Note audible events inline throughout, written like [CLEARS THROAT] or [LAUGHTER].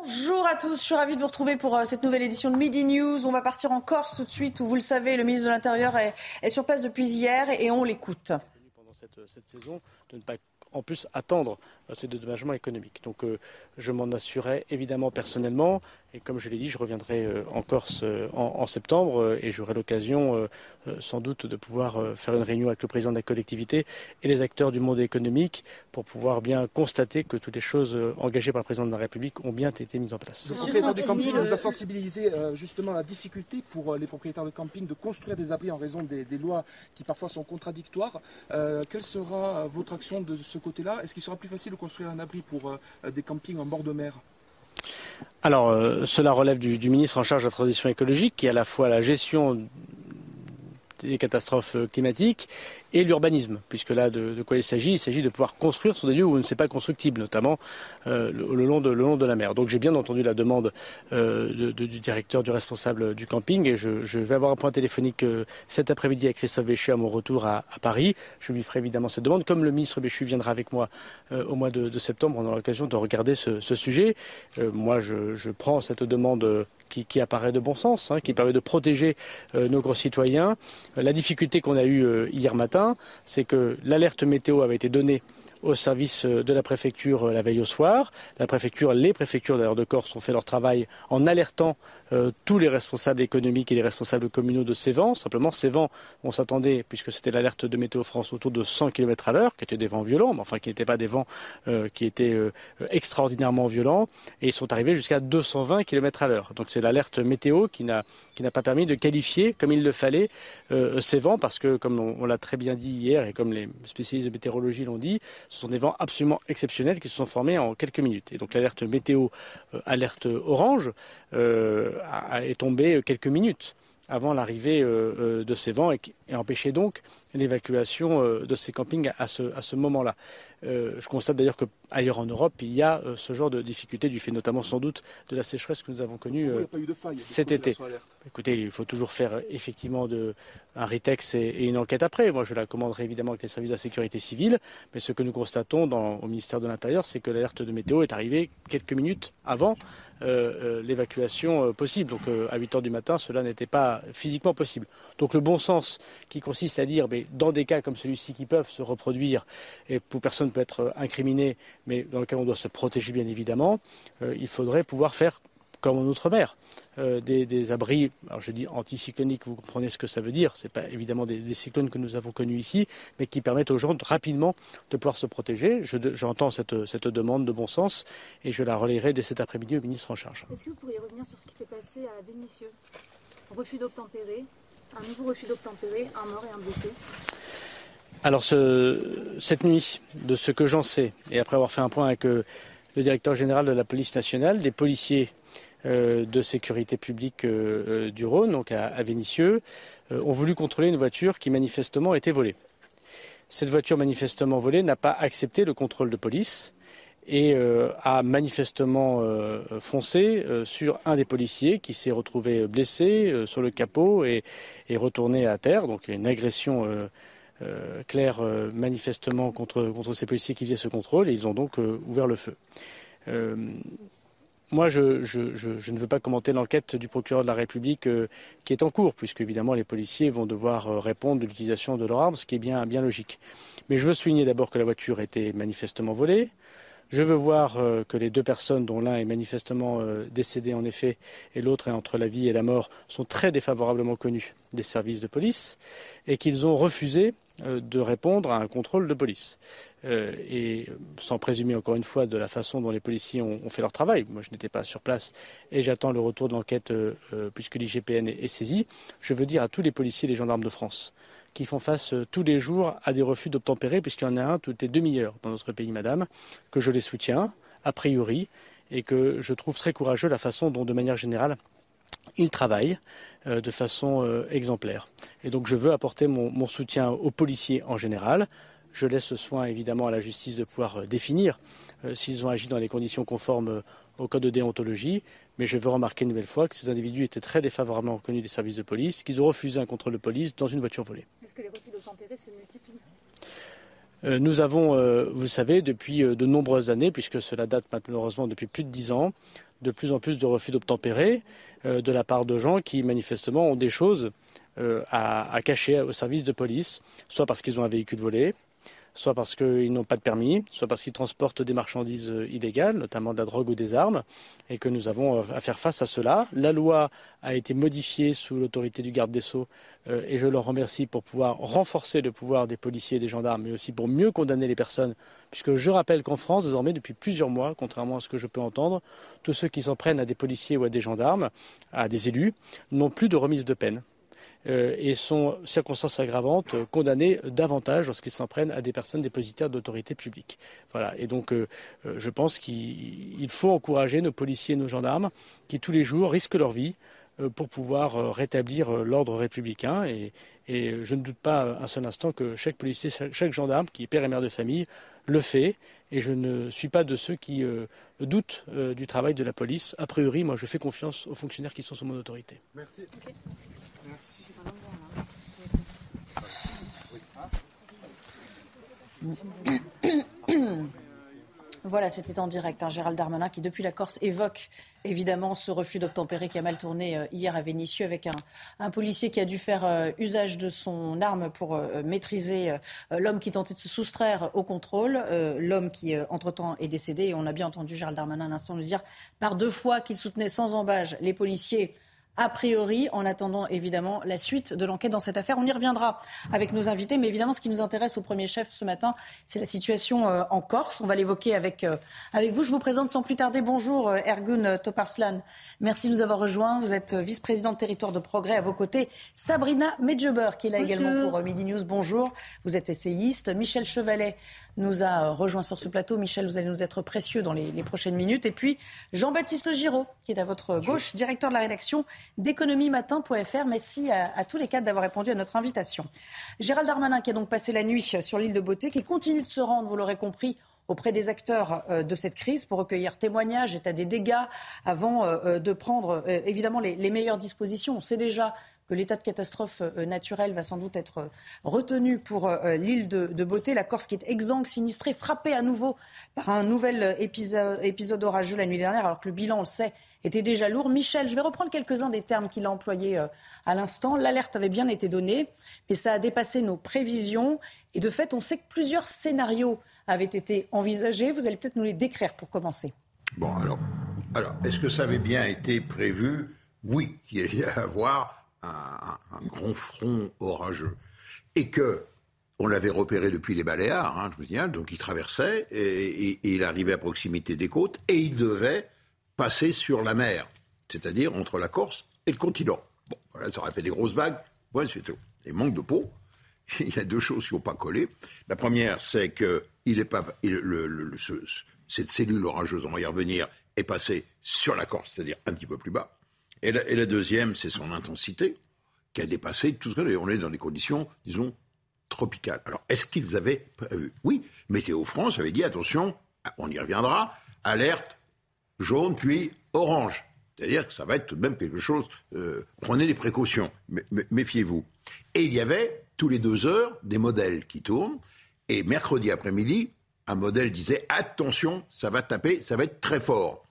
Bonjour à tous, je suis ravie de vous retrouver pour euh, cette nouvelle édition de Midi News. On va partir en Corse tout de suite où vous le savez, le ministre de l'Intérieur est, sur place depuis hier et on l'écoute. pendant saison de ne pas en attendre ces dédommagements économiques. Donc euh, je m'en assurais évidemment personnellement et comme je l'ai dit, je reviendrai euh, en Corse euh, en, en septembre euh, et j'aurai l'occasion euh, euh, sans doute de pouvoir euh, faire une réunion avec le président de la collectivité et les acteurs du monde économique pour pouvoir bien constater que toutes les choses euh, engagées par le président de la République ont bien été mises en place. Le propriétaire du camping nous a sensibilisé euh, justement à la difficulté pour euh, les propriétaires de camping de construire des abris en raison des, des lois qui parfois sont contradictoires. Euh, quelle sera euh, votre action de ce côté-là? Est-ce qu'il sera plus facile construire un abri pour euh, des campings en bord de mer. Alors, euh, cela relève du, du ministre en charge de la transition écologique, qui est à la fois la gestion des catastrophes euh, climatiques et l'urbanisme, puisque là, de, quoi il s'agit? Il s'agit de pouvoir construire sur des lieux où ne c'est pas constructible, notamment euh, le, long de, la mer. Donc j'ai bien entendu la demande euh, du directeur, du responsable du camping, et je, vais avoir un point téléphonique euh, cet après-midi avec Christophe Béchu à mon retour à, Paris. Je lui ferai évidemment cette demande. Comme le ministre Béchu viendra avec moi au mois de, septembre, on aura l'occasion de regarder ce, sujet. Moi, je, prends cette demande. qui, apparaît de bon sens, hein, qui permet de protéger nos concitoyens. La difficulté qu'on a eue hier matin, c'est que l'alerte météo avait été donnée au service euh, de la préfecture euh, la veille au soir. La préfecture, les préfectures d'ailleurs de Corse ont fait leur travail en alertant euh, tous les responsables économiques et les responsables communaux de ces vents. Simplement, ces vents, on s'attendait, puisque c'était l'alerte de Météo France, autour de 100 km à l'heure, qui étaient des vents violents, mais enfin qui n'étaient pas des vents euh, qui étaient euh, extraordinairement violents, et ils sont arrivés jusqu'à 220 km à l'heure. Donc c'est l'alerte météo qui n'a pas permis de qualifier comme il le fallait ces vents, parce que comme on, on l'a très bien dit hier et comme les spécialistes de météorologie l'ont dit, ce sont des vents absolument exceptionnels qui se sont formés en quelques minutes. Et donc l'alerte météo, alerte orange, est tombée quelques minutes avant l'arrivée euh, euh, de ces vents et empêchait donc l'évacuation euh, de ces campings à ce, à ce moment-là. Euh, je constate d'ailleurs qu'ailleurs en Europe, il y a euh, ce genre de difficultés, du fait notamment sans doute de la sécheresse que nous avons connue euh, cet été. Écoutez, il faut toujours faire effectivement de, un RITEX et, et une enquête après. Moi, je la commanderai évidemment avec les services de la sécurité civile. Mais ce que nous constatons dans, au ministère de l'Intérieur, c'est que l'alerte de météo est arrivée quelques minutes avant euh, l'évacuation possible. Donc à 8 heures du matin, cela n'était pas physiquement possible. Donc le bon sens qui consiste à dire, dans des cas comme celui-ci qui peuvent se reproduire et où personne ne peut être euh, incriminé, mais dans lequel on doit se protéger bien évidemment, euh, il faudrait pouvoir faire comme en Outre-mer, euh, des, abris, alors je dis anticycloniques, vous comprenez ce que ça veut dire, ce n'est pas évidemment des, cyclones que nous avons connus ici, mais qui permettent aux gens de, rapidement de pouvoir se protéger. J'entends cette, cette demande de bon sens et je la relayerai dès cet après-midi au ministre en charge. Est-ce que vous pourriez revenir sur ce qui s'est passé à Vénissieux? Refus d'obtempérer, un nouveau refus d'obtempérer, un mort et un blessé. Alors ce- cette nuit, de ce que j'en sais, et après avoir fait un point avec euh, le directeur général de la police nationale, des policiers euh, de sécurité publique euh, du Rhône, donc à, à Vénissieux, ont voulu contrôler une voiture qui manifestement était volée. Cette voiture manifestement volée n'a pas accepté le contrôle de police et euh, a manifestement euh, foncé euh, sur un des policiers qui s'est retrouvé blessé sur le capot et, et retourné à terre, donc une agression claire manifestement contre, ces policiers qui faisaient ce contrôle et ils ont donc ouvert le feu. Moi, je, ne veux pas commenter l'enquête du procureur de la République qui est en cours, puisque évidemment les policiers vont devoir répondre de l'utilisation de leur arme, ce qui est bien, bien logique. Mais je veux souligner d'abord que la voiture était manifestement volée. Je veux voir euh, que les deux personnes, dont l'un est manifestement euh, décédé en effet et l'autre est entre la vie et la mort, sont très défavorablement connus des services de police et qu'ils ont refusé euh, de répondre à un contrôle de police. Euh, et sans présumer encore une fois de la façon dont les policiers ont, fait leur travail. Moi, je n'étais pas sur place et j'attends le retour de l'enquête puisque l'IGPN est, est saisi. Je veux dire à tous les policiers et les gendarmes de France qui font face euh, tous les jours à des refus d'obtempérer, puisqu'il y en a un toutes les demi-heures dans notre pays, madame, que je les soutiens, a priori, et que je trouve très courageux la façon dont, de manière générale, ils travaillent euh, de façon euh, exemplaire. Et donc je veux apporter mon, soutien aux policiers en général. Je laisse ce soin évidemment à la justice de pouvoir définir s'ils ont agi dans les conditions conformes au code de déontologie, mais je veux remarquer une nouvelle fois que ces individus étaient très défavorablement reconnus des services de police, qu'ils ont refusé un contrôle de police dans une voiture volée. Est-ce que les refus d'obtempérer se multiplient? Euh, nous avons, euh, vous savez, depuis euh, de nombreuses années, puisque cela date malheureusement depuis plus de dix ans, de plus en plus de refus d'obtempérer de la part de gens qui manifestement ont des choses à, à, cacher au service de police, soit parce qu'ils ont un véhicule volé, soit parce qu'ils n'ont pas de permis, soit parce qu'ils transportent des marchandises euh, illégales, notamment de la drogue ou des armes, et que nous avons euh, à faire face à cela. La loi a été modifiée sous l'autorité du garde des Sceaux, euh, et je leur remercie pour pouvoir renforcer le pouvoir des policiers et des gendarmes, mais aussi pour mieux condamner les personnes, puisque je rappelle qu'en France, désormais, depuis plusieurs mois, contrairement à ce que je peux entendre, tous ceux qui s'en prennent à des policiers ou à des gendarmes, à des élus, n'ont plus de remise de peine. Euh, et sont, circonstances aggravantes, euh, condamnés davantage lorsqu'ils s'en prennent à des personnes dépositaires d'autorité publique. Voilà. Et donc, euh, je pense qu'il faut encourager nos policiers et nos gendarmes qui, tous les jours, risquent leur vie pour pouvoir rétablir l'ordre républicain. Et, je ne doute pas un seul instant que chaque policier, chaque, gendarme qui est père et mère de famille le fait. Et je ne suis pas de ceux qui doutent du travail de la police. A priori, moi, je fais confiance aux fonctionnaires qui sont sous mon autorité. Merci. [COUGHS] Voilà, c'était en direct. Hein, Gérald Darmanin qui, depuis la Corse, évoque évidemment ce refus d'obtempérer qui a mal tourné euh, hier à Vénissieux avec un, policier qui a dû faire euh, usage de son arme pour euh, maîtriser l'homme qui tentait de se soustraire au contrôle. l'homme qui, entre-temps, est décédé. Et on a bien entendu Gérald Darmanin un instant nous dire par deux fois qu'il soutenait sans embâge les policiers a priori, en attendant évidemment la suite de l'enquête dans cette affaire. On y reviendra avec nos invités, mais évidemment, ce qui nous intéresse au premier chef ce matin, c'est la situation euh, en Corse. On va l'évoquer avec, euh, avec vous. Je vous présente sans plus tarder. Bonjour, euh, Ergun Toparslan. Merci de nous avoir rejoints. Vous êtes vice-président de territoire de progrès. À vos côtés, Sabrina Medjeber, qui est là également pour Midi News. Bonjour. Vous êtes essayiste. Michel Chevalet, nous a euh, rejoint sur ce plateau. Michel, vous allez nous être précieux dans les, prochaines minutes. Et puis Jean-Baptiste Giraud, qui est à votre gauche, directeur de la rédaction d'économiematin.fr. Merci à, à, tous les quatre d'avoir répondu à notre invitation. Gérald Darmanin, qui a donc passé la nuit sur l'île de Beauté, qui continue de se rendre, vous l'aurez compris, auprès des acteurs euh, de cette crise pour recueillir témoignages, état des dégâts, avant euh, de prendre évidemment les, les meilleures dispositions. On sait déjà que l'état de catastrophe euh, naturelle va sans doute être euh, retenu pour euh, l'île de, Beauté. La Corse qui est exsangue, sinistrée, frappée à nouveau par un nouvel épisode, orageux la nuit dernière, alors que le bilan, on le sait, était déjà lourd. Michel, je vais reprendre quelques-uns des termes qu'il a employés à l'instant. L'alerte avait bien été donnée, mais ça a dépassé nos prévisions. Et de fait, on sait que plusieurs scénarios avaient été envisagés. Vous allez peut-être nous les décrire pour commencer. Bon, alors, est-ce que ça avait bien été prévu? Oui, [LAUGHS] qu'il y allait avoir un, grand front orageux. Et que on l'avait repéré depuis les Baléares, hein, je vous dis, donc il traversait et, il arrivait à proximité des côtes et il devait passer sur la mer, c'est-à-dire entre la Corse et le continent. Bon, voilà, ça aurait fait des grosses vagues. Voilà, c'est tout. Et manque de peau. [LAUGHS] Il y a deux choses qui n'ont pas collé. La première, c'est que pas, le, cette cellule orageuse, on va y revenir, est passée sur la Corse, c'est-à-dire un petit peu plus bas. Et la, deuxième, c'est son intensité, qui a dépassé tout ce que On est dans des conditions, disons, tropicales. Alors, est-ce qu'ils avaient prévu? Oui, Météo France avait dit, attention, on y reviendra, alerte jaune, puis orange. C'est-à-dire que ça va être tout de même quelque chose, euh, prenez des précautions, méfiez-vous. Et il y avait, tous les deux heures, des modèles qui tournent, et mercredi après-midi, un modèle disait, attention, ça va taper, ça va être très fort.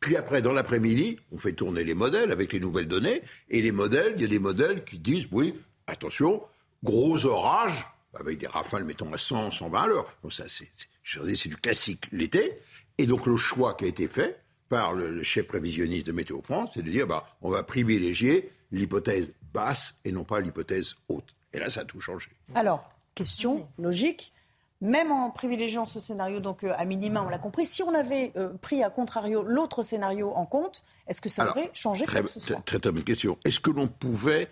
Puis après, dans l'après-midi, on fait tourner les modèles avec les nouvelles données. Et les modèles, il y a des modèles qui disent, oui, attention, gros orage, avec des rafales, mettons, à 100, 120 à l'heure. Donc ça, c'est, c'est du classique l'été. Et donc le choix qui a été fait par le, chef prévisionniste de Météo France, c'est de dire, bah, on va privilégier l'hypothèse basse et non pas l'hypothèse haute. Et là, ça a tout changé. Alors, question logique même en privilégiant ce scénario, donc euh, à minima, on l'a compris, si on avait euh, pris à contrario l'autre scénario en compte, est-ce que ça aurait changé très, que ce soit? Très, très bonne question. Est-ce que l'on pouvait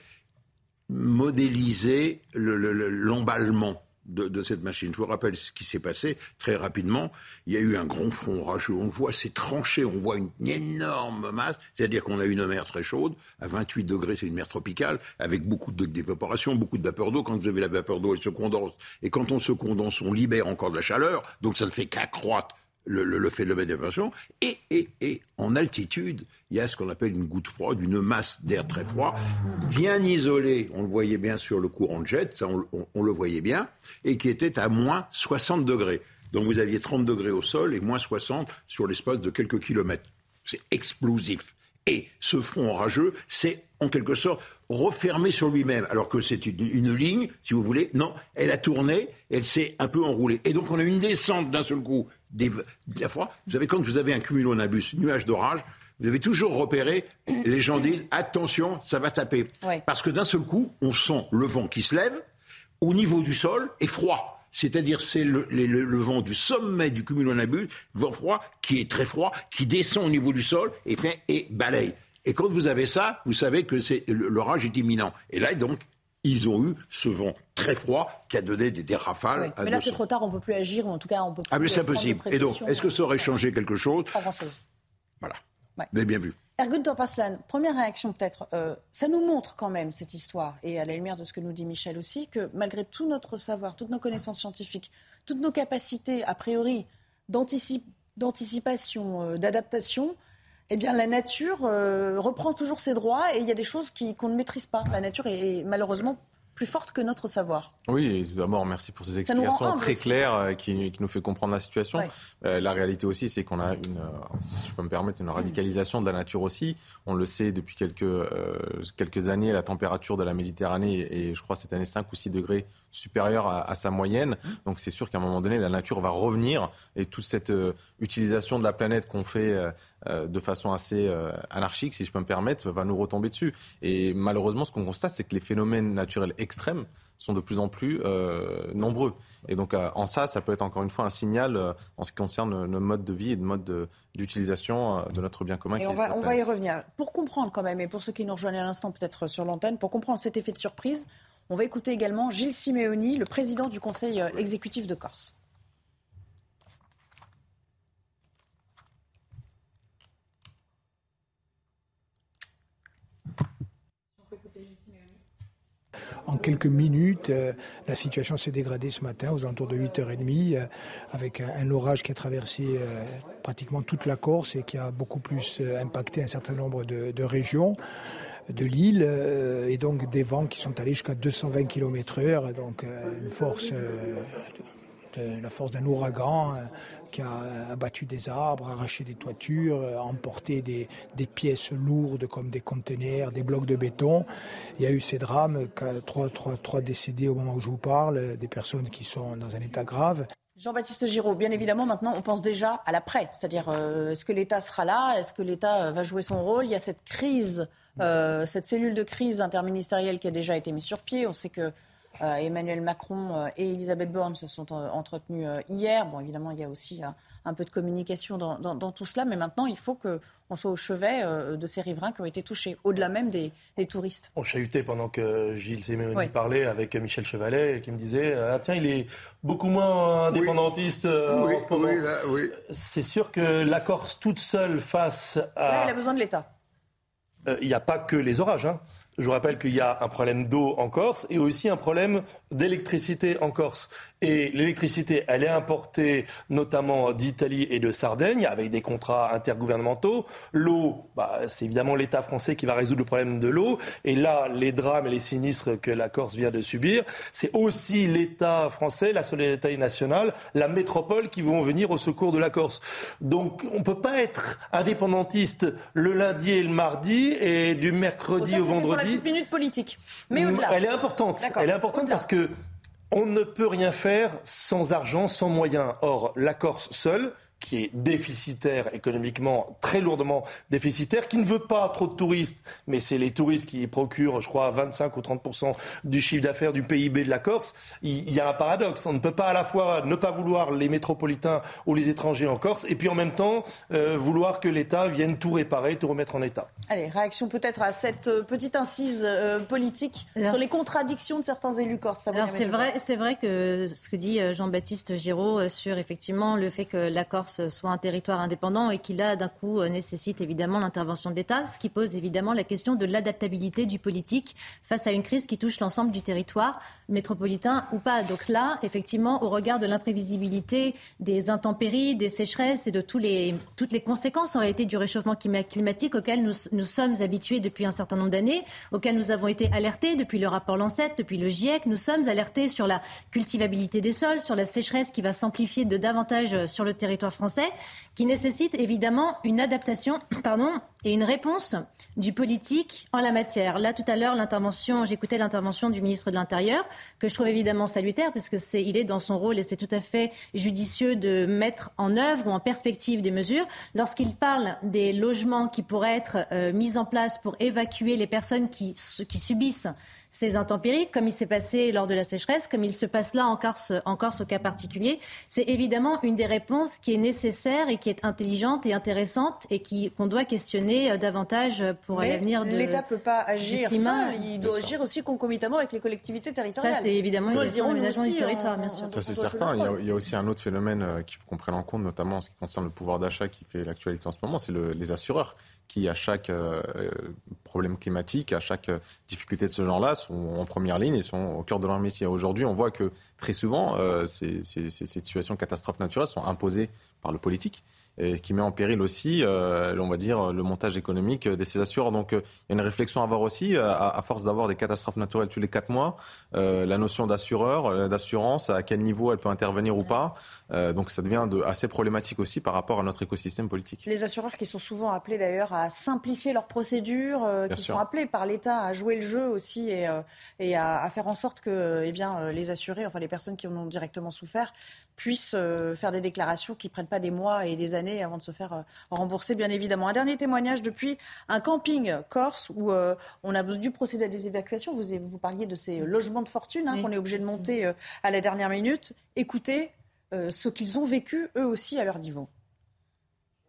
modéliser l'emballement? De, cette machine. Je vous rappelle ce qui s'est passé très rapidement. Il y a eu un grand front orageux. On voit, c'est tranché. On voit une énorme masse. C'est-à-dire qu'on a une mer très chaude. À 28 degrés, c'est une mer tropicale avec beaucoup d'évaporation, beaucoup de vapeur d'eau. Quand vous avez la vapeur d'eau, elle se condense. Et quand on se condense, on libère encore de la chaleur. Donc ça ne fait qu'accroître le, le, le phénomène d'évaporation. Et, et, et en altitude, il y a ce qu'on appelle une goutte froide, une masse d'air très froid, bien isolée, on le voyait bien sur le courant de jet, ça on, le voyait bien, et qui était à moins 60 degrés. Donc vous aviez 30 degrés au sol et moins 60 sur l'espace de quelques kilomètres. C'est explosif. Et ce front orageux, c'est en quelque sorte refermé sur lui-même, alors que c'est une, ligne, si vous voulez. Non, elle a tourné, elle s'est un peu enroulée. Et donc on a une descente d'un seul coup des, de la froid. Vous savez, quand vous avez un cumulonimbus, nuage d'orage, vous avez toujours repéré, les gens disent attention, ça va taper. Parce que d'un seul coup, on sent le vent qui se lève au niveau du sol et froid. C'est-à-dire c'est le, vent du sommet du cumulonimbus, vent froid, qui est très froid, qui descend au niveau du sol et fait et balaye. Et quand vous avez ça, vous savez que l'orage est imminent. Et là, donc, ils ont eu ce vent très froid qui a donné des, rafales. mais là, c'est trop tard, on ne peut plus agir, ou en tout cas, on peut plus. Ah, mais c'est impossible. Et donc, est-ce que ça aurait changé quelque chose Pas grand-chose. Voilà. Vous avez bien vu. Ergun Torpaslan, première réaction peut-être. Euh, ça nous montre quand même cette histoire, et à la lumière de ce que nous dit Michel aussi, que malgré tout notre savoir, toutes nos connaissances scientifiques, toutes nos capacités, a priori, d'anticipation, euh, d'adaptation, eh bien, la nature euh, reprend toujours ses droits et il y a des choses qu'on ne maîtrise pas. La nature est malheureusement plus forte que notre savoir. Oui, d'abord, merci pour ces explications très claires euh, qui, qui, nous fait comprendre la situation. Euh, la réalité aussi, c'est qu'on a une, euh, si je peux me permettre, une radicalisation de la nature aussi. On le sait depuis quelques, quelques années, la température de la Méditerranée est, je crois, cette année 5 ou 6 degrés supérieure à, sa moyenne. Donc c'est sûr qu'à un moment donné, la nature va revenir et toute cette utilisation de la planète qu'on fait de façon assez anarchique, si je peux me permettre, va nous retomber dessus. Et malheureusement, ce qu'on constate, c'est que les phénomènes naturels extrêmes sont de plus en plus euh, nombreux. Et donc euh, en ça, ça peut être encore une fois un signal euh, en ce qui concerne nos modes de vie et de mode d'utilisation de, notre bien commun. Et on, va, on va y revenir. Pour comprendre quand même, et pour ceux qui nous rejoignent à l'instant peut-être sur l'antenne, pour comprendre cet effet de surprise, on va écouter également Gilles Simeoni, le président du Conseil exécutif de Corse. En quelques minutes, euh, la situation s'est dégradée ce matin aux alentours de 8h30 euh, avec un, orage qui a traversé euh, pratiquement toute la Corse et qui a beaucoup plus impacté un certain nombre de, régions de l'île et donc des vents qui sont allés jusqu'à 220 km heure, donc une force, la force d'un ouragan qui a abattu des arbres, arraché des toitures, euh, emporté des, pièces lourdes comme des conteneurs, des blocs de béton. Il y a eu ces drames, trois, trois décédés au moment où je vous parle, des personnes qui sont dans un état grave. Jean-Baptiste Giraud, bien évidemment, maintenant, on pense déjà à l'après. C'est-à-dire, euh, est-ce que l'État sera là? Est-ce que l'État euh, va jouer son rôle? Il y a cette crise, cette cellule de crise interministérielle qui a déjà été mise sur pied. On sait que euh, Emmanuel Macron euh, et Elisabeth Borne se sont euh, entretenus hier. Bon, évidemment, il y a aussi un peu de communication dans, tout cela, mais maintenant, il faut qu'on soit au chevet de ces riverains qui ont été touchés, au-delà même des, touristes. On chahutait pendant que Gilles Séméoni parlait avec Michel Chevalet, qui me disait Ah, tiens, il est beaucoup moins indépendantiste en ce moment. C'est sûr que la Corse toute seule face à. elle a besoin de l'État. Il n'y a pas que les orages. Hein. Je vous rappelle qu'il y a un problème d'eau en Corse et aussi un problème d'électricité en Corse. Et l'électricité, elle est importée notamment d'Italie et de Sardaigne avec des contrats intergouvernementaux. L'eau, bah, c'est évidemment l'État français qui va résoudre le problème de l'eau. Et là, les drames et les sinistres que la Corse vient de subir, c'est aussi l'État français, la solidarité nationale, la métropole qui vont venir au secours de la Corse. Donc on ne peut pas être indépendantiste le lundi et le mardi et du mercredi au vendredi petite minute politique. Mais au-delà. Elle est importante. Elle est importante parce que on ne peut rien faire sans argent, sans moyens. Or, la Corse seule, qui est déficitaire économiquement, très lourdement déficitaire, qui ne veut pas trop de touristes, mais c'est les touristes qui procurent, je crois, 25 ou 30 du chiffre d'affaires du PIB de la Corse. Il y a un paradoxe. On ne peut pas à la fois ne pas vouloir les métropolitains ou les étrangers en Corse, et puis en même temps euh, vouloir que l'État vienne tout réparer, tout remettre en état. Allez, réaction peut-être à cette euh, petite incise euh, politique sur les contradictions de certains élus corses. Alors c'est vrai, c'est vrai que ce que dit Jean-Baptiste Giraud sur effectivement le fait que la Corse soit un territoire indépendant et qui là d'un coup nécessite évidemment l'intervention de l'État, ce qui pose évidemment la question de l'adaptabilité du politique face à une crise qui touche l'ensemble du territoire métropolitain ou pas. Donc là, effectivement, au regard de l'imprévisibilité des intempéries, des sécheresses et de toutes les conséquences en réalité du réchauffement climatique auquel nous, nous sommes habitués depuis un certain nombre d'années, auquel nous avons été alertés depuis le rapport Lancet, depuis le GIEC. Nous sommes alertés sur la cultivabilité des sols, sur la sécheresse qui va s'amplifier de davantage sur le territoire français, qui nécessite évidemment une adaptation [CLEARS THROAT] pardon, et une réponse du politique en la matière. Là, tout à l'heure, l'intervention, j'écoutais l'intervention du ministre de l'Intérieur, que je trouve évidemment salutaire, puisque c'est, il est dans son rôle et c'est tout à fait judicieux de mettre en œuvre ou en perspective des mesures. Lorsqu'il parle des logements qui pourraient être euh, mis en place pour évacuer les personnes qui, qui subissent ces intempéries, comme il s'est passé lors de la sécheresse, comme il se passe là en Corse, en Corse au cas particulier. C'est évidemment une des réponses qui est nécessaire et qui est intelligente et intéressante et qui, qu'on doit questionner euh, davantage pour l'avenir de L'État ne peut pas agir seul, il doit agir aussi concomitamment avec les collectivités territoriales. Ça, c'est évidemment une question d'aménagement du territoire, bien sûr. Ça, c'est certain. Il y, a, aussi un autre phénomène euh, qu'il faut qu'on prenne en compte, notamment en ce qui concerne le pouvoir d'achat qui fait l'actualité en ce moment, c'est les assureurs qui, à chaque euh, problème climatique, à chaque difficulté de ce genre-là, sont en première ligne et sont au cœur de leur métier. Aujourd'hui, on voit que très souvent, euh, ces, ces, ces, situations catastrophes naturelles sont imposées par le politique qui met en péril aussi, euh, on va dire, le montage économique de ces assureurs. Donc, euh, il y a une réflexion à avoir aussi, euh, à, force d'avoir des catastrophes naturelles tous les quatre mois, la notion d'assureur, d'assurance, à quel niveau elle peut intervenir ou pas. Donc, ça devient de, assez problématique aussi par rapport à notre écosystème politique. Les assureurs qui sont souvent appelés d'ailleurs à simplifier leurs procédures, qui sont appelés par l'État à jouer le jeu aussi et, et à, à, faire en sorte que, eh bien, les assurés, enfin les personnes qui en ont directement souffert, puissent euh, faire des déclarations qui ne prennent pas des mois et des années avant de se faire euh, rembourser, bien évidemment. Un dernier témoignage depuis un camping corse où euh, on a dû procéder à des évacuations. Vous, vous parliez de ces logements de fortune hein, qu'on est obligé de monter à la dernière minute. Écoutez ce qu'ils ont vécu eux aussi à leur niveau.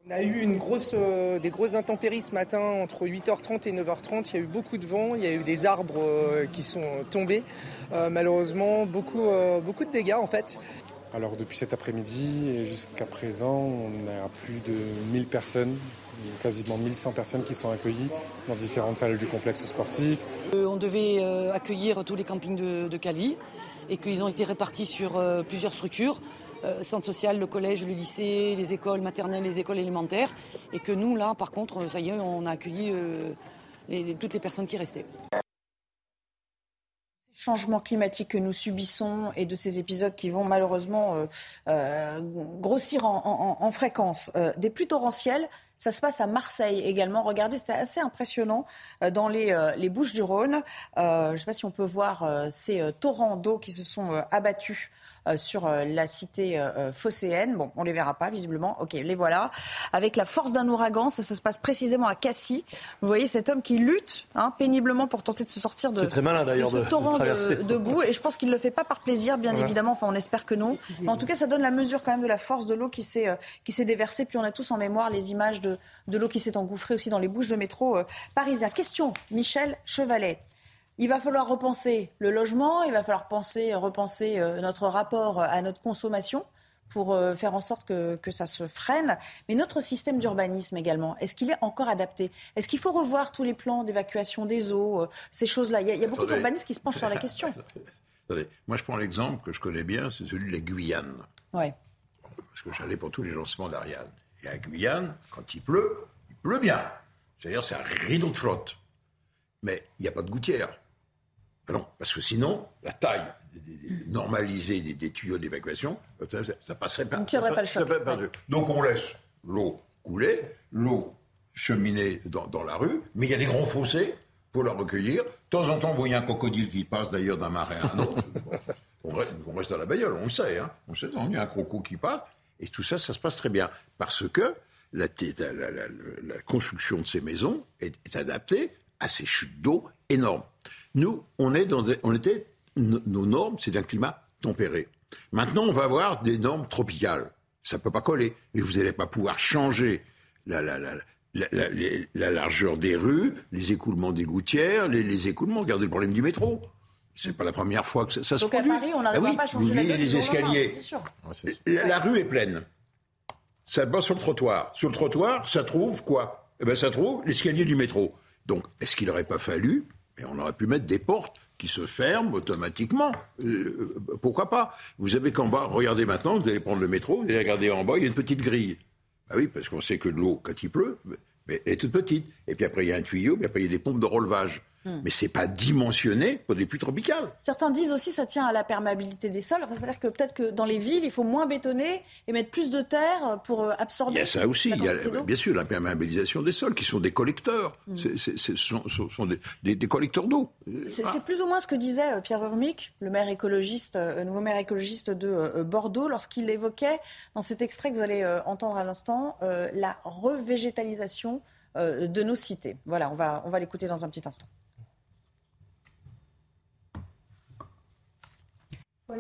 On a eu une grosse, des grosses intempéries ce matin entre 8h30 et 9h30. Il y a eu beaucoup de vent, il y a eu des arbres qui sont tombés. malheureusement, beaucoup, beaucoup de dégâts en fait. Alors depuis cet après-midi et jusqu'à présent, on a plus de 1000 personnes, quasiment 1100 personnes qui sont accueillies dans différentes salles du complexe sportif. Euh, on devait euh, accueillir tous les campings de, Cali et qu'ils ont été répartis sur euh, plusieurs structures. Centre social, le collège, le lycée, les écoles maternelles, les écoles élémentaires. Et que nous, là, par contre, ça y est, on a accueilli toutes les personnes qui restaient changement climatique que nous subissons et de ces épisodes qui vont malheureusement euh, euh, grossir en, fréquence. Euh, des pluies torrentielles, ça se passe à Marseille également. Regardez, c'était assez impressionnant dans les, les Bouches du Rhône. je ne sais pas si on peut voir ces torrents d'eau qui se sont abattus euh, sur euh, la cité euh, phocéenne. Bon, on les verra pas visiblement. Ok, les voilà. Avec la force d'un ouragan, ça, se passe précisément à Cassis. Vous voyez cet homme qui lutte hein, péniblement pour tenter de se sortir de, très malin, de ce torrent de, boue. Et je pense qu'il ne le fait pas par plaisir, bien évidemment. Enfin, on espère que non. en tout cas, ça donne la mesure quand même de la force de l'eau qui s'est qui s'est déversée. Puis on a tous en mémoire les images de, de l'eau qui s'est engouffrée aussi dans les bouches de métro parisiens. Question, Michel Chevalet. Il va falloir repenser le logement, il va falloir penser, repenser euh, notre rapport à notre consommation pour euh, faire en sorte que, que, ça se freine. Mais notre système d'urbanisme également, est-ce qu'il est encore adapté? Est-ce qu'il faut revoir tous les plans d'évacuation des eaux, euh, ces choses-là? Il, y a, beaucoup d'urbanistes qui se penchent sur la question. [LAUGHS] Moi, je prends l'exemple que je connais bien, c'est celui de la Guyane. Ouais. Parce que j'allais pour tous les lancements d'Ariane. Et à Guyane, quand il pleut, il pleut bien. C'est-à-dire, c'est un rideau de flotte. Mais il n'y a pas de gouttière. Ah non, parce que sinon, la taille normalisée des, tuyaux d'évacuation, ça, ça, passerait pas. On ne tirerait pas le choc. Donc on laisse l'eau couler, l'eau cheminer dans, la rue, mais il y a des grands fossés pour la recueillir. De temps en temps, vous voyez un crocodile qui passe d'ailleurs d'un marais à un autre. on, reste, à la bagnole, on le sait. Hein. On sait, il y a un croco qui passe. Et tout ça, ça se passe très bien. Parce que la, construction de ces maisons est, adaptée à ces chutes d'eau énormes. Nous, on, est dans on était, nos normes, c'est un climat tempéré. Maintenant, on va avoir des normes tropicales. Ça ne peut pas coller. Mais vous n'allez pas pouvoir changer la, largeur des rues, les écoulements des gouttières, les, écoulements. Regardez le problème du métro. C'est pas la première fois que ça, se produit. Donc à Paris, on n'arrive ah pas à changer la les escaliers. La, rue est pleine. Ça bat sur le trottoir. Sur le trottoir, ça trouve quoi? Eh ben, ça trouve l'escalier du métro. Donc, est-ce qu'il n'aurait pas fallu Mais on aurait pu mettre des portes qui se ferment automatiquement. Euh, pourquoi pas? Vous avez qu'en bas, regardez maintenant, vous allez prendre le métro, vous allez regarder en bas, il y a une petite grille. Ah oui, parce qu'on sait que l'eau, quand il pleut, mais elle est toute petite. Et puis après, il y a un tuyau, puis après, il y a des pompes de relevage. Hmm. Mais c'est pas dimensionné pour des pluies tropicales. Certains disent aussi que ça tient à la perméabilité des sols. C'est-à-dire que peut-être que dans les villes, il faut moins bétonner et mettre plus de terre pour euh, absorber. Il y a ça aussi. il y a, bien sûr, l'imperméabilisation des sols, qui sont des collecteurs. Hmm. Ce sont, des, collecteurs d'eau. C'est plus ou moins ce que disait euh, Pierre Vermic, le maire écologiste, euh, nouveau maire écologiste de Bordeaux, lorsqu'il évoquait dans cet extrait que vous allez entendre à l'instant la revégétalisation de nos cités. Voilà, on va, on va l'écouter dans un petit instant. Vous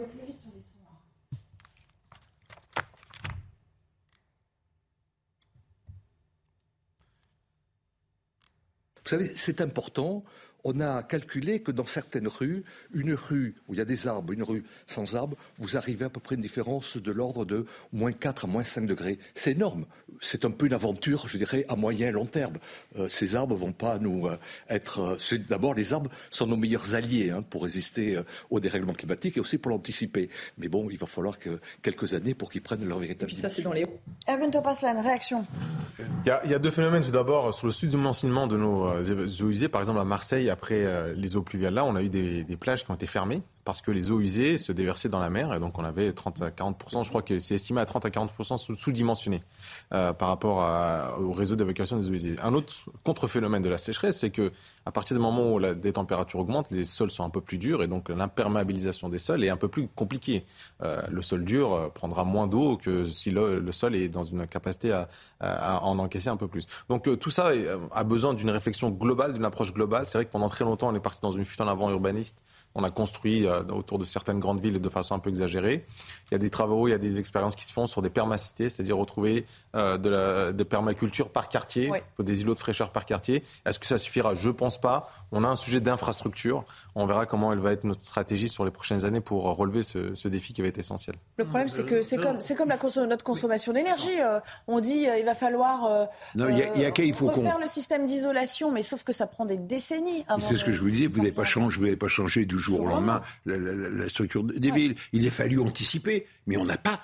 savez, c'est important on a calculé que dans certaines rues, une rue où il y a des arbres, une rue sans arbres, vous arrivez à peu près une différence de l'ordre de moins 4 à moins 5 degrés. C'est énorme. C'est un peu une aventure, je dirais, à moyen et long terme. Euh, ces arbres vont pas nous euh, être. Euh, d'abord, les arbres sont nos meilleurs alliés hein, pour résister au dérèglement climatique et aussi pour l'anticiper. Mais bon, il va falloir que quelques années pour qu'ils prennent leur véritable. Et puis ça, c'est dans les. Ergun Topaslan, réaction. Il y, a, il y, a, deux phénomènes. Tout d'abord, sur le sud du enseignement de nos eaux usées, par exemple à Marseille, après euh, les eaux pluviales là, on a eu des, des, plages qui ont été fermées parce que les eaux usées se déversaient dans la mer et donc on avait 30 à 40% je crois que c'est estimé à 30 à 40% sous-dimensionné euh, par rapport à, au réseau d'évacuation des eaux usées. Un autre contre-phénomène de la sécheresse, c'est que à partir du moment où la, des températures augmentent, les sols sont un peu plus durs et donc l'imperméabilisation des sols est un peu plus compliquée. Euh, le sol dur euh, prendra moins d'eau que si le, le, sol est dans une capacité à, à, en encaisser un peu plus. Donc euh, tout ça a besoin d'une réflexion globale, d'une approche globale. C'est vrai que pendant très longtemps, on est parti dans une fuite en avant urbaniste on a construit euh, autour de certaines grandes villes de façon un peu exagérée. Il y a des travaux, il y a des expériences qui se font sur des permacités, c'est-à-dire retrouver euh, de la de permaculture par quartier, des îlots de fraîcheur par quartier. Est-ce que ça suffira? Je pense pas. On a un sujet d'infrastructure. On verra comment elle va être notre stratégie sur les prochaines années pour relever ce, défi qui va être essentiel. Le problème, c'est que c'est comme, c'est comme la notre consommation d'énergie. Euh, on dit il va falloir non, y a, il faut refaire le système d'isolation, mais sauf que ça prend des décennies. C'est ce que je vous disais. Vous n'avez pas changé, vous n'avez pas changé du jour au lendemain la, structure des villes. Il a fallu anticiper, mais on n'a pas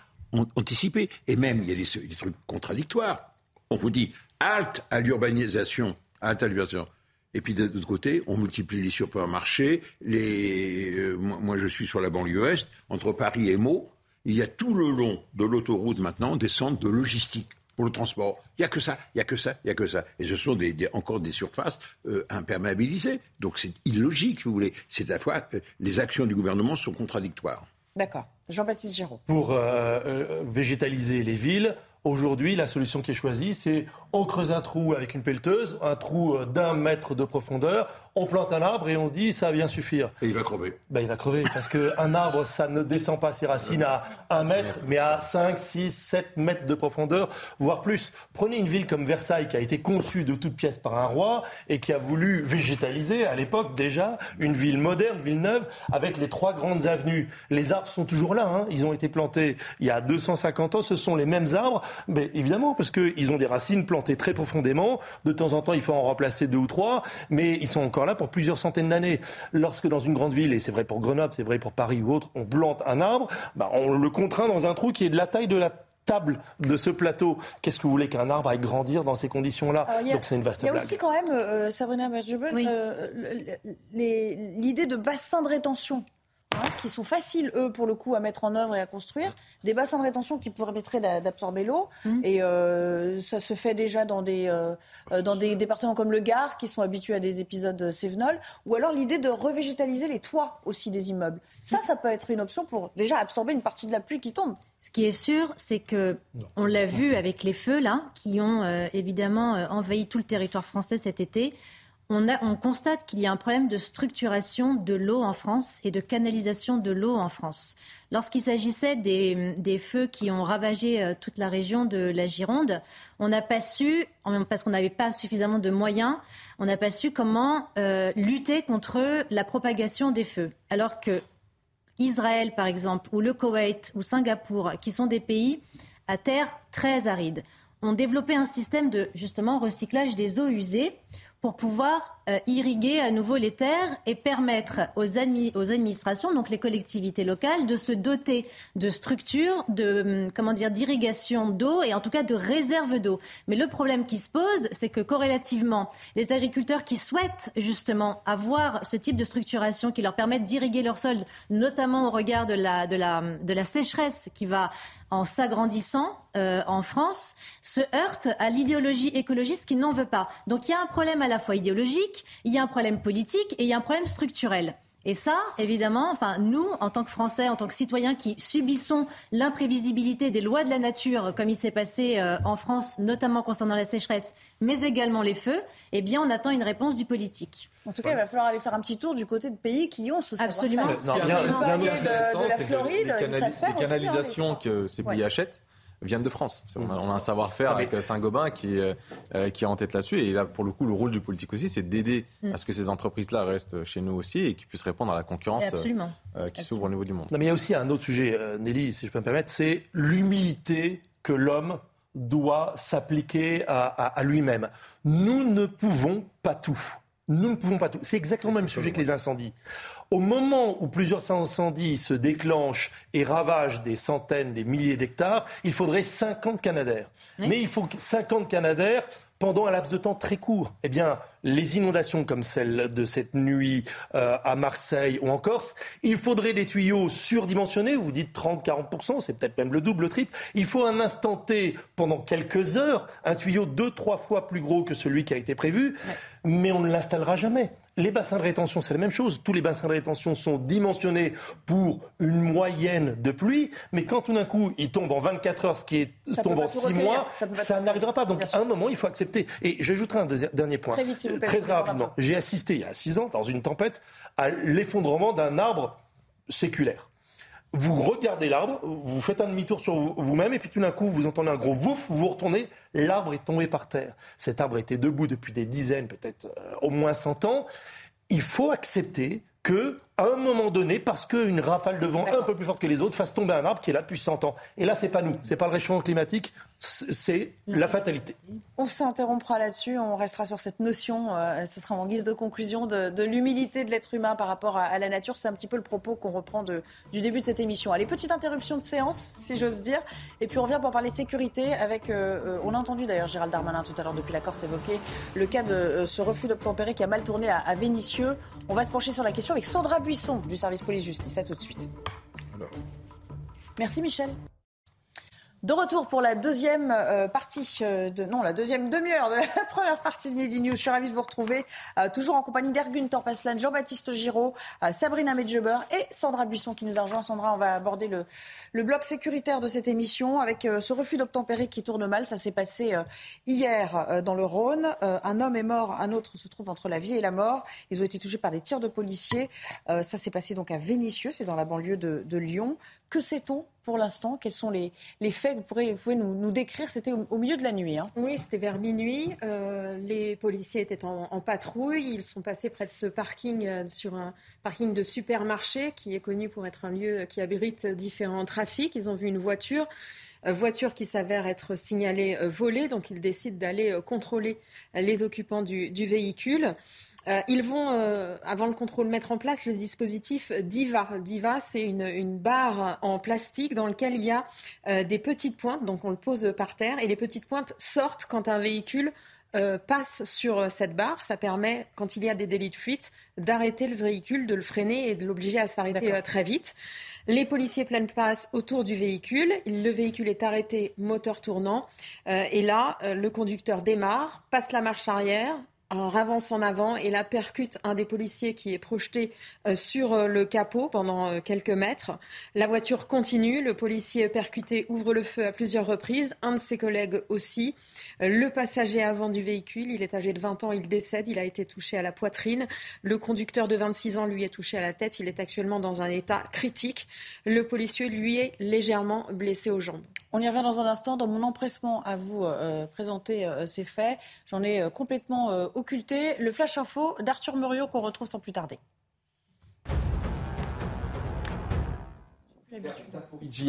anticipé. Et même, il y a des, trucs contradictoires. On vous dit halte à l'urbanisation, halte à l'urbanisation. Et puis de l'autre côté, on multiplie les supermarchés. Les, euh, moi, je suis sur la banlieue est, entre Paris et Meaux. Il y a tout le long de l'autoroute maintenant des centres de logistique pour le transport. Il n'y a que ça, il n'y a que ça, il n'y a que ça. Et ce sont encore des surfaces euh, imperméabilisées. Donc c'est illogique, vous voulez. C'est à la fois, euh, les actions du gouvernement sont contradictoires. D'accord. Jean-Baptiste Giraud. Pour euh, végétaliser les villes, aujourd'hui, la solution qui est choisie, c'est on creuse un trou avec une pelleteuse, un trou d'un mètre de profondeur, on plante un arbre et on dit ça va bien suffire. Et il va crever. Ben, il va crever parce qu'un [LAUGHS] arbre, ça ne descend pas ses racines à 1 mètre, mais à 5, 6, 7 mètres de profondeur, voire plus. Prenez une ville comme Versailles qui a été conçue de toutes pièces par un roi et qui a voulu végétaliser à l'époque déjà une ville moderne, ville neuve, avec les trois grandes avenues. Les arbres sont toujours là, hein. ils ont été plantés il y a 250 ans, ce sont les mêmes arbres, mais évidemment parce qu'ils ont des racines plantées très profondément. De temps en temps, il faut en remplacer deux ou trois, mais ils sont encore là pour plusieurs centaines d'années. Lorsque dans une grande ville, et c'est vrai pour Grenoble, c'est vrai pour Paris ou autre, on plante un arbre, bah, on le contraint dans un trou qui est de la taille de la table de ce plateau. Qu'est-ce que vous voulez qu'un arbre aille grandir dans ces conditions-là Donc c'est une vaste blague. Il y a aussi quand même, euh, Sabrina Badjebel, euh, l'idée de bassin de rétention. Hein, qui sont faciles, eux, pour le coup, à mettre en œuvre et à construire, des bassins de rétention qui permettraient d'absorber l'eau. Mmh. Et ça se fait déjà dans des, dans des départements comme le Gard, qui sont habitués à des épisodes Cévenol, ou alors l'idée de revégétaliser les toits aussi des immeubles. Ça, ça peut être une option pour déjà absorber une partie de la pluie qui tombe. Ce qui est sûr, c'est que on l'a vu avec les feux là, qui ont euh, évidemment euh, envahi tout le territoire français cet été. On, constate qu'il y a un problème de structuration de l'eau en France et de canalisation de l'eau en France. Lorsqu'il s'agissait des, feux qui ont ravagé euh, toute la région de la Gironde, on n'a pas su, parce qu'on n'avait pas suffisamment de moyens, on n'a pas su comment lutter contre la propagation des feux. Alors que Israël, par exemple, ou le Koweït, ou Singapour, qui sont des pays à terre très aride, ont développé un système de justement recyclage des eaux usées pour pouvoir euh, irriguer à nouveau les terres et permettre aux, administrations, donc les collectivités locales, de se doter de structures de hum, comment dire d'irrigation d'eau et en tout cas de réserves d'eau. Mais le problème qui se pose, c'est que corrélativement, les agriculteurs qui souhaitent justement avoir ce type de structuration qui leur permette d'irriguer leur sol, notamment au regard de la, la sécheresse qui va en s'agrandissant euh, en France, se heurte à l'idéologie écologiste qui n'en veut pas. Donc il y a un problème à la fois idéologique, il y a un problème politique et il y a un problème structurel. Et ça, évidemment, enfin, nous, en tant que Français, en tant que citoyens qui subissons l'imprévisibilité des lois de la nature, comme il s'est passé euh, en France, notamment concernant la sécheresse, mais également les feux, eh bien, on attend une réponse du politique. En tout cas, il va falloir aller faire un petit tour du côté de pays qui ont ce Absolument. Non, bien, bien, bien, de, la Floride, les, canalisations que ces pays achètent viennent de France. On a, un savoir-faire avec euh, Saint-Gobain qui, euh, euh, qui est en tête là-dessus. Et là, pour le coup, le rôle du politique aussi, c'est d'aider mm. à ce que ces entreprises-là restent chez nous aussi et qu'ils puissent répondre à la concurrence qui s'ouvre au niveau du monde. Non, mais il y a aussi un autre sujet, Nelly, si je peux me permettre, c'est l'humilité que l'homme doit s'appliquer à, à lui-même. Nous ne pouvons pas tout. Nous ne pouvons pas tout. C'est exactement le même sujet que les incendies. Au moment où plusieurs incendies se déclenchent et ravagent des centaines, des milliers d'hectares, il faudrait 50 Canadaires. Mais il faut 50 Canadaires pendant un laps de temps très court. Eh bien, les inondations comme celle de cette nuit euh, à Marseille ou en Corse, il faudrait des tuyaux surdimensionnés, vous dites 30-40%, c'est peut-être même le double, le triple. Il faut un instant T pendant quelques heures, un tuyau deux, trois fois plus gros que celui qui a été prévu, mais on ne l'installera jamais. Les bassins de rétention, c'est la même chose. Tous les bassins de rétention sont dimensionnés pour une moyenne de pluie, mais quand tout d'un coup, ils tombent en 24 heures, ce qui est, tombe en 6 mois, ça, n'arrivera pas. Donc, à un moment, il faut accepter. Et j'ajouterai un dernier point. Très, très, rapidement. J'ai assisté il y a 6 ans, dans une tempête, à l'effondrement d'un arbre séculaire vous regardez l'arbre, vous faites un demi-tour sur vous-même, et puis tout d'un coup, vous entendez un gros vouf, vous vous retournez, l'arbre est tombé par terre. Cet arbre était debout depuis des dizaines, peut-être euh, au moins 100 ans. Il faut accepter que à un moment donné, parce qu'une rafale de vent un peu plus forte que les autres fasse tomber un arbre qui est là depuis 100 ans. Et là, c'est pas nous, c'est pas le réchauffement climatique, c'est la fatalité. On s'interrompra là-dessus, on restera sur cette notion, euh, ce sera en guise de conclusion, de, l'humilité de l'être humain par rapport à, la nature. C'est un petit peu le propos qu'on reprend de, du début de cette émission. Allez, petite interruption de séance, si j'ose dire, et puis on revient pour parler sécurité avec, euh, euh, on a entendu d'ailleurs Gérald Darmanin tout à l'heure depuis la Corse évoquer le cas de ce refus d'obtempérer qui a mal tourné à, à Vénissieux. On va se pencher sur la question avec Sandra Buisson du service police-justice. À tout de suite. Merci Michel. De retour pour la deuxième euh, partie euh, de non la deuxième demi-heure de la [LAUGHS] première partie de Midi News. Je suis ravie de vous retrouver euh, toujours en compagnie d'Ergun Torpaslan, Jean-Baptiste Giraud, Sabrina Medjeber et Sandra Buisson qui nous a rejoint. Sandra, on va aborder le, bloc sécuritaire de cette émission avec ce refus d'obtempérer qui tourne mal. Ça s'est passé hier dans le Rhône. un homme est mort, un autre se trouve entre la vie et la mort. Ils ont été touchés par des tirs de policiers. ça s'est passé donc à Vénissieux, c'est dans la banlieue de Lyon. Que sait-on pour l'instant? Quels sont les, faits que vous, pouvez nous, décrire? C'était au, milieu de la nuit. Hein. Oui, c'était vers minuit. Euh, les policiers étaient en, patrouille. Ils sont passés près de ce parking, euh, sur un parking de supermarché qui est connu pour être un lieu qui abrite différents trafics. Ils ont vu une voiture euh, voiture qui s'avère être signalée volée, donc ils décident d'aller contrôler les occupants du véhicule. Euh, ils vont, euh, avant le contrôle, mettre en place le dispositif DIVA. DIVA, c'est une, barre en plastique dans laquelle il y a euh, des petites pointes, donc on le pose par terre, et les petites pointes sortent quand un véhicule euh, passe sur cette barre. Ça permet, quand il y a des délits de fuite, d'arrêter le véhicule, de le freiner et de l'obliger à s'arrêter très vite. Les policiers pleine passe autour du véhicule. Le véhicule est arrêté, moteur tournant. et là, le conducteur démarre, passe la marche arrière, avance en avant et la percute un des policiers qui est projeté euh, sur euh, le capot pendant euh, quelques mètres. La voiture continue, le policier percuté ouvre le feu à plusieurs reprises, un de ses collègues aussi. Le passager avant du véhicule, il est âgé de 20 ans, il décède, il a été touché à la poitrine. Le conducteur de 26 ans, lui, est touché à la tête, il est actuellement dans un état critique. Le policier, lui, est légèrement blessé aux jambes. On y revient dans un instant. Dans mon empressement à vous présenter ces faits, j'en ai complètement occulté le flash info d'Arthur Muriot qu'on retrouve sans plus tarder.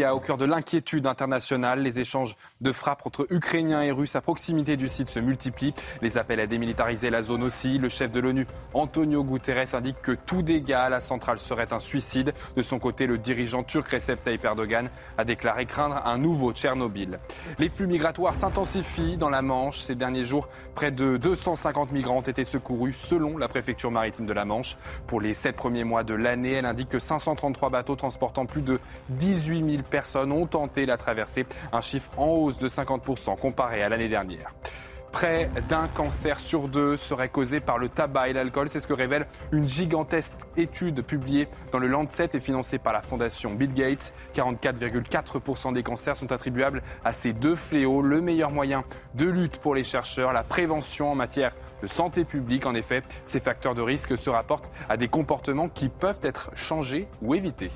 A au cœur de l'inquiétude internationale. Les échanges de frappes entre Ukrainiens et Russes à proximité du site se multiplient. Les appels à démilitariser la zone aussi. Le chef de l'ONU, Antonio Guterres, indique que tout dégât à la centrale serait un suicide. De son côté, le dirigeant turc Recep Tayyip Erdogan a déclaré craindre un nouveau Tchernobyl. Les flux migratoires s'intensifient dans la Manche. Ces derniers jours, près de 250 migrants ont été secourus selon la préfecture maritime de la Manche. Pour les sept premiers mois de l'année, elle indique que 533 bateaux transportant plus de 18 000 personnes ont tenté la traversée, un chiffre en hausse de 50% comparé à l'année dernière. Près d'un cancer sur deux serait causé par le tabac et l'alcool. C'est ce que révèle une gigantesque étude publiée dans le Lancet et financée par la fondation Bill Gates. 44,4% des cancers sont attribuables à ces deux fléaux. Le meilleur moyen de lutte pour les chercheurs, la prévention en matière de santé publique. En effet, ces facteurs de risque se rapportent à des comportements qui peuvent être changés ou évités.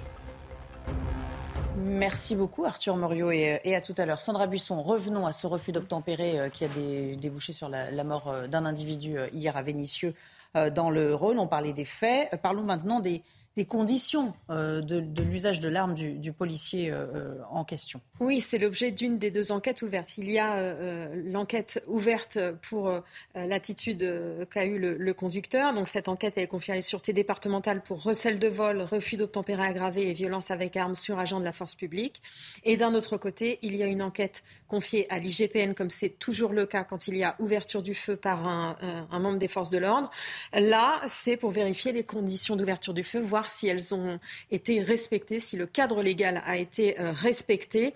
Merci beaucoup Arthur Moriot et, à tout à l'heure. Sandra Buisson, revenons à ce refus d'obtempérer euh, qui a débouché sur la, mort euh, d'un individu euh, hier à Vénissieux dans le Rhône. On parlait des faits. Parlons maintenant des, des conditions euh, de, l'usage de l'arme du, policier euh, euh, en question. Oui, c'est l'objet d'une des deux enquêtes ouvertes. Il y a l'enquête ouverte pour l'attitude qu'a eu le, conducteur. Donc cette enquête est confiée à la sûreté départementale pour recel de vol, refus d'obtempérer aggravé et violence avec arme sur agent de la force publique. Et d'un autre côté, il y a une enquête confiée à l'IGPN, comme c'est toujours le cas quand il y a ouverture du feu par un, un membre des forces de l'ordre. Là, c'est pour vérifier les conditions d'ouverture du feu, voir si elles ont été respectées, si le cadre légal a été euh, respecté.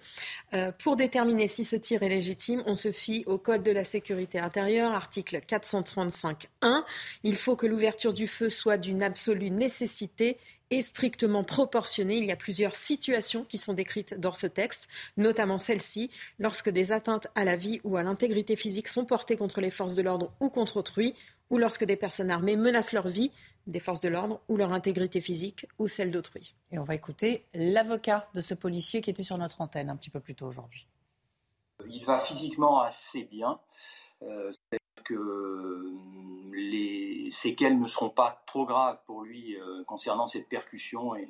Euh, pour déterminer si ce tir est légitime, on se fie au Code de la sécurité intérieure, article 435.1. Il faut que l'ouverture du feu soit d'une absolue nécessité et strictement proportionnée. Il y a plusieurs situations qui sont décrites dans ce texte, notamment celle-ci, lorsque des atteintes à la vie ou à l'intégrité physique sont portées contre les forces de l'ordre ou contre autrui, ou lorsque des personnes armées menacent leur vie des forces de l'ordre ou leur intégrité physique ou celle d'autrui. Et on va écouter l'avocat de ce policier qui était sur notre antenne un petit peu plus tôt aujourd'hui. Il va physiquement assez bien. Euh, que euh, les séquelles ne seront pas trop graves pour lui euh, concernant cette percussion et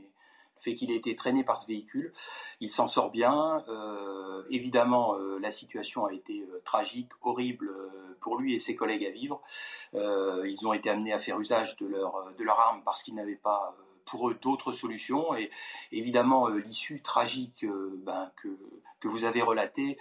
fait qu'il ait été traîné par ce véhicule. Il s'en sort bien. Euh, évidemment, euh, la situation a été euh, tragique, horrible pour lui et ses collègues à vivre. ils ont été amenés à faire usage de leur, de arme parce qu'ils n'avaient pas pour eux d'autres solutions. Et évidemment, l'issue tragique ben, que, que vous avez relatée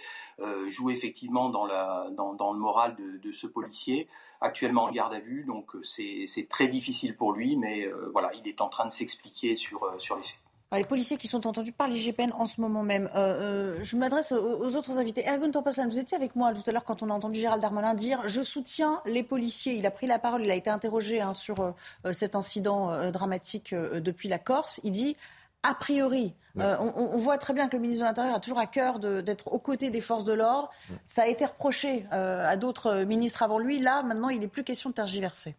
joue effectivement dans, la, le moral de, ce policier, actuellement en garde à vue. Donc c'est très difficile pour lui, mais voilà, il est en train de s'expliquer sur les faits les policiers qui sont entendus par l'IGPN en ce moment même. Euh, euh, je m'adresse aux, autres invités. Ergun Torpaslan, vous étiez avec moi tout à l'heure quand on a entendu Gérald Darmanin dire Je soutiens les policiers. Il a pris la parole, il a été interrogé hein, sur euh, cet incident dramatique depuis la Corse. Il dit a priori, on, voit très bien que le ministre de l'Intérieur a toujours à cœur d'être aux côtés des forces de l'ordre. Ça a été reproché à d'autres ministres avant lui. Là, maintenant, il n'est plus question de tergiverser.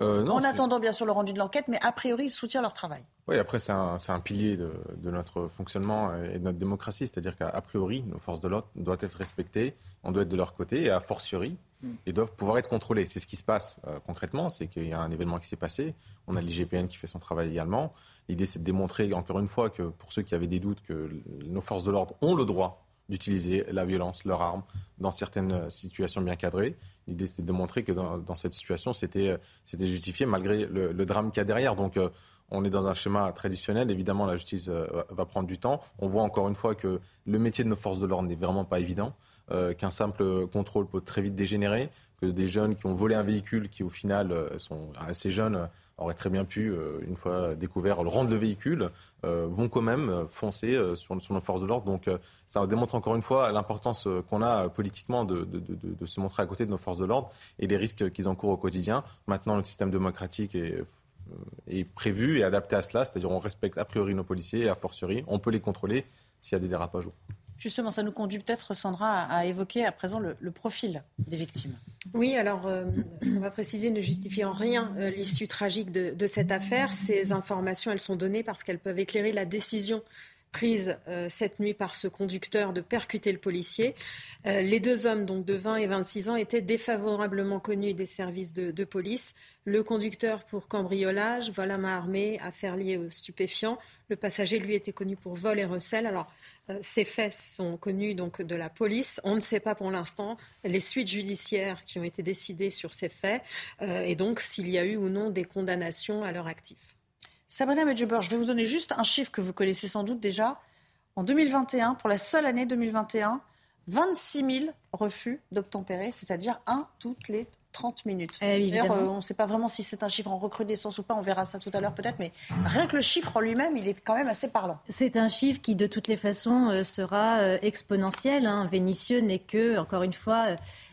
en attendant, bien sûr, le rendu de l'enquête, mais a priori, il soutient leur travail. Oui, après, c'est un, un, pilier de, de, notre fonctionnement et de notre démocratie. C'est-à-dire qu'à priori, nos forces de l'ordre doivent être respectées, on doit être de leur côté, et a fortiori, mm. ils doivent pouvoir être contrôlés. C'est ce qui se passe euh, concrètement, c'est qu'il y a un événement qui s'est passé, on a l'IGPN qui fait son travail également. L'idée, c'est de démontrer, encore une fois, que pour ceux qui avaient des doutes, que nos forces de l'ordre ont le droit d'utiliser la violence, leur arme, dans certaines situations bien cadrées. L'idée, c'était de démontrer que dans, dans cette situation, c'était justifié malgré le, le drame qu'il y a derrière. Donc, euh, on est dans un schéma traditionnel. Évidemment, la justice euh, va prendre du temps. On voit encore une fois que le métier de nos forces de l'ordre n'est vraiment pas évident. qu'un simple contrôle peut très vite dégénérer, que des jeunes qui ont volé un véhicule, qui au final sont assez jeunes, auraient très bien pu, une fois découvert, rendre le véhicule, vont quand même foncer sur, nos forces de l'ordre. Donc ça démontre encore une fois l'importance qu'on a politiquement de, de, se montrer à côté de nos forces de l'ordre et les risques qu'ils encourent au quotidien. Maintenant, le système démocratique est est prévu et adapté à cela, c'est-à-dire on respecte a priori nos policiers et a fortiori, on peut les contrôler s'il y a des dérapages. Justement, ça nous conduit peut-être, Sandra, à évoquer à présent le, profil des victimes. Oui, alors euh, ce qu'on va préciser ne justifie en rien euh, l'issue tragique de, de, cette affaire. Ces informations, elles sont données parce qu'elles peuvent éclairer la décision prise euh, cette nuit par ce conducteur de percuter le policier. Euh, les deux hommes, donc de 20 et 26 ans, étaient défavorablement connus des services de, police. Le conducteur pour cambriolage, vol à main armée, affaire liée aux stupéfiants. Le passager, lui, était connu pour vol et recel. Alors, euh, ces faits sont connus donc de la police. On ne sait pas pour l'instant les suites judiciaires qui ont été décidées sur ces faits et donc s'il y a eu ou non des condamnations à leur actif. Sabrina Medjeber, je vais vous donner juste un chiffre que vous connaissez sans doute déjà. En 2021, pour la seule année 2021, 26 000 refus d'obtempérer, c'est-à-dire un toutes les 30 minutes. Eh D'ailleurs, euh, on ne sait pas vraiment si c'est un chiffre en recrudescence ou pas, on verra ça tout à l'heure peut-être, mais rien que le chiffre en lui-même, il est quand même assez parlant. C'est un chiffre qui, de toutes les façons, euh, sera euh, exponentiel. Hein. Vénitieux n'est que, encore une fois,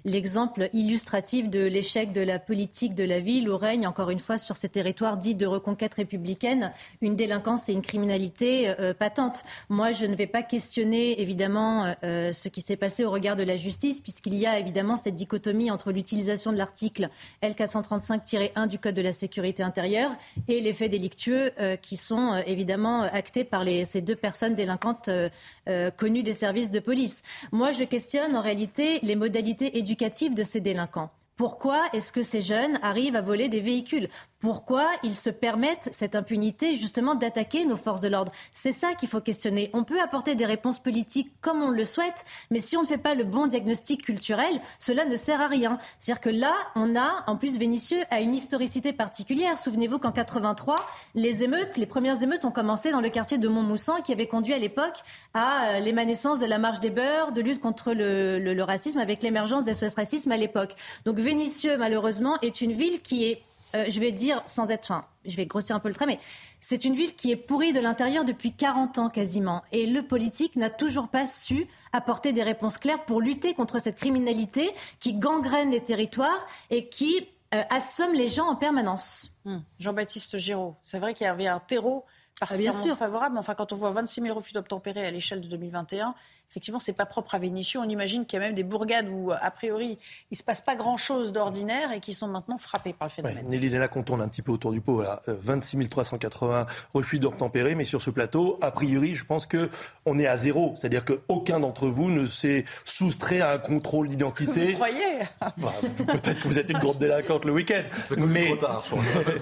l'exemple illustratif de l'échec de la politique de la ville où règne, encore une fois, sur ces territoires dits de reconquête républicaine, une délinquance et une criminalité patente. Moi, je ne vais pas questionner, évidemment, ce qui s'est passé au regard de la justice, puisqu'il y a évidemment cette dichotomie entre l'utilisation de l'article L435-1 du Code de la sécurité intérieure et les faits délictueux euh, qui sont euh, évidemment actés par ces deux personnes délinquantes euh, connues des services de police. Moi, je questionne en réalité les modalités éducatives de ces délinquants. Pourquoi est-ce que ces jeunes arrivent à voler des véhicules? Pourquoi ils se permettent cette impunité justement d'attaquer nos forces de l'ordre C'est ça qu'il faut questionner. On peut apporter des réponses politiques comme on le souhaite, mais si on ne fait pas le bon diagnostic culturel, cela ne sert à rien. C'est-à-dire que là, on a, en plus, Vénitieux a une historicité particulière. Souvenez-vous qu'en 83, les émeutes, les premières émeutes ont commencé dans le quartier de Montmoussan, qui avait conduit à l'époque à euh, l'émanescence de la marche des beurs, de lutte contre le, racisme, avec l'émergence des SOS Racisme à l'époque. Donc Vénitieux, malheureusement, est une ville qui est euh, je vais dire sans être, fin, je vais grossir un peu le trait, mais c'est une ville qui est pourrie de l'intérieur depuis 40 ans quasiment. Et le politique n'a toujours pas su apporter des réponses claires pour lutter contre cette criminalité qui gangrène les territoires et qui euh, assomme les gens en permanence. Hmm. Jean-Baptiste Giraud, c'est vrai qu'il y avait un terreau ah, particulièrement favorable, mais enfin quand on voit 26 000 refus d'obtempérer à l'échelle de 2021, effectivement, c'est pas propre à Vénissieux. On imagine qu'il y a même des bourgades où, a priori, il se passe pas grand-chose d'ordinaire et qui sont maintenant frappées par le phénomène. Nelly Léna, qu'on tourne un petit peu autour du pot. Là. 26 380 refus d'obtempérer, mais sur ce plateau, a priori, je pense que on est à zéro. C'est-à-dire qu'aucun d'entre vous ne s'est soustrait à un contrôle d'identité. Vous croyez? Bah, Peut-être que vous êtes une grosse délinquante le week-end. Mais... Trop tard,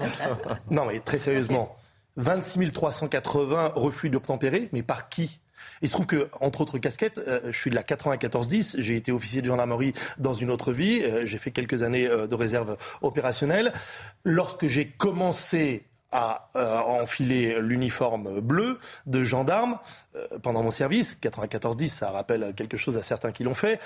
[LAUGHS] non, mais très sérieusement. 26 380 refus d'obtempérer, mais par qui? Il se trouve que, entre autres casquettes, euh, je suis de la 94-10, j'ai été officier de gendarmerie dans une autre vie, euh, j'ai fait quelques années euh, de réserve opérationnelle. Lorsque j'ai commencé à enfiler l'uniforme bleu de gendarme pendant mon service, 94-10, ça rappelle quelque chose à certains qui l'ont fait,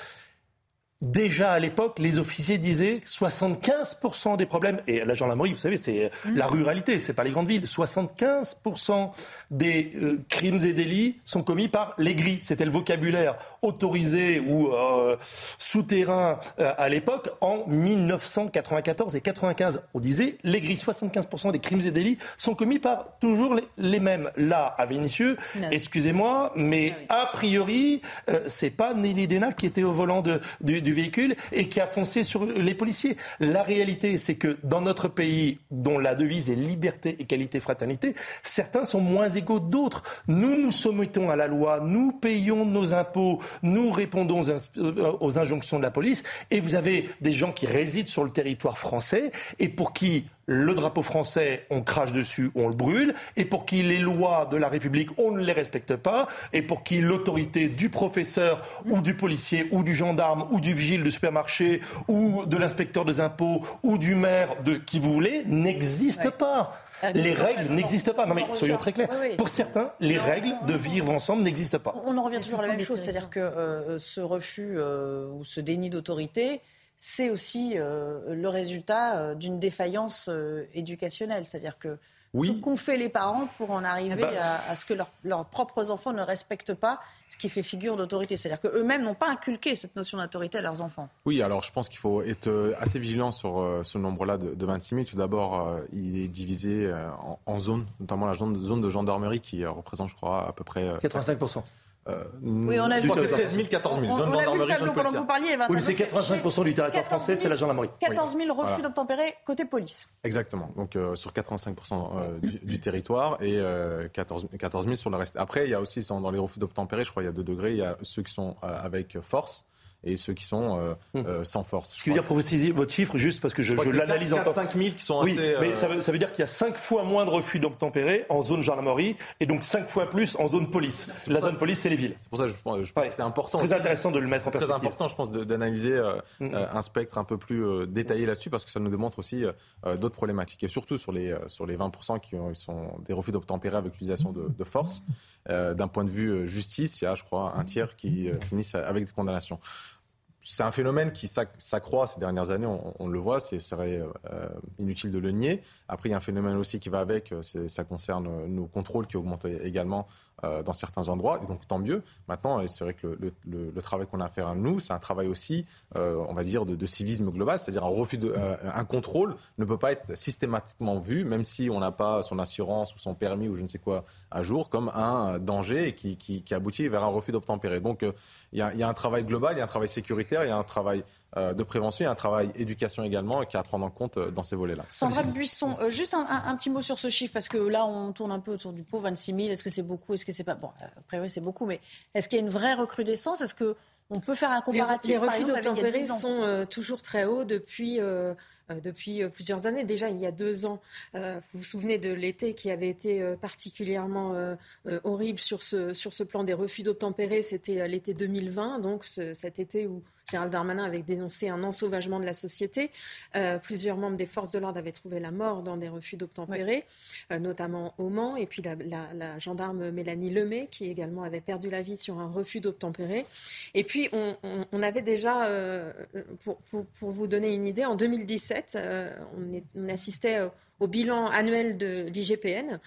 Déjà à l'époque, les officiers disaient 75% des problèmes, et la gendarmerie, vous savez, c'est mmh. la ruralité, c'est pas les grandes villes, 75% des euh, crimes et délits sont commis par les gris. C'était le vocabulaire autorisé ou euh, souterrain euh, à l'époque en 1994 et 95. On disait les gris, 75% des crimes et délits sont commis par toujours les, mêmes. Là, à Vénissieux, excusez-moi, mais a priori, c'est pas Nelly Dena qui était au volant de, du du véhicule et qui a foncé sur les policiers. La réalité, c'est que dans notre pays, dont la devise est liberté, égalité, fraternité, certains sont moins égaux d'autres. Nous nous soumettons à la loi, nous payons nos impôts, nous répondons aux injonctions de la police, et vous avez des gens qui résident sur le territoire français et pour qui le drapeau français, on crache dessus, on le brûle, et pour qui les lois de la République, on ne les respecte pas, et pour qui l'autorité du professeur ou du policier ou du gendarme ou du vigile du supermarché ou de l'inspecteur des impôts ou du maire de qui vous voulez n'existe pas. les règles n'existent pas. Non mais soyons très clairs. Pour certains, les règles de vivre ensemble n'existent pas. On en revient toujours à la même chose, c'est-à-dire que euh, ce refus euh, ou ce déni d'autorité, c'est aussi euh, le résultat d'une défaillance éducationnelle, c'est-à-dire que oui. qu'ont fait les parents pour en arriver ben, à, ce que leurs propres enfants ne respectent pas ce qui fait figure d'autorité C'est-à-dire qu'eux-mêmes n'ont pas inculqué cette notion d'autorité à leurs enfants. Oui, alors je pense qu'il faut être euh, assez vigilant sur euh, ce nombre-là de, 26 000. Tout d'abord, euh, il est divisé en, zones, notamment la zone, zone de gendarmerie qui représente, je crois, à peu près... 85 euh, oui, on a vu. C'est 13 000, 14 000. Zone on, a vu le tableau pendant que vous parliez. Oui, c'est 85 du territoire français, c'est la gendarmerie. 14 000 refus d'obtempérer côté police. Exactement. Donc euh, sur 85 euh, du, du, territoire et 14, 14 000 sur le reste. Après, il y a aussi dans les refus d'obtempérer, je crois, il y a deux degrés. Il y a ceux qui sont avec force et ceux qui sont euh, hum. euh, sans force. Ce qui veut dire, pour préciser votre chiffre, juste parce que je, je, l'analyse en temps. 5 000 qui sont oui, assez. mais ça veut, ça veut dire qu'il y a 5 fois moins de refus d'obtempérer en zone gendarmerie et donc 5 fois plus en zone police. La zone police, c'est les villes. C'est pour ça que je, je pense que c'est important. Très intéressant de le mettre en perspective. Très important, je pense, d'analyser euh, hum. un spectre un peu plus détaillé là-dessus parce que ça nous démontre aussi d'autres problématiques. Et surtout sur les, sur les 20% qui sont des refus d'obtempérer avec l'utilisation de, de, force. D'un point de vue justice, il y a, je crois, un tiers qui finissent avec des condamnations c'est un phénomène qui s'accroît ces dernières années, on, le voit, c'est serait euh, inutile de le nier. Après, il y a un phénomène aussi qui va avec, euh, ça concerne nos contrôles qui augmentent également euh, dans certains endroits, et donc tant mieux. Maintenant, c'est vrai que le, le, le travail qu'on a à faire à nous, c'est un travail aussi, euh, on va dire, de, de civisme global, c'est-à-dire un refus de, euh, un contrôle ne peut pas être systématiquement vu, même si on n'a pas son assurance ou son permis ou je ne sais quoi à jour, comme un danger qui, qui, qui aboutit vers un refus d'obtempérer. Donc, il y, a, y, a un travail global, il y a un travail sécuritaire, il y a un travail euh, de prévention et un travail éducation également qui a à prendre en compte euh, dans ces volets-là. Sandra Buisson, euh, juste un, petit mot sur ce chiffre parce que là on tourne un peu autour du pot, 26 000. Est-ce que c'est beaucoup Est-ce que c'est pas bon Après oui c'est beaucoup, mais est-ce qu'il y a une vraie recrudescence? Est-ce que on peut faire un comparatif Les, les refus d'obtempérer sont toujours très hauts depuis euh, depuis euh, plusieurs années. Déjà, il y a deux ans, euh, vous vous souvenez de l'été qui avait été particulièrement horrible sur ce, sur ce plan des refus d'obtempérer. C'était l'été 2020, donc cet été où Gérald Darmanin avait dénoncé un ensauvagement de la société. plusieurs membres des forces de l'ordre avaient trouvé la mort dans des refus d'obtempérer, notamment au Mans. Et puis la, gendarme Mélanie Lemay, qui également avait perdu la vie sur un refus d'obtempérer. Et puis, on, avait déjà, pour, pour, vous donner une idée, en 2017, euh, on, assistait au bilan annuel de l'IGPN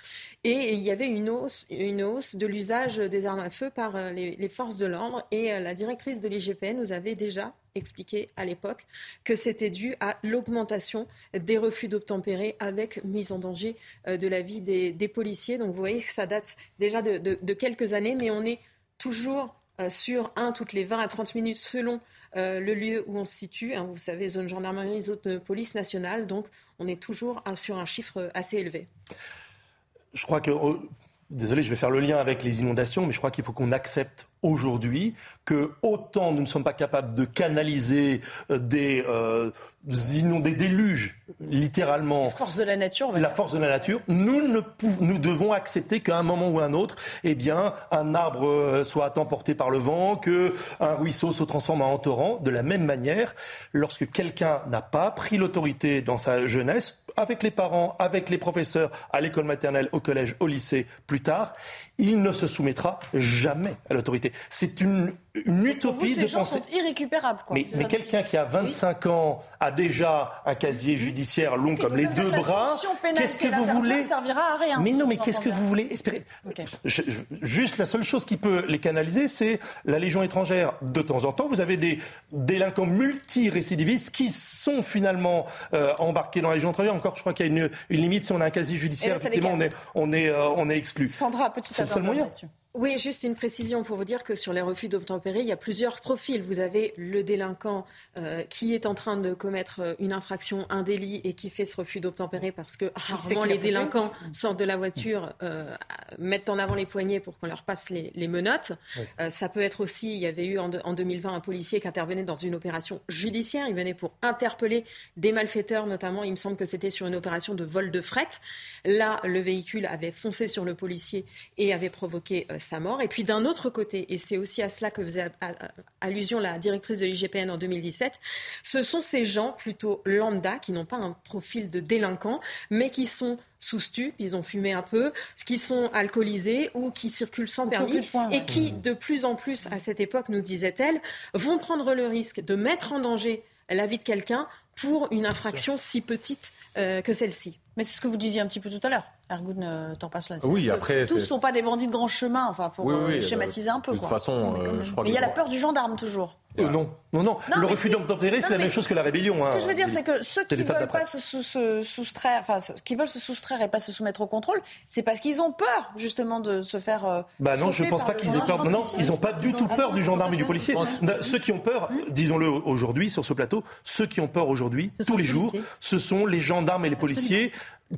et il y avait une hausse, une hausse de l'usage des armes à feu par euh, les, forces de l'ordre. Et euh, la directrice de l'IGPN nous avait déjà expliqué à l'époque que c'était dû à l'augmentation des refus d'obtempérer avec mise en danger de la vie des, policiers. Donc vous voyez que ça date déjà de quelques années, mais on est toujours sur un toutes les 20 à 30 minutes selon euh, le lieu où on se situe. Hein, vous savez, zone gendarmerie, zone police nationale. Donc, on est toujours sur un chiffre assez élevé. Je crois que. Oh, désolé, je vais faire le lien avec les inondations, mais je crois qu'il faut qu'on accepte aujourd'hui que autant nous ne sommes pas capables de canaliser euh, des, euh, des déluges, littéralement. La force de la nature. La force de la nature. Nous, ne nous devons accepter qu'à un moment ou à un autre, eh bien, un arbre euh, soit emporté par le vent, que un ruisseau se transforme en torrent. De la même manière, lorsque quelqu'un n'a pas pris l'autorité dans sa jeunesse, avec les parents, avec les professeurs, à l'école maternelle, au collège, au lycée, plus tard, il ne se soumettra jamais à l'autorité. C'est une, utopie de gens Sont irrécupérables. Mais, quelqu'un qui a 25 ans a déjà un casier judiciaire long comme les deux bras. Qu'est-ce que vous voulez servira à rien. Mais non, mais qu'est-ce que vous voulez espérer Juste la seule chose qui peut les canaliser, c'est la Légion étrangère. De temps en temps, vous avez des délinquants multirécidivistes qui sont finalement euh, embarqués dans la Légion étrangère. Encore, je crois qu'il y a une, limite. Si on a un casier judiciaire, effectivement, on est, on est, euh, on est exclu. Sandra, petite c'est le seul moyen. Oui, juste une précision pour vous dire que sur les refus d'obtempérer, il y a plusieurs profils. Vous avez le délinquant euh, qui est en train de commettre euh, une infraction, un délit et qui fait ce refus d'obtempérer parce que rarement les délinquants sortent de la voiture, euh, mettent en avant les poignets pour qu'on leur passe les, menottes. ça peut être aussi, il y avait eu en, en, 2020 un policier qui intervenait dans une opération judiciaire. Il venait pour interpeller des malfaiteurs, notamment, il me semble que c'était sur une opération de vol de fret. Là, le véhicule avait foncé sur le policier et avait provoqué sa mort. Et puis d'un autre côté, et c'est aussi à cela que faisait allusion la directrice de l'IGPN en 2017, ce sont ces gens plutôt lambda qui n'ont pas un profil de délinquant, mais qui sont sous stup, ils ont fumé un peu, qui sont alcoolisés ou qui circulent sans permis et qui, de plus en plus, à cette époque, nous disait-elle, vont prendre le risque de mettre en danger la vie de quelqu'un pour une infraction si petite euh, que celle-ci. Mais c'est ce que vous disiez un petit peu tout à l'heure. Ergoun euh, t'en passe là. Oui, après. Tous ne sont pas des bandits de grand chemin, enfin, pour euh, schématiser un peu. De toute façon, je crois Mais il y a la peur du gendarme toujours. Non, non, non, Le refus d'obtempérer, c'est la même chose que la rébellion. Ce que hein. je veux dire, c'est que ceux qui veulent pas se, soustraire, enfin, qui veulent se soustraire et pas se soumettre au contrôle, c'est parce qu'ils ont peur, justement, de se faire. bah non, je ne pense pas qu'ils aient peur. Non, ils n'ont pas du tout peur du gendarme et du policier. Ceux qui ont peur, disons-le aujourd'hui sur ce plateau, ceux qui ont peur aujourd'hui, tous les jours, ce sont les gendarmes et les policiers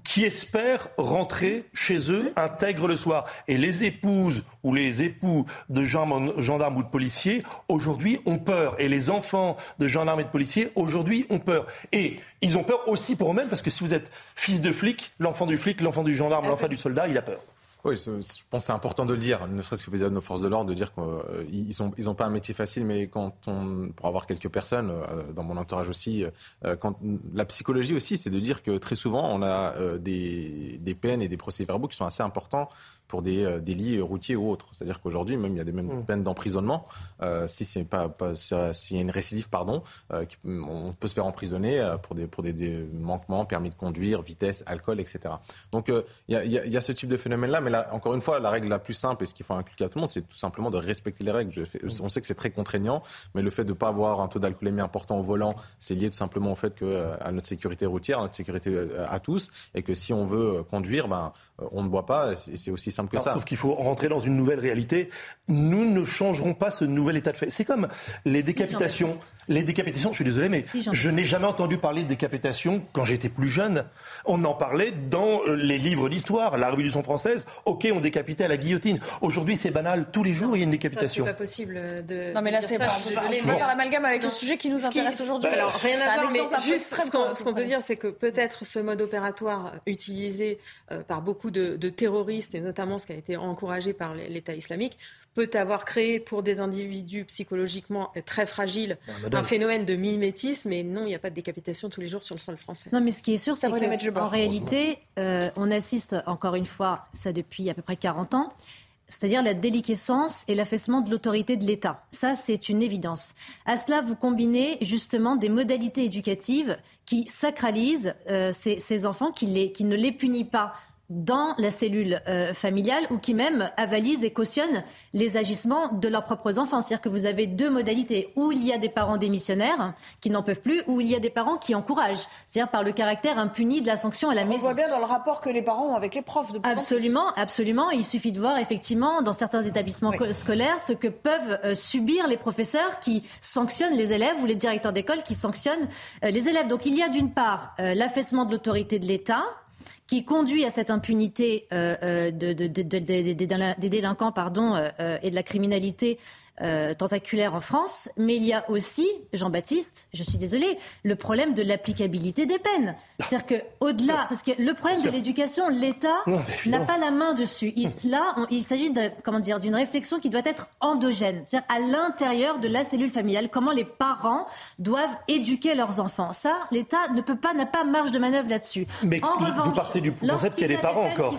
qui espèrent rentrer chez eux intègres le soir. Et les épouses ou les époux de gendarmes ou de policiers, aujourd'hui, ont peur. Et les enfants de gendarmes et de policiers, aujourd'hui, ont peur. Et ils ont peur aussi pour eux-mêmes, parce que si vous êtes fils de flic, l'enfant du flic, l'enfant du gendarme, l'enfant du soldat, il a peur. Oui, je pense c'est important de le dire, ne serait-ce que vis à nos forces de l'ordre, de dire qu'ils n'ont ils ont pas un métier facile, mais quand on, pour avoir quelques personnes, euh, dans mon entourage aussi, euh, quand, la psychologie aussi, c'est de dire que très souvent, on a euh, des, des peines et des procédés-verbaux qui sont assez importants pour des euh, délits routiers ou autres. C'est-à-dire qu'aujourd'hui, même il y a des mêmes mmh. peines d'emprisonnement. Euh, si c'est pas, pas s'il y a une récidive, pardon, euh, on peut se faire emprisonner pour des pour des, manquements, permis de conduire, vitesse, alcool, etc. Donc il y, a, y, a, ce type de phénomène-là, mais là, encore une fois, la règle la plus simple et ce qu'il faut inculquer à tout le monde, c'est tout simplement de respecter les règles. Mmh. On sait que c'est très contraignant, mais le fait de ne pas avoir un taux d'alcoolémie important au volant, c'est lié tout simplement au fait que à notre sécurité routière, à notre sécurité à tous, et que si on veut conduire, ben on ne boit pas. Et c'est aussi simple que ça. Sauf qu'il faut rentrer dans une nouvelle réalité. Nous ne changerons pas ce nouvel état de fait. C'est comme les décapitations. les décapitations, je suis désolé, mais je n'ai jamais entendu parler de décapitation quand j'étais plus jeune. On en parlait dans les livres d'histoire, la Révolution française. Ok, on décapitait à la guillotine. Aujourd'hui, c'est banal. Tous les jours, il y a une décapitation. C'est pas possible de. Non, mais là, c'est pas. On va faire l'amalgame avec le sujet qui nous intéresse aujourd'hui. Alors, rien à voir, mais juste ce qu'on peut dire, c'est que peut-être ce mode opératoire utilisé euh, par beaucoup de, de terroristes, et notamment ce qui a été encouragé par l'État islamique, peut avoir créé pour des individus psychologiquement très fragiles ben, un phénomène de mimétisme. Mais non, il n'y a pas de décapitation tous les jours sur le sol français. Non, mais ce qui est sûr, c'est qu'en réalité, euh, on assiste encore une fois, ça depuis à peu près 40 ans, c'est-à-dire la déliquescence et l'affaissement de l'autorité de l'État. Ça, c'est une évidence. À cela, vous combinez justement des modalités éducatives qui sacralisent euh, ces, ces, enfants, qui, les, qui ne les punissent pas dans la cellule euh, familiale ou qui même avalisent et cautionnent les agissements de leurs propres enfants. C'est-à-dire que vous avez deux modalités, où il y a des parents démissionnaires qui n'en peuvent plus, ou il y a des parents qui encouragent, c'est-à-dire par le caractère impuni de la sanction à la maison. On voit bien dans le rapport que les parents ont avec les profs. De absolument, absolument. Il suffit de voir effectivement dans certains établissements scolaires ce que peuvent euh, subir les professeurs qui sanctionnent les élèves ou les directeurs d'école qui sanctionnent euh, les élèves. Donc il y a d'une part l'affaissement de l'autorité de l'État, qui conduit à cette impunité euh, euh, de, des délinquants euh, et de la criminalité euh, tentaculaire en France, mais il y a aussi, Jean-Baptiste, je suis désolé, le problème de l'applicabilité des peines. C'est-à-dire que au-delà, parce que le problème de l'éducation, l'État n'a pas la main dessus. Il, là, il s'agit de, comment dire, d'une réflexion qui doit être endogène, c'est-à-dire à, l'intérieur de la cellule familiale, comment les parents doivent éduquer leurs enfants. Ça, l'État ne peut pas, n'a pas marge de manœuvre là-dessus. Mais en revanche, vous partez du concept qu'il y a des parents encore.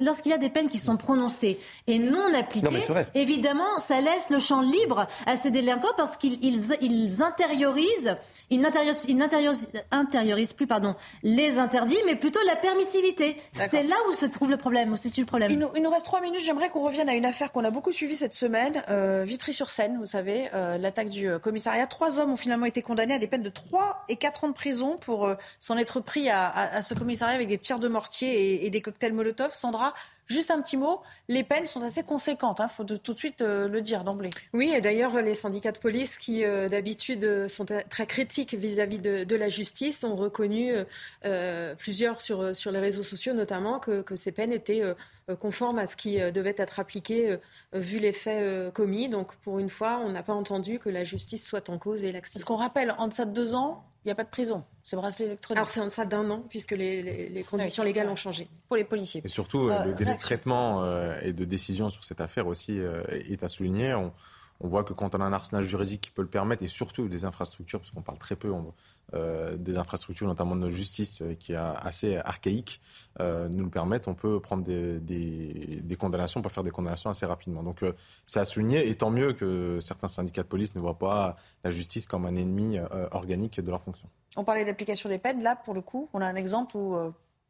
Lorsqu'il y a des peines qui sont prononcées et non appliquées, évidemment, ça laisse le champ libre à ces délinquants parce qu'ils ils, intériorisent, ils n'intériorisent plus pardon, les interdits, mais plutôt la permissivité. C'est là où se trouve le problème, où c'est le problème. Il nous, reste trois minutes. J'aimerais qu'on revienne à une affaire qu'on a beaucoup suivie cette semaine, euh, Vitry-sur-Seine, vous savez, euh, l'attaque du euh, commissariat. Trois hommes ont finalement été condamnés à des peines de 3 et 4 ans de prison pour s'en être pris à, ce commissariat avec des tirs de mortier et, et des cocktails Molotov. Sandra, Juste un petit mot, les peines sont assez conséquentes, il hein, faut tout de suite euh, le dire d'emblée. Oui, et d'ailleurs, les syndicats de police qui, euh, d'habitude, euh, sont très critiques vis-à-vis de, la justice, ont reconnu plusieurs sur, sur les réseaux sociaux, notamment, que, ces peines étaient conformes à ce qui devait être appliqué vu les faits commis. Donc, pour une fois, on n'a pas entendu que la justice soit en cause et laxiste. Ce qu'on rappelle, en deçà de deux ans, il n'y a pas de prison. C'est bracelet électronique. Alors c'est en ça d'un an, puisque les, conditions légales ont changé. Pour les policiers. Et surtout, euh, le délai de traitement euh, et de décision sur cette affaire aussi euh, est à souligner. On, on voit que quand on a un arsenal juridique qui peut le permettre, et surtout des infrastructures, parce qu'on parle très peu euh, des infrastructures, notamment de notre justice, euh, qui est assez archaïque, euh, nous le permettent, on peut prendre des, des, condamnations, on peut faire des condamnations assez rapidement. Donc c'est à souligner, et tant mieux que certains syndicats de police ne voient pas la justice comme un ennemi organique de leur fonction. On parlait d'application des peines, là, pour le coup, on a un exemple où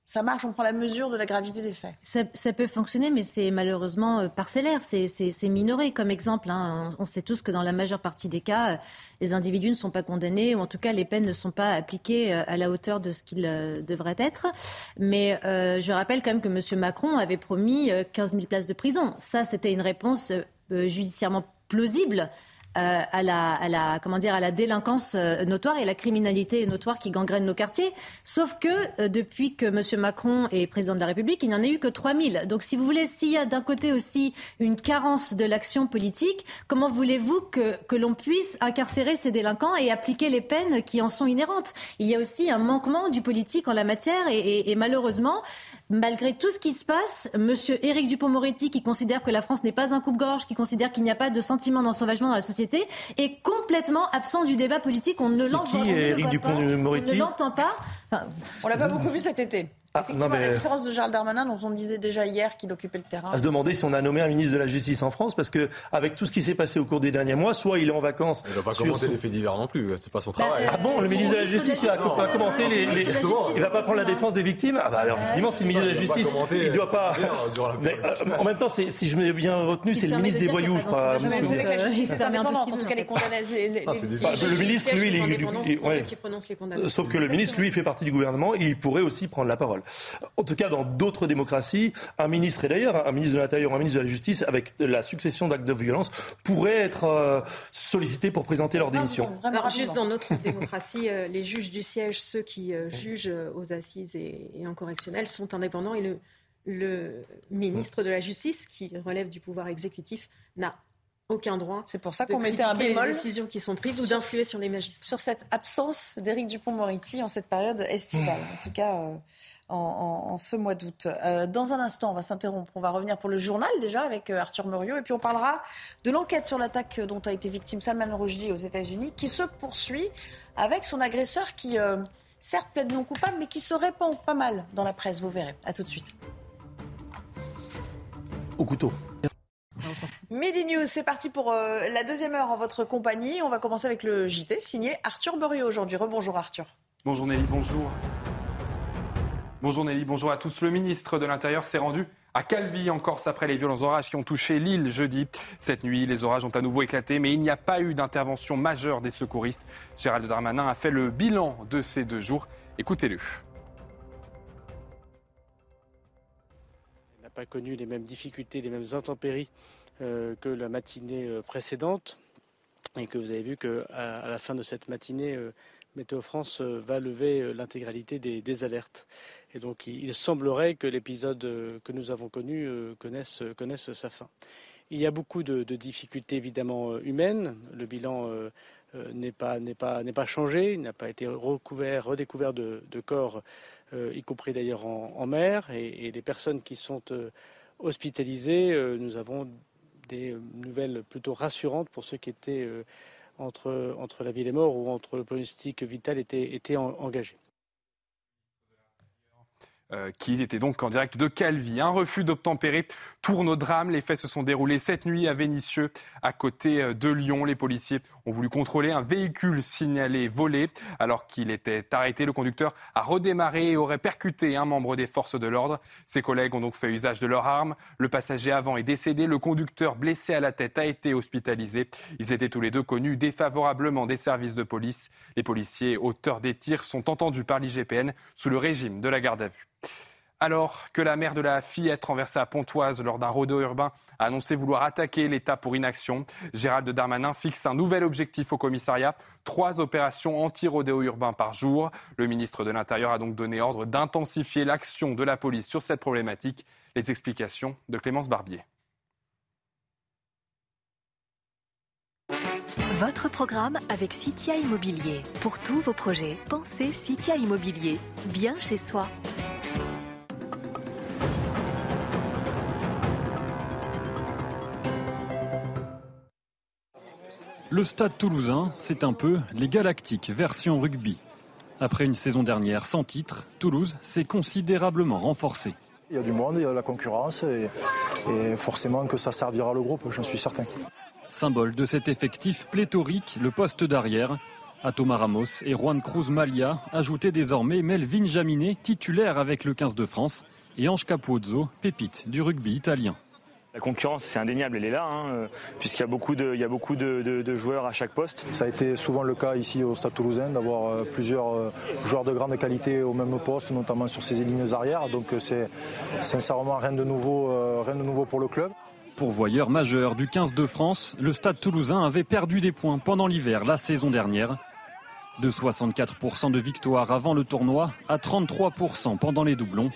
ça marche, on prend la mesure de la gravité des faits. Ça, peut fonctionner, mais c'est malheureusement euh, parcellaire, c'est minoré comme exemple. Hein. On, sait tous que dans la majeure partie des cas, euh, les individus ne sont pas condamnés, ou en tout cas les peines ne sont pas appliquées euh, à la hauteur de ce qu'ils devraient être. Mais je rappelle quand même que M. Macron avait promis 15 000 places de prison. Ça, c'était une réponse judiciairement plausible euh, à, la, à, la, comment dire, à la délinquance euh, notoire et à la criminalité notoire qui gangrène nos quartiers. Sauf que euh, depuis que M. Macron est président de la République, il n'y en a eu que 3000. Donc si vous voulez, s'il y a d'un côté aussi une carence de l'action politique, comment voulez-vous que, que l'on puisse incarcérer ces délinquants et appliquer les peines qui en sont inhérentes? Il y a aussi un manquement du politique en la matière et malheureusement, malgré tout ce qui se passe, M. Éric Dupont-Moretti, qui considère que la France n'est pas un coupe-gorge, qui considère qu'il n'y a pas de sentiment d'ensauvagement dans la société, est complètement absent du débat politique. On ne l'entend pas. Enfin, on l'a pas beaucoup vu cet été. Ah, Effectivement, la différence de Gérald Darmanin, dont on disait déjà hier qu'il occupait le terrain. À se demander si on a nommé un ministre de la Justice en France, parce que avec tout ce qui s'est passé au cours des derniers mois, soit il est en vacances. Il ne va pas commenter les faits divers non plus, c'est pas son travail. ah bon, le ministre de la Justice, il va pas commenter les. les... Il va pas prendre la défense des victimes Ah bah alors effectivement, c'est le ministre de la Justice. Il doit pas. Euh, en même temps, si je m'ai bien retenu, c'est le ministre des voyous, je crois. C'est indépendant, en tout cas les condamnations. Le ministre, lui, il Sauf que le ministre, lui, fait partie du gouvernement et il pourrait aussi prendre la parole. En tout cas, dans d'autres démocraties, un ministre, et d'ailleurs un ministre de l'Intérieur ou un ministre de la Justice, avec la succession d'actes de violence, pourrait être euh, sollicité pour présenter leur démission. Alors, juste dans notre [LAUGHS] démocratie, euh, les juges du siège, ceux qui euh, jugent aux assises et, en correctionnel, sont indépendants et le, le ministre de la Justice, qui relève du pouvoir exécutif, n'a aucun droit. C'est pour ça qu'on mettait un bémol les décisions qui sont prises ou d'influer sur les magistrats. Sur cette absence d'Éric Dupont-Moretti en cette période estivale. En tout cas, en, ce mois d'août. Euh, dans un instant, on va s'interrompre. On va revenir pour le journal déjà avec euh, Arthur Muriot. Et puis on parlera de l'enquête sur l'attaque dont a été victime Salman Rushdie aux États-Unis, qui se poursuit avec son agresseur qui, euh, certes, plaide non coupable, mais qui se répand pas mal dans la presse. Vous verrez. À tout de suite. Au couteau. Midi News, c'est parti pour la deuxième heure en votre compagnie. On va commencer avec le JT signé Arthur Muriot aujourd'hui. Rebonjour Arthur. Bonjour Nelly, bonjour. Bonjour Nelly, bonjour à tous. Le ministre de l'Intérieur s'est rendu à Calvi en Corse après les violents orages qui ont touché l'île jeudi. Cette nuit, les orages ont à nouveau éclaté, mais il n'y a pas eu d'intervention majeure des secouristes. Gérald Darmanin a fait le bilan de ces deux jours. Écoutez-le. Il n'a pas connu les mêmes difficultés, les mêmes intempéries euh, que la matinée euh, précédente. Et que vous avez vu qu'à la fin de cette matinée, euh, Météo France euh, va lever euh, l'intégralité des, alertes. Et donc il, semblerait que l'épisode euh, que nous avons connu connaisse, sa fin. Il y a beaucoup de, difficultés évidemment humaines. Le bilan n'est pas, pas, pas, changé. Il n'a pas été recouvert, redécouvert de, corps, y compris d'ailleurs en, mer. Et, les personnes qui sont hospitalisées, nous avons des nouvelles plutôt rassurantes pour ceux qui étaient entre, la vie et les morts ou entre le pronostic vital était engagé. Euh, qui était donc en direct de Calvi. Un refus d'obtempérer tourne au drame. Les faits se sont déroulés cette nuit à Vénissieux, à côté euh, de Lyon. Les policiers ont voulu contrôler un véhicule signalé volé. Alors qu'il était arrêté, le conducteur a redémarré et aurait percuté un membre des forces de l'ordre. Ses collègues ont donc fait usage de leurs armes. Le passager avant est décédé. Le conducteur blessé à la tête a été hospitalisé. Ils étaient tous les deux connus défavorablement des services de police. Les policiers auteurs des tirs sont entendus par l'IGPN sous le régime de la garde à vue. Alors que la mère de la fillette renversée à Pontoise lors d'un rodéo urbain a annoncé vouloir attaquer l'État pour inaction, Gérald Darmanin fixe un nouvel objectif au commissariat, trois opérations anti-rodéo urbain par jour. Le ministre de l'Intérieur a donc donné ordre d'intensifier l'action de la police sur cette problématique. Les explications de Clémence Barbier. Votre programme avec Citia Immobilier. Pour tous vos projets, pensez Citia Immobilier. Bien chez soi. Le stade toulousain, c'est un peu les Galactiques version rugby. Après une saison dernière sans titre, Toulouse s'est considérablement renforcé. Il y a du monde, il y a de la concurrence et, et forcément que ça servira le groupe, j'en suis certain. Symbole de cet effectif pléthorique, le poste d'arrière. À Thomas Ramos et Juan Cruz Malia, ajouté désormais Melvin Jaminet, titulaire avec le 15 de France, et Ange Capuzzo, pépite du rugby italien. La concurrence, c'est indéniable, elle est là, hein, puisqu'il y a beaucoup, de, il y a beaucoup de, joueurs à chaque poste. Ça a été souvent le cas ici au Stade Toulousain d'avoir euh, plusieurs euh, joueurs de grande qualité au même poste, notamment sur ces lignes arrières. Donc euh, c'est sincèrement rien de nouveau, rien de nouveau pour le club. Pourvoyeur majeur du 15 de France, le Stade Toulousain avait perdu des points pendant l'hiver la saison dernière. De 64% de victoires avant le tournoi à 33% pendant les doublons.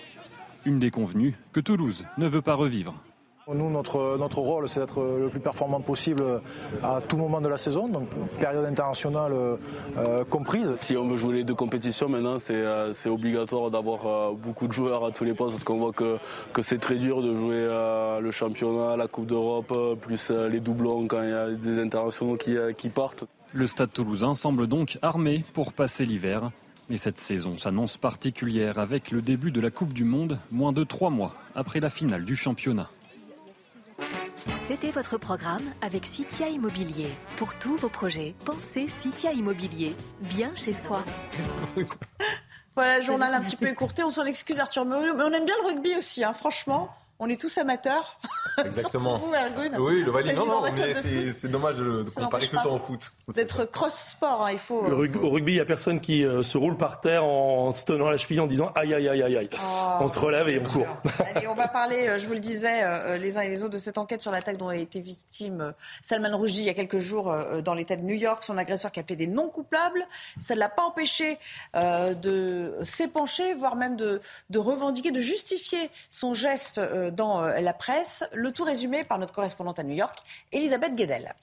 Une déconvenue que Toulouse ne veut pas revivre. Nous, notre, notre rôle, c'est d'être le plus performant possible à tout moment de la saison, donc période internationale euh, comprise. Si on veut jouer les deux compétitions, maintenant, c'est euh, obligatoire d'avoir euh, beaucoup de joueurs à tous les postes, parce qu'on voit que, que c'est très dur de jouer le championnat, la Coupe d'Europe, plus les doublons quand il y a des internationaux qui, qui partent. Le stade toulousain semble donc armé pour passer l'hiver. Mais cette saison s'annonce particulière avec le début de la Coupe du Monde, moins de trois mois après la finale du championnat. C'était votre programme avec Citia Immobilier. Pour tous vos projets, pensez Citia Immobilier. Bien chez soi. Voilà, journal un petit peu écourté. On s'en excuse, Arthur. Mais on aime bien le rugby aussi, hein, franchement on est tous amateurs. [LAUGHS] Exactement. oui, le Valais. Non, non, c'est dommage de, comparer que le temps au foot. D'être cross-sport, hein, il faut. Euh, au rugby, il n'y a personne qui euh, se roule par terre en se tenant la cheville en disant aïe, aïe, aïe, aïe, aïe. Oh. on se relève et on court. Allez, on va parler, euh, je vous le disais, les uns et les autres, de cette enquête sur l'attaque dont a été victime Salman Rushdie il y a quelques jours dans l'État de New York. Son agresseur qui a des non coupables. Ça ne l'a pas empêché de s'épancher, voire même de, de revendiquer, de justifier son geste dans euh, la presse. Le tout résumé par notre correspondante à New York, Elisabeth Guedel.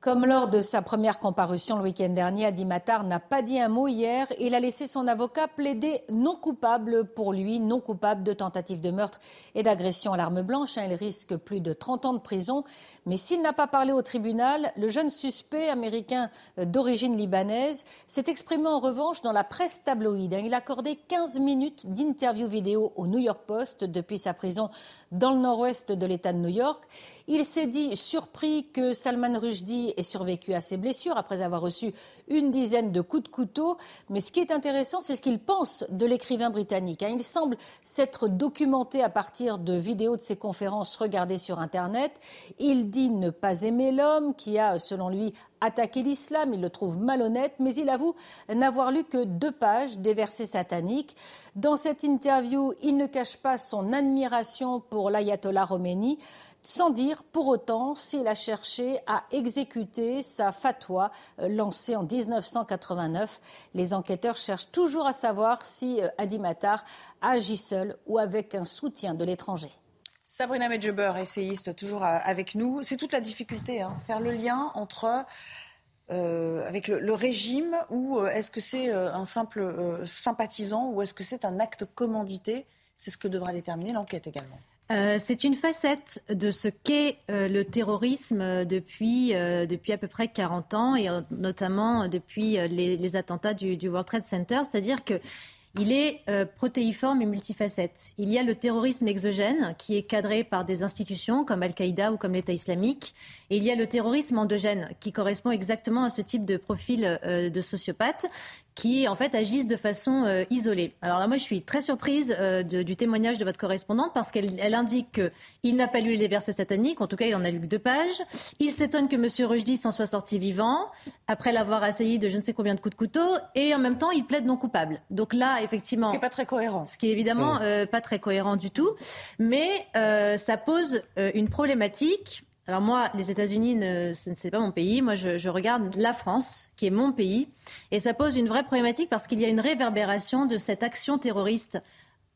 Comme lors de sa première comparution le week-end dernier, Adi Matar n'a pas dit un mot hier. Il a laissé son avocat plaider non coupable pour lui, non coupable de tentative de meurtre et d'agression à l'arme blanche. Il risque plus de 30 ans de prison. Mais s'il n'a pas parlé au tribunal, le jeune suspect américain d'origine libanaise s'est exprimé en revanche dans la presse tabloïde. Il a accordé 15 minutes d'interview vidéo au New York Post depuis sa prison dans le nord-ouest de l'État de New York. Il s'est dit surpris que Salman Rushdie ait survécu à ses blessures après avoir reçu une dizaine de coups de couteau. Mais ce qui est intéressant, c'est ce qu'il pense de l'écrivain britannique. Hein. Il semble s'être documenté à partir de vidéos de ses conférences regardées sur Internet. Il dit ne pas aimer l'homme qui a, selon lui, attaqué l'islam. Il le trouve malhonnête, mais il avoue n'avoir lu que deux pages des versets sataniques. Dans cette interview, il ne cache pas son admiration pour l'ayatollah Khomeini sans dire pour autant s'il a cherché à exécuter sa fatwa euh, lancée en 1989. Les enquêteurs cherchent toujours à savoir si euh, Adi Matar agit seul ou avec un soutien de l'étranger. Sabrina Medjeber, essayiste, toujours euh, avec nous. C'est toute la difficulté, hein, faire le lien entre avec le, régime ou est-ce que c'est un simple sympathisant ou est-ce que c'est un acte commandité? C'est ce que devra déterminer l'enquête également. Euh, c'est une facette de ce qu'est euh, le terrorisme euh, depuis, à peu près 40 ans et notamment depuis les, attentats du, World Trade Center. C'est-à-dire que il est protéiforme et multifacette. Il y a le terrorisme exogène qui est cadré par des institutions comme Al-Qaïda ou comme l'État islamique. Et il y a le terrorisme endogène qui correspond exactement à ce type de profil de sociopathe qui en fait agissent de façon euh, isolée. Alors là, moi, je suis très surprise euh, du témoignage de votre correspondante parce qu'elle elle indique qu'il n'a pas lu les versets sataniques, en tout cas, il en a lu que deux pages. Il s'étonne que M. Rushdie s'en soit sorti vivant après l'avoir assailli de je ne sais combien de coups de couteau, et en même temps, il plaide non coupable. Donc là, effectivement, ce qui n'est pas très cohérent. Ce qui est évidemment euh, pas très cohérent du tout, mais ça pose une problématique alors moi, les États-Unis, ce n'est pas mon pays. Moi, je, regarde la France, qui est mon pays. Et ça pose une vraie problématique parce qu'il y a une réverbération de cette action terroriste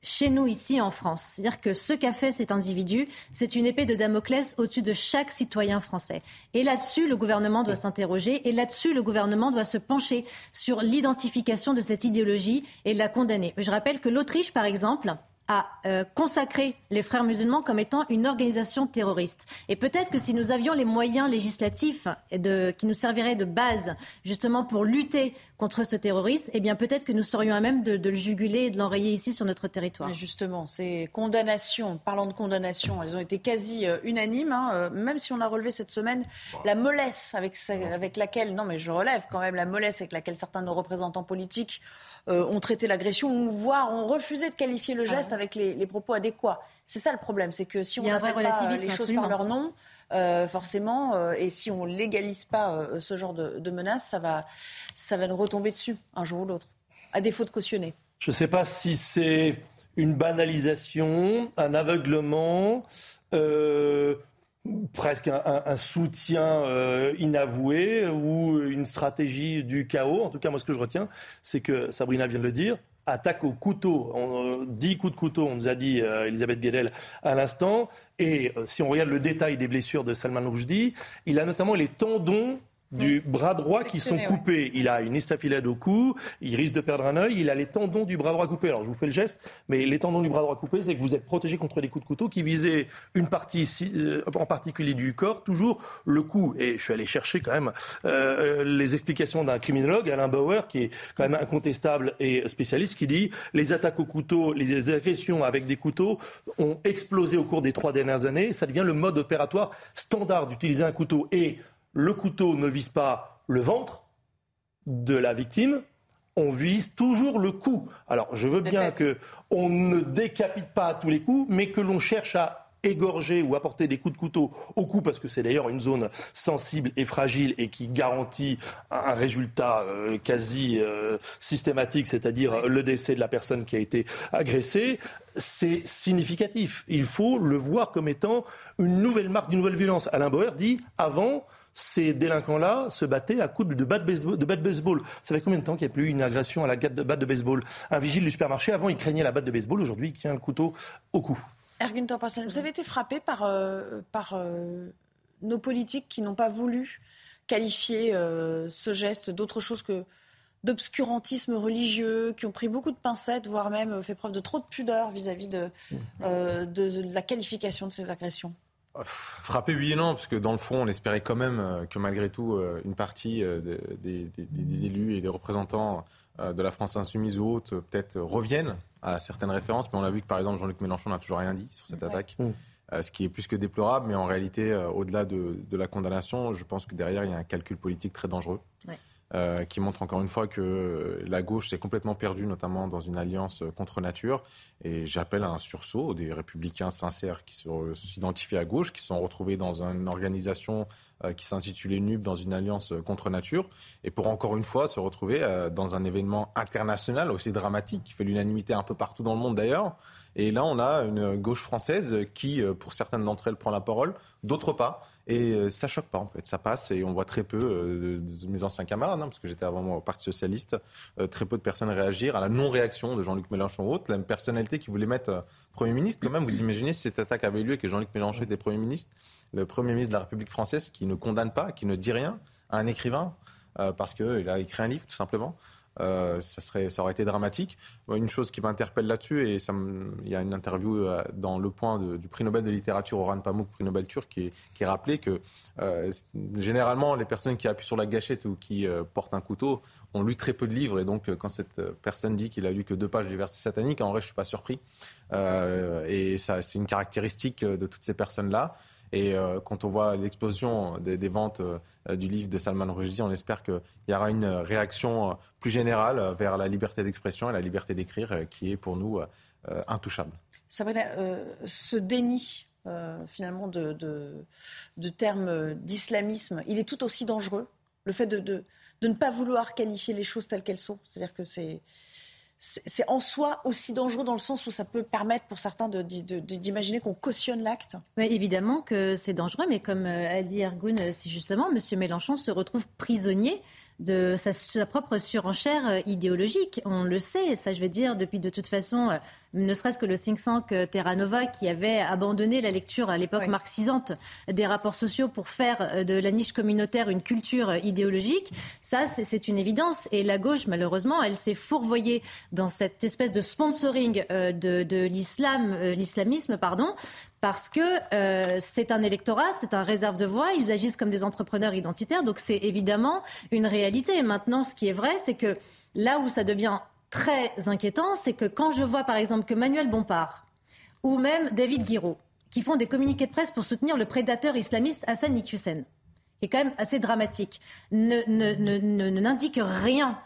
chez nous ici en France. C'est-à-dire que ce qu'a fait cet individu, c'est une épée de Damoclès au-dessus de chaque citoyen français. Et là-dessus, le gouvernement doit s'interroger et là-dessus, le gouvernement doit se pencher sur l'identification de cette idéologie et la condamner. Je rappelle que l'Autriche, par exemple, a euh, consacré les frères musulmans comme étant une organisation terroriste. Et peut-être que si nous avions les moyens législatifs qui nous serviraient de base justement pour lutter contre ce terroriste, eh bien peut-être que nous serions à même de, le juguler et de l'enrayer ici sur notre territoire. justement, ces condamnations, parlant de condamnations, elles ont été quasi euh, unanimes, hein, euh, même si on a relevé cette semaine la mollesse avec, avec laquelle, non mais je relève quand même la mollesse avec laquelle certains de nos représentants politiques euh, ont traité l'agression, voire ont refusé de qualifier le geste avec les, propos adéquats. C'est ça le problème, c'est que si on n'appelle pas les choses par leur nom, euh, forcément, euh, et si on légalise pas ce genre de, de menaces, ça va, ça va nous retomber dessus un jour ou l'autre, à défaut de cautionner. Je ne sais pas si c'est une banalisation, un aveuglement, presque un, soutien euh, inavoué ou une stratégie du chaos. En tout cas, moi, ce que je retiens, c'est que Sabrina vient de le dire. Attaque au couteau, on, 10 euh, coups de couteau, on nous a dit euh, Elisabeth Guedel à l'instant. Et si on regarde le détail des blessures de Salman Rushdie, il a notamment les tendons du bras droit qui sont coupés. Il a une estafilade au cou, il risque de perdre un œil, il a les tendons du bras droit coupés. Alors je vous fais le geste, mais les tendons du bras droit coupés, c'est que vous êtes protégé contre les coups de couteau qui visaient une partie euh, en particulier du corps, toujours le cou. Et je suis allé chercher quand même euh, les explications d'un criminologue, Alain Bauer, qui est quand même incontestable et spécialiste, qui dit les attaques au couteau, les agressions avec des couteaux ont explosé au cours des trois dernières années. Ça devient le mode opératoire standard d'utiliser un couteau. Et le couteau ne vise pas le ventre de la victime, on vise toujours le cou. Alors, je veux bien que on ne décapite pas à tous les coups, mais que l'on cherche à égorger ou apporter des coups de couteau au cou, parce que c'est d'ailleurs une zone sensible et fragile et qui garantit un résultat euh, quasi euh, systématique, c'est-à-dire le décès de la personne qui a été agressée, c'est significatif. Il faut le voir comme étant une nouvelle marque d'une nouvelle violence. Alain Bauer dit avant, ces délinquants-là se battaient à coups de batte de baseball. Ça fait combien de temps qu'il n'y a plus eu une agression à la batte de baseball? Un vigile du supermarché, avant, il craignait la batte de baseball. Aujourd'hui, il tient le couteau au cou. Ergun vous avez été frappé par, euh, euh, nos politiques qui n'ont pas voulu qualifier euh, ce geste d'autre chose que d'obscurantisme religieux, qui ont pris beaucoup de pincettes, voire même fait preuve de trop de pudeur vis-à-vis de la qualification de ces agressions? Frappé oui et non, parce que dans le fond, on espérait quand même euh, que malgré tout, euh, une partie euh, des, élus et des représentants de la France insoumise ou autres peut-être reviennent à certaines références, mais on a vu que par exemple Jean-Luc Mélenchon n'a toujours rien dit sur cette attaque, mmh. ce qui est plus que déplorable, mais en réalité, au-delà de, la condamnation, je pense que derrière, il y a un calcul politique très dangereux. Euh, qui montre encore une fois que la gauche s'est complètement perdue, notamment dans une alliance contre nature. Et j'appelle à un sursaut des républicains sincères qui s'identifient à gauche, qui sont retrouvés dans une organisation euh, qui s'intitulait NUB dans une alliance contre nature, et pour encore une fois se retrouver euh, dans un événement international aussi dramatique, qui fait l'unanimité un peu partout dans le monde d'ailleurs. Et là, on a une gauche française qui, pour certaines d'entre elles, prend la parole, d'autres pas. Et euh, ça choque pas en fait, ça passe et on voit très peu euh, de, mes anciens camarades, hein, parce que j'étais avant moi au Parti socialiste, euh, très peu de personnes réagir à la non-réaction de Jean-Luc Mélenchon ou autre, la personnalité qui voulait mettre Premier ministre. Quand même, vous imaginez si cette attaque avait eu lieu et que Jean-Luc Mélenchon était Premier ministre, le Premier ministre de la République française qui ne condamne pas, qui ne dit rien à un écrivain parce qu'il a écrit un livre tout simplement. Euh, ça, serait, ça aurait été dramatique. Une chose qui m'interpelle là-dessus, et ça il y a une interview euh, dans Le Point du prix Nobel de littérature Oran Pamuk, prix Nobel turc, qui, qui rappelé que euh, généralement les personnes qui appuient sur la gâchette ou qui portent un couteau ont lu très peu de livres, et donc quand cette personne dit qu'il a lu que deux pages du verset satanique, en vrai je suis pas surpris. et c'est une caractéristique de toutes ces personnes-là. Et euh, quand on voit l'explosion des, ventes euh, du livre de Salman Rushdie, on espère qu'il y aura une réaction euh, plus générale vers la liberté d'expression et la liberté d'écrire qui est pour nous intouchable. Sabrina, ce déni finalement de, de, termes d'islamisme, il est tout aussi dangereux? Le fait de, de, ne pas vouloir qualifier les choses telles qu'elles sont. C'est-à-dire que c'est c'est en soi aussi dangereux dans le sens où ça peut permettre pour certains d'imaginer qu'on cautionne l'acte? Évidemment que c'est dangereux, mais comme euh, a dit Ergun, c'est justement, M. Mélenchon se retrouve prisonnier de sa, propre surenchère euh, idéologique. On le sait, ça je veux dire, depuis de toute façon, euh, ne serait-ce que le think tank euh, Terra Nova qui avait abandonné la lecture à l'époque marxisante des rapports sociaux pour faire de la niche communautaire une culture idéologique. Ça, c'est une évidence. Et la gauche, malheureusement, elle s'est fourvoyée dans cette espèce de sponsoring de, de l'islam, l'islamisme, pardon, parce que euh, c'est un électorat, c'est un réserve de voix, ils agissent comme des entrepreneurs identitaires, donc c'est évidemment une réalité. Maintenant, ce qui est vrai, c'est que là où ça devient très inquiétant, c'est que quand je vois par exemple que Manuel Bompard ou même David Guiraud, qui font des communiqués de presse pour soutenir le prédateur islamiste Hassan Iqiyoussen, qui est quand même assez dramatique, n'indiquent rien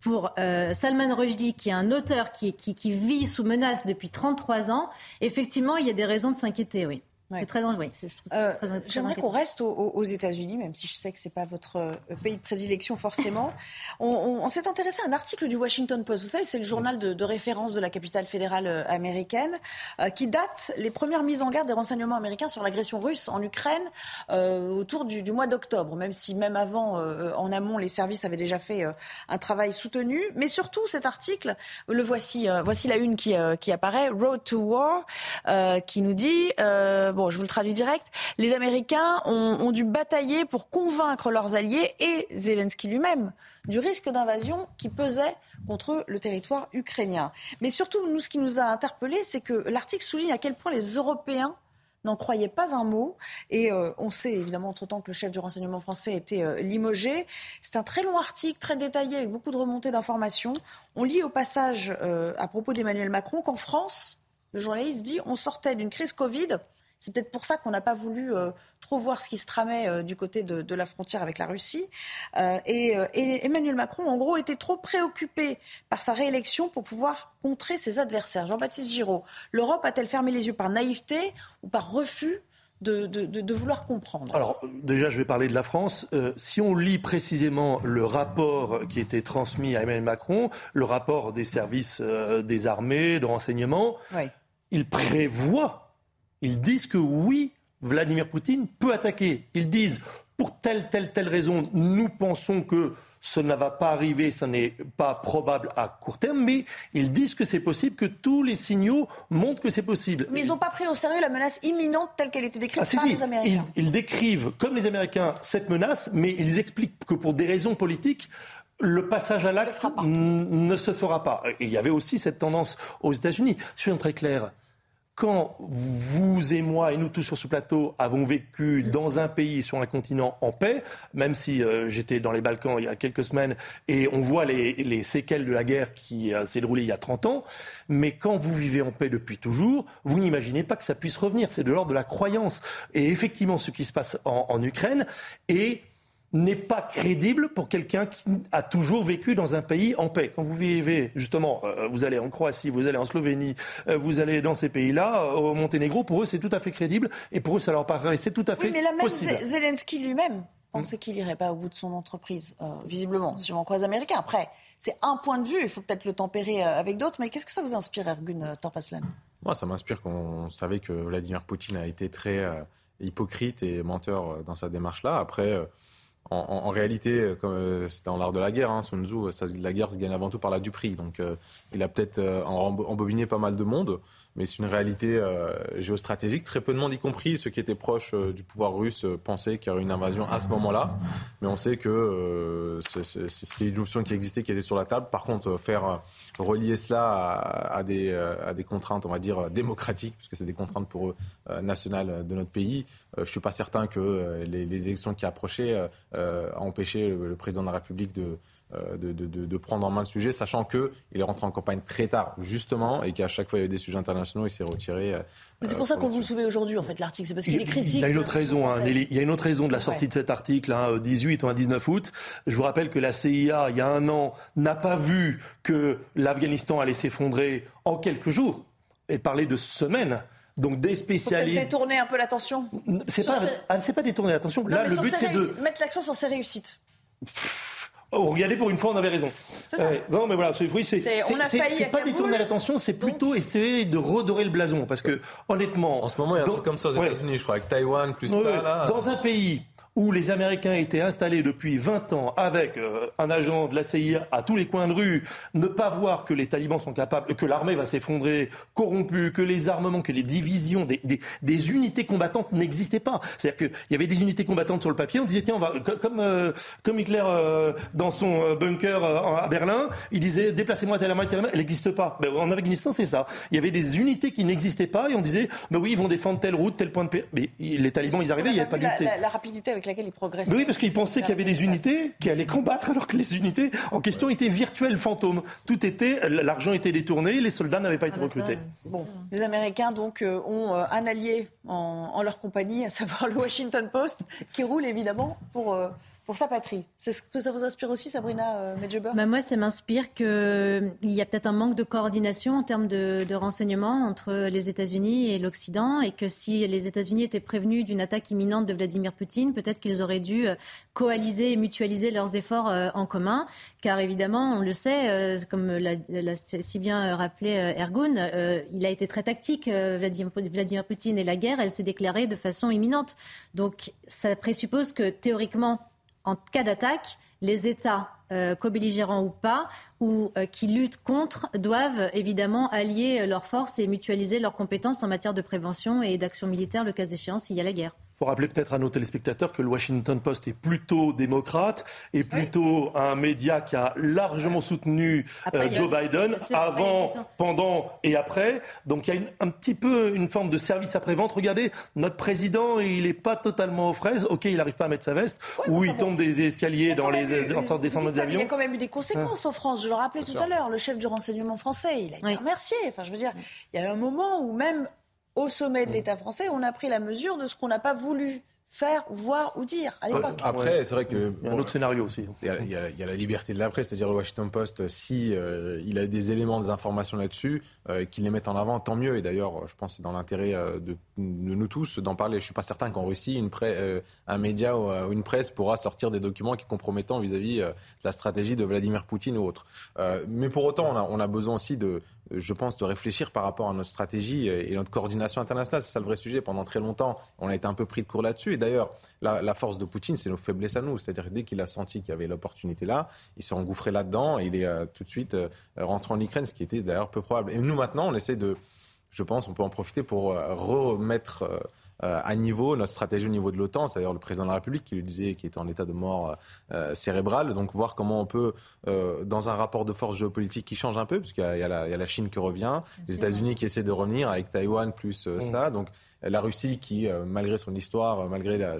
pour euh, Salman Rushdie, qui est un auteur qui, qui, vit sous menace depuis 33 ans, effectivement, il y a des raisons de s'inquiéter, oui. C'est très dangereux. Euh, j'aimerais qu'on reste aux, États-Unis, même si je sais que ce n'est pas votre euh, pays de prédilection forcément. [LAUGHS] on, s'est intéressé à un article du Washington Post. Vous savez, c'est le journal de, référence de la capitale fédérale euh, américaine, qui date les premières mises en garde des renseignements américains sur l'agression russe en Ukraine autour du, du mois d'octobre, même si même avant, en amont, les services avaient déjà fait un travail soutenu. Mais surtout, cet article, le voici, voici la une qui, qui apparaît, Road to War, qui nous dit bon, je vous le traduis direct, les Américains ont, dû batailler pour convaincre leurs alliés et Zelensky lui-même du risque d'invasion qui pesait contre le territoire ukrainien. Mais surtout, nous, ce qui nous a interpellés, c'est que l'article souligne à quel point les Européens n'en croyaient pas un mot. Et euh, on sait évidemment entre-temps que le chef du renseignement français a été euh, limogé. C'est un très long article, très détaillé, avec beaucoup de remontées d'informations. On lit au passage, euh, à propos d'Emmanuel Macron, qu'en France, le journaliste dit on sortait d'une crise Covid c'est peut-être pour ça qu'on n'a pas voulu euh, trop voir ce qui se tramait euh, du côté de, la frontière avec la Russie. Euh, et, Emmanuel Macron, en gros, était trop préoccupé par sa réélection pour pouvoir contrer ses adversaires. Jean-Baptiste Giraud, l'Europe a-t-elle fermé les yeux par naïveté ou par refus de, vouloir comprendre? Alors déjà, je vais parler de la France. si on lit précisément le rapport qui était transmis à Emmanuel Macron, le rapport des services des armées, de renseignement, il prévoit ils disent que oui, Vladimir Poutine peut attaquer. Ils disent, pour telle, telle, telle raison, nous pensons que ce ne va pas arriver, ce n'est pas probable à court terme, mais ils disent que c'est possible, que tous les signaux montrent que c'est possible. Mais ils n'ont pas pris au sérieux la menace imminente telle qu'elle était décrite ah, par les Américains. Ils, décrivent, comme les Américains, cette menace, mais ils expliquent que pour des raisons politiques, le passage à l'acte ne se fera pas. Et il y avait aussi cette tendance aux États-Unis. Je suis très clair quand vous et moi et nous tous sur ce plateau avons vécu dans un pays, sur un continent en paix, même si euh, j'étais dans les Balkans il y a quelques semaines et on voit les, séquelles de la guerre qui euh, s'est déroulée il y a 30 ans, mais quand vous vivez en paix depuis toujours, vous n'imaginez pas que ça puisse revenir. C'est de l'ordre de la croyance. Et effectivement, ce qui se passe en, en Ukraine est n'est pas crédible pour quelqu'un qui a toujours vécu dans un pays en paix. Quand vous vivez, justement, euh, vous allez en Croatie, vous allez en Slovénie, euh, vous allez dans ces pays-là, euh, au Monténégro, pour eux, c'est tout à fait crédible et pour eux, ça leur paraissait tout à fait oui, mais même Zelensky lui-même pensait qu'il n'irait pas au bout de son entreprise, visiblement, si on croise américain. Après, c'est un point de vue, il faut peut-être le tempérer avec d'autres, mais qu'est-ce que ça vous inspire, Ergun Torpaslan? Moi, ça m'inspire qu'on savait que Vladimir Poutine a été très hypocrite et menteur dans sa démarche-là. Après, en, réalité, euh, comme euh, c'est dans l'art de la guerre, hein, Sun Tzu, ça, la guerre se gagne avant tout par la duperie. Donc, euh, il a peut-être embobiné pas mal de monde mais c'est une réalité euh, géostratégique. Très peu de monde, y compris ceux qui étaient proches euh, du pouvoir russe, euh, pensaient qu'il y aurait une invasion à ce moment-là. Mais on sait que c'était une option qui existait, qui était sur la table. Par contre, faire relier cela à, des, à des contraintes, on va dire, démocratiques, puisque c'est des contraintes pour eux nationales de notre pays, je ne suis pas certain que les, élections qui approchaient a empêché le président de la République de euh, de, de, prendre en main le sujet, sachant qu'il est rentré en campagne très tard, justement, et qu'à chaque fois il y avait des sujets internationaux, il s'est retiré. Euh, c'est pour ça qu'on vous le souvez aujourd'hui, en fait, l'article. C'est parce qu'il est critique. Il y a une autre raison, hein, il y a une autre raison de la sortie de cet article, hein, 18 ou 19 août. Je vous rappelle que la CIA, il y a un an, n'a pas vu que l'Afghanistan allait s'effondrer en quelques jours et parlait de semaines. Donc des spécialistes. détourner un peu l'attention. C'est pas, ah, c'est pas détourner l'attention. Là, le but c'est de mettre l'accent sur ses réussites. Oh, regardez, pour une fois, on avait raison. Euh, non, mais voilà, c'est oui, c'est pas détourner l'attention, c'est plutôt essayer de redorer le blason. Parce que, honnêtement. En ce moment, il y a un truc comme ça aux États-Unis, je crois, avec Taïwan, plus ça. Là. Dans un pays où les Américains étaient installés depuis 20 ans avec euh, un agent de la CIA à tous les coins de rue, ne pas voir que les talibans sont capables, que l'armée va s'effondrer, corrompue, que les armements, que les divisions, des, des, unités combattantes n'existaient pas. C'est-à-dire qu'il y avait des unités combattantes sur le papier, on disait tiens, on va, comme, euh, comme Hitler euh, dans son bunker à Berlin, il disait déplacez-moi telle main, telle main, elle n'existe pas. Ben, en Afghanistan, c'est ça. Il y avait des unités qui n'existaient pas et on disait ben oui, ils vont défendre telle route, tel point de paix. Mais les talibans, ils arrivaient, il n'y avait pas d'unité. La, la, rapidité avec laquelle oui, parce qu'ils pensaient qu'il y avait des unités qui allaient combattre alors que les unités en question étaient virtuelles fantômes. Tout était, l'argent était détourné, les soldats n'avaient pas été ah, recrutés. Bon, les Américains donc euh, ont euh, un allié en, leur compagnie, à savoir le Washington Post, qui roule évidemment pour euh, pour sa patrie. C'est ce que ça vous inspire aussi, Sabrina euh, Medjeber bah Moi, ça m'inspire qu'il y a peut-être un manque de coordination en termes de, renseignements entre les États-Unis et l'Occident, et que si les États-Unis étaient prévenus d'une attaque imminente de Vladimir Poutine, peut-être qu'ils auraient dû euh, coaliser et mutualiser leurs efforts euh, en commun, car évidemment, on le sait, comme l'a si bien rappelé Ergun, il a été très tactique, Vladimir, Vladimir Poutine, et la guerre, elle s'est déclarée de façon imminente. Donc, ça présuppose que théoriquement, en cas d'attaque, les États, euh, co-belligérants ou pas, ou euh, qui luttent contre, doivent évidemment allier leurs forces et mutualiser leurs compétences en matière de prévention et d'action militaire, le cas échéant, s'il y a la guerre. Il faut rappeler peut-être à nos téléspectateurs que le Washington Post est plutôt démocrate et plutôt un média qui a largement soutenu euh, Joe Biden avant, pendant et après. Donc il y a un petit peu une forme de service après-vente. Regardez, notre président, il n'est pas totalement aux fraises. Ok, il n'arrive pas à mettre sa veste ou il tombe des escaliers dans les en sorte descendre des avions. Il y a quand même eu des conséquences en France. Je le rappelais tout à l'heure. Le chef du renseignement français, il a été remercié. Enfin, je veux dire, il y a un moment où même au sommet de l'État français, on a pris la mesure de ce qu'on n'a pas voulu faire, voir ou dire à l'époque. Après, c'est vrai que y a un autre scénario aussi. Il y, a, la liberté de la presse, c'est-à-dire le Washington Post, si euh, il a des éléments, des informations là-dessus, euh, qu'il les mette en avant, tant mieux. Et d'ailleurs, je pense que c'est dans l'intérêt euh, de, nous tous d'en parler. Je suis pas certain qu'en Russie, une un média ou une presse pourra sortir des documents qui compromettant vis-à-vis de la stratégie de Vladimir Poutine ou autre. mais pour autant, on a, on a besoin aussi de je pense, de réfléchir par rapport à notre stratégie et notre coordination internationale. C'est ça le vrai sujet. Pendant très longtemps, on a été un peu pris de court là-dessus. Et d'ailleurs, la, force de Poutine, c'est nos faiblesses à nous. C'est-à-dire dès qu'il a senti qu'il y avait l'opportunité là, il s'est engouffré là-dedans et il est euh, tout de suite euh, rentré en Ukraine, ce qui était d'ailleurs peu probable. Et nous, maintenant, on essaie de, je pense, on peut en profiter pour euh, remettre euh, à niveau, notre stratégie au niveau de l'OTAN. C'est d'ailleurs le président de la République qui le disait, qui était en état de mort euh, cérébrale. Donc voir comment on peut, euh, dans un rapport de force géopolitique qui change un peu, puisqu'il y, y, a la Chine qui revient, les États-Unis qui essaient de revenir avec Taïwan plus ça. Donc la Russie qui, malgré son histoire, malgré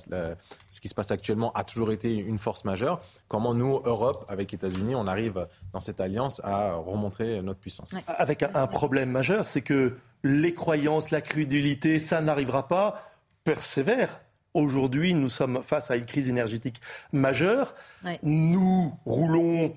ce qui se passe actuellement, a toujours été une force majeure. Comment nous, Europe, avec États-Unis, on arrive dans cette alliance à remontrer notre puissance Avec un problème majeur, c'est que les croyances, la crédulité, ça n'arrivera pas, persévère. Aujourd'hui, nous sommes face à une crise énergétique majeure. Nous roulons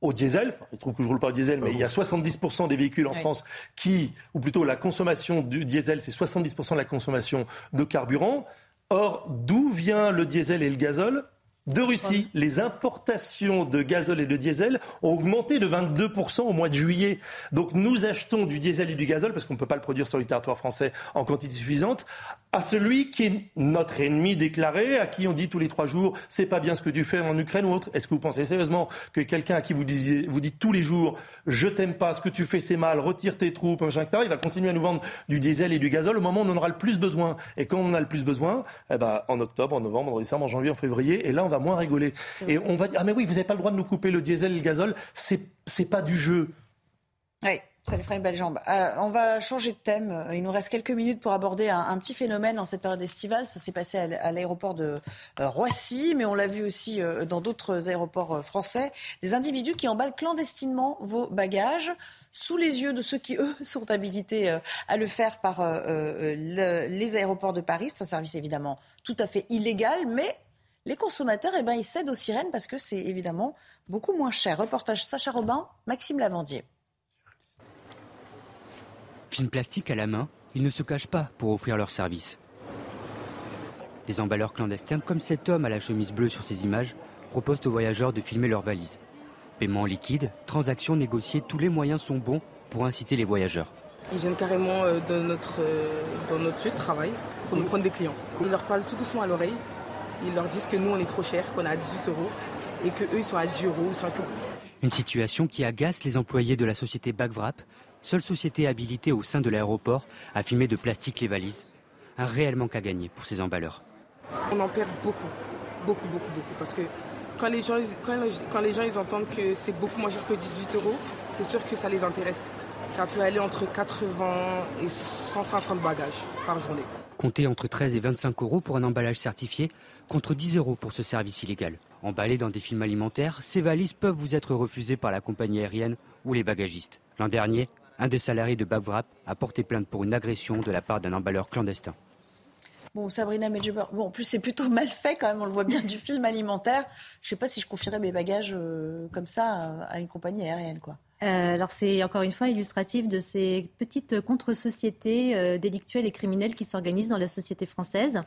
au diesel. il trouve que je roule pas au diesel, mais il y a 70% des véhicules en France qui, ou plutôt la consommation du diesel, c'est 70% de la consommation de carburant. Or, d'où vient le diesel et le gazole? De Russie. Les importations de gazole et de diesel ont augmenté de 22% au mois de juillet. Donc nous achetons du diesel et du gazole, parce qu'on ne peut pas le produire sur le territoire français en quantité suffisante, à celui qui est notre ennemi déclaré, à qui on dit tous les trois jours, c'est pas bien ce que tu fais en Ukraine ou autre. Est-ce que vous pensez sérieusement que quelqu'un à qui vous, disiez, vous dites tous les jours, je t'aime pas, ce que tu fais c'est mal, retire tes troupes, etc., il va continuer à nous vendre du diesel et du gazole au moment où on en aura le plus besoin. Et quand on en a le plus besoin, eh ben, en octobre, en novembre, en décembre, en janvier, en février, et là on va moins rigoler. Et on va dire, ah mais oui, vous n'avez pas le droit de nous couper le diesel et le gazole, c'est, pas du jeu. Oui. Ça lui fera une belle jambe. Euh, on va changer de thème. Il nous reste quelques minutes pour aborder un, petit phénomène en cette période estivale. Ça s'est passé à l'aéroport de euh, Roissy, mais on l'a vu aussi euh, dans d'autres aéroports français. Des individus qui emballent clandestinement vos bagages sous les yeux de ceux qui, eux, [LAUGHS] sont habilités à le faire par les aéroports de Paris. C'est un service évidemment tout à fait illégal, mais les consommateurs, eh ben, ils cèdent aux sirènes parce que c'est évidemment beaucoup moins cher. Reportage Sacha Robin, Maxime Lavandier. Film plastique à la main, ils ne se cachent pas pour offrir leur service. Des emballeurs clandestins, comme cet homme à la chemise bleue sur ces images, proposent aux voyageurs de filmer leurs valises. Paiement liquide, transactions négociées, tous les moyens sont bons pour inciter les voyageurs. Ils viennent carrément euh, dans notre, euh, dans notre lieu de travail pour nous prendre des clients. Ils leur parlent tout doucement à l'oreille ils leur disent que nous, on est trop cher, qu'on a 18 euros et qu'eux, ils sont à 10 euros ou 5 euros. Une situation qui agace les employés de la société Bagvrap, seule société habilitée au sein de l'aéroport à filmer de plastique les valises. Un réel manque à gagner pour ces emballeurs. On en perd beaucoup, beaucoup, beaucoup, beaucoup. Parce que quand les gens, quand les gens ils entendent que c'est beaucoup moins cher que 18 euros, c'est sûr que ça les intéresse. Ça peut aller entre 80 et 150 bagages par journée. Comptez entre 13 et 25 euros pour un emballage certifié, contre 10 euros pour ce service illégal. Emballés dans des films alimentaires, ces valises peuvent vous être refusées par la compagnie aérienne ou les bagagistes. L'an dernier, un des salariés de Babwrap a porté plainte pour une agression de la part d'un emballeur clandestin. Bon, Sabrina Medjeber, bon, en plus c'est plutôt [LAUGHS] mal fait quand même, on le voit bien du film alimentaire. Je ne sais pas si je confierais mes bagages euh, comme ça à une compagnie aérienne, quoi. Euh, alors c'est encore une fois illustratif de ces petites contre-sociétés euh, délictuelles et criminelles qui s'organisent dans la société française.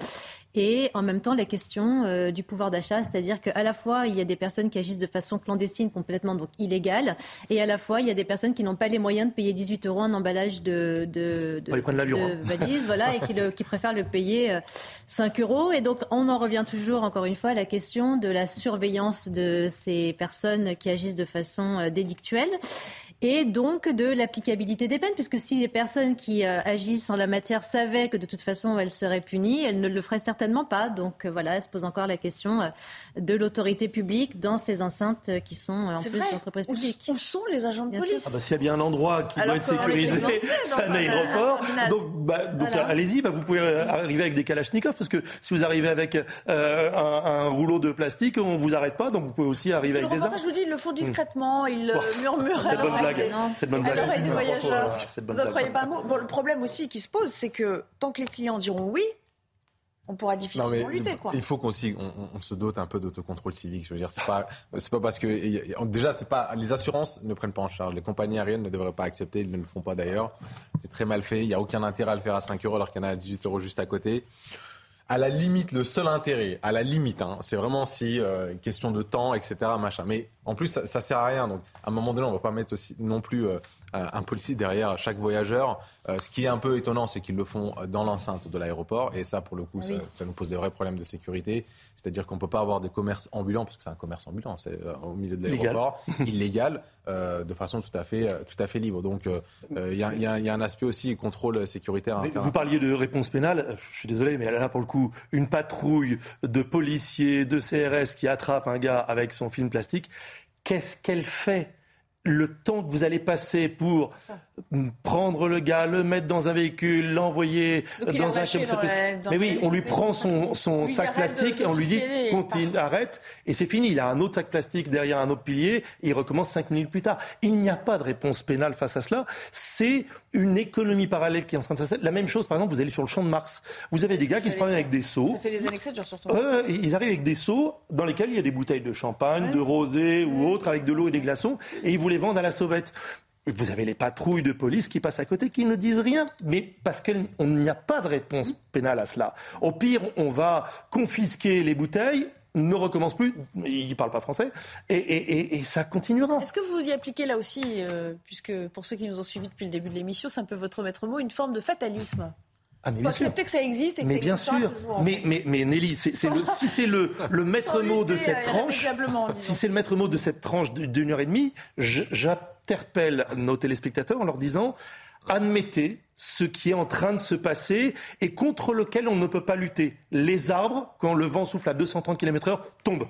Et en même temps la question euh, du pouvoir d'achat, c'est-à-dire qu'à la fois il y a des personnes qui agissent de façon clandestine, complètement donc illégale, et à la fois il y a des personnes qui n'ont pas les moyens de payer 18 euros un emballage de, de, de, hein. [LAUGHS] valise, voilà, et qui, qui, préfèrent le payer 5 euros. Et donc on en revient toujours encore une fois à la question de la surveillance de ces personnes qui agissent de façon délictuelle et donc de l'applicabilité des peines, puisque si les personnes qui euh, agissent en la matière savaient que de toute façon elles seraient punies, elles ne le feraient certainement pas. Donc euh, voilà, elle se pose encore la question euh, de l'autorité publique dans ces enceintes qui sont en plus des entreprises publiques. Où, sont les agents de police ah bah, S'il y a bien un endroit qui doit être sécurisé, [LAUGHS] c'est un aéroport. Donc, bah, allez-y, bah, vous pouvez arriver avec des kalachnikovs, parce que si vous arrivez avec un, rouleau de plastique, on vous arrête pas, donc vous pouvez aussi arriver avec des armes. Je vous dis, ils le font discrètement, ils murmurent. C'est bonne blague. Alors, des voyageurs. Vous n'en croyez pas un mot bon, Le problème aussi qui se pose, c'est que tant que les clients diront oui, on pourra difficilement lutter. Quoi. Il faut qu'on on, se dote un peu d'autocontrôle civique. Je veux dire, c'est pas, c'est pas parce que déjà, c'est pas les assurances ne prennent pas en charge. Les compagnies aériennes ne devraient pas accepter. Ils ne le font pas d'ailleurs. C'est très mal fait. Il n'y a aucun intérêt à le faire à 5 euros alors qu'il y en a à 18 euros juste à côté à la limite, le seul intérêt, à la limite, hein, c'est vraiment si euh, question de temps, etc. Machin. Mais en plus, ça, ça sert à rien. Donc, à un moment donné, on va pas mettre aussi non plus euh, un policier derrière chaque voyageur. Euh, ce qui est un peu étonnant, c'est qu'ils le font dans l'enceinte de l'aéroport. Et ça, pour le coup, ah ça, nous pose des vrais problèmes de sécurité. C'est-à-dire qu'on ne peut pas avoir des commerces ambulants, parce que c'est un commerce ambulant, c'est euh, au milieu de l'aéroport, [LAUGHS] illégal, de façon tout à fait, tout à fait libre. Donc il y, a un aspect aussi contrôle sécuritaire. Vous parliez de réponse pénale. Je suis désolé, mais là, pour le coup, une patrouille de policiers, de CRS qui attrape un gars avec son film plastique, qu'est-ce qu'elle fait le temps que vous allez passer pour prendre le gars, le mettre dans un véhicule, l'envoyer dans un Mais oui, on lui prend son, son sac plastique et on lui dit continue, arrête et c'est fini. Il a un autre sac plastique derrière un autre pilier et il recommence cinq minutes plus tard. Il n'y a pas de réponse pénale face à cela. C'est une économie parallèle qui est en train de se passer. La même chose, par exemple, vous allez sur le champ de Mars. Vous avez des gars qui se promènent avec des seaux. Ça fait des années que ça dure surtout. ils arrivent avec des seaux dans lesquels il y a des bouteilles de champagne, de rosé ou autre avec de l'eau et des glaçons et ils vous les vendent à la sauvette. Vous avez les patrouilles de police qui passent à côté, qui ne disent rien, mais parce qu'il n'y a pas de réponse pénale à cela. Au pire, on va confisquer les bouteilles, ne recommence plus, il ne parle pas français, et, ça continuera. Est-ce que vous y appliquez là aussi, euh, puisque pour ceux qui nous ont suivis depuis le début de l'émission, c'est un peu votre maître mot, une forme de fatalisme? Ah, mais accepter que ça existe et que mais bien sûr. mais, mais, mais Nelly, c'est, le, si c'est le, le [LAUGHS] maître mot de cette tranche, si c'est le maître mot de cette tranche d'une heure et demie, j'interpelle nos téléspectateurs en leur disant admettez ce qui est en train de se passer et contre lequel on ne peut pas lutter. Les arbres, quand le vent souffle à 230 km/h, tombent.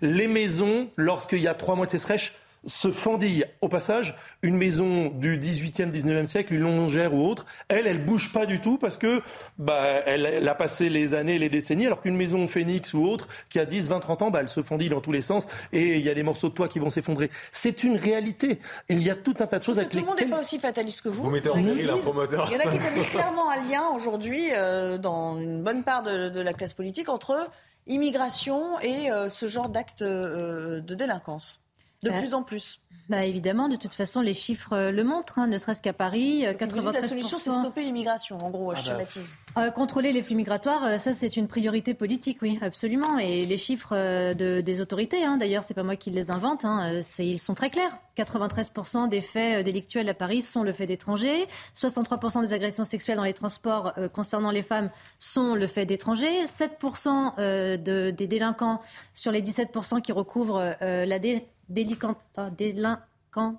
Les maisons, lorsqu'il y a trois mois de sécheresse, se fendille. Au passage, une maison du 18e, 19e siècle, une longère ou autre, elle, elle bouge pas du tout parce que bah, elle, a passé les années, les décennies, alors qu'une maison phénix ou autre qui a 10, 20, 30 ans, bah, elle se fendille dans tous les sens et il y a des morceaux de toit qui vont s'effondrer. C'est une réalité. Il y a tout un tas de choses avec lesquelles... Tout le monde n'est pas aussi fataliste que vous. Vous mettez en péril promoteur. Il y en a qui [LAUGHS] établissent clairement un lien aujourd'hui euh, dans une bonne part de, la classe politique entre immigration et euh, ce genre d'actes euh, de délinquance. De bah, plus en plus. Bah évidemment, de toute façon, les chiffres euh, le montrent, hein, ne serait-ce qu'à Paris, 93%. la solution, c'est stopper l'immigration, en gros, je ah bah, schématise. Euh, contrôler les flux migratoires, euh, ça c'est une priorité politique, oui, absolument. Et les chiffres de, des autorités, hein, d'ailleurs, c'est pas moi qui les invente, hein, ils sont très clairs. 93% des faits délictuels à Paris sont le fait d'étrangers. 63% des agressions sexuelles dans les transports concernant les femmes sont le fait d'étrangers. 7% de, des délinquants sur les 17% qui recouvrent la dé délinquant, délinquant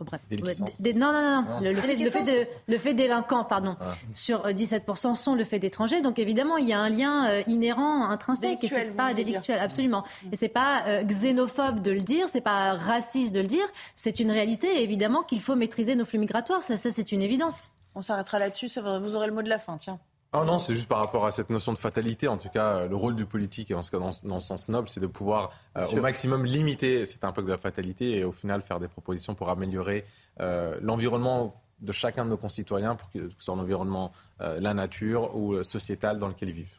oh, bref. non, non, non, non. Le, fait, le, fait de, le fait délinquant, pardon, ah. sur 17% euh, sont le fait d'étrangers. Donc évidemment, il y a un lien euh, inhérent, intrinsèque, et c'est pas délictuel, absolument. Et c'est pas euh, xénophobe de le dire, c'est pas raciste de le dire. C'est une réalité. évidemment, qu'il faut maîtriser nos flux migratoires. Ça, ça c'est une évidence. On s'arrêtera là-dessus. Vous aurez le mot de la fin. Tiens. Oh non, c'est juste par rapport à cette notion de fatalité. En tout cas, le rôle du politique, et en ce cas dans, dans le sens noble, c'est de pouvoir euh, au maximum limiter cet impact de la fatalité et au final faire des propositions pour améliorer euh, l'environnement de chacun de nos concitoyens, pour que ce soit l'environnement, euh, la nature ou sociétal dans lequel ils vivent.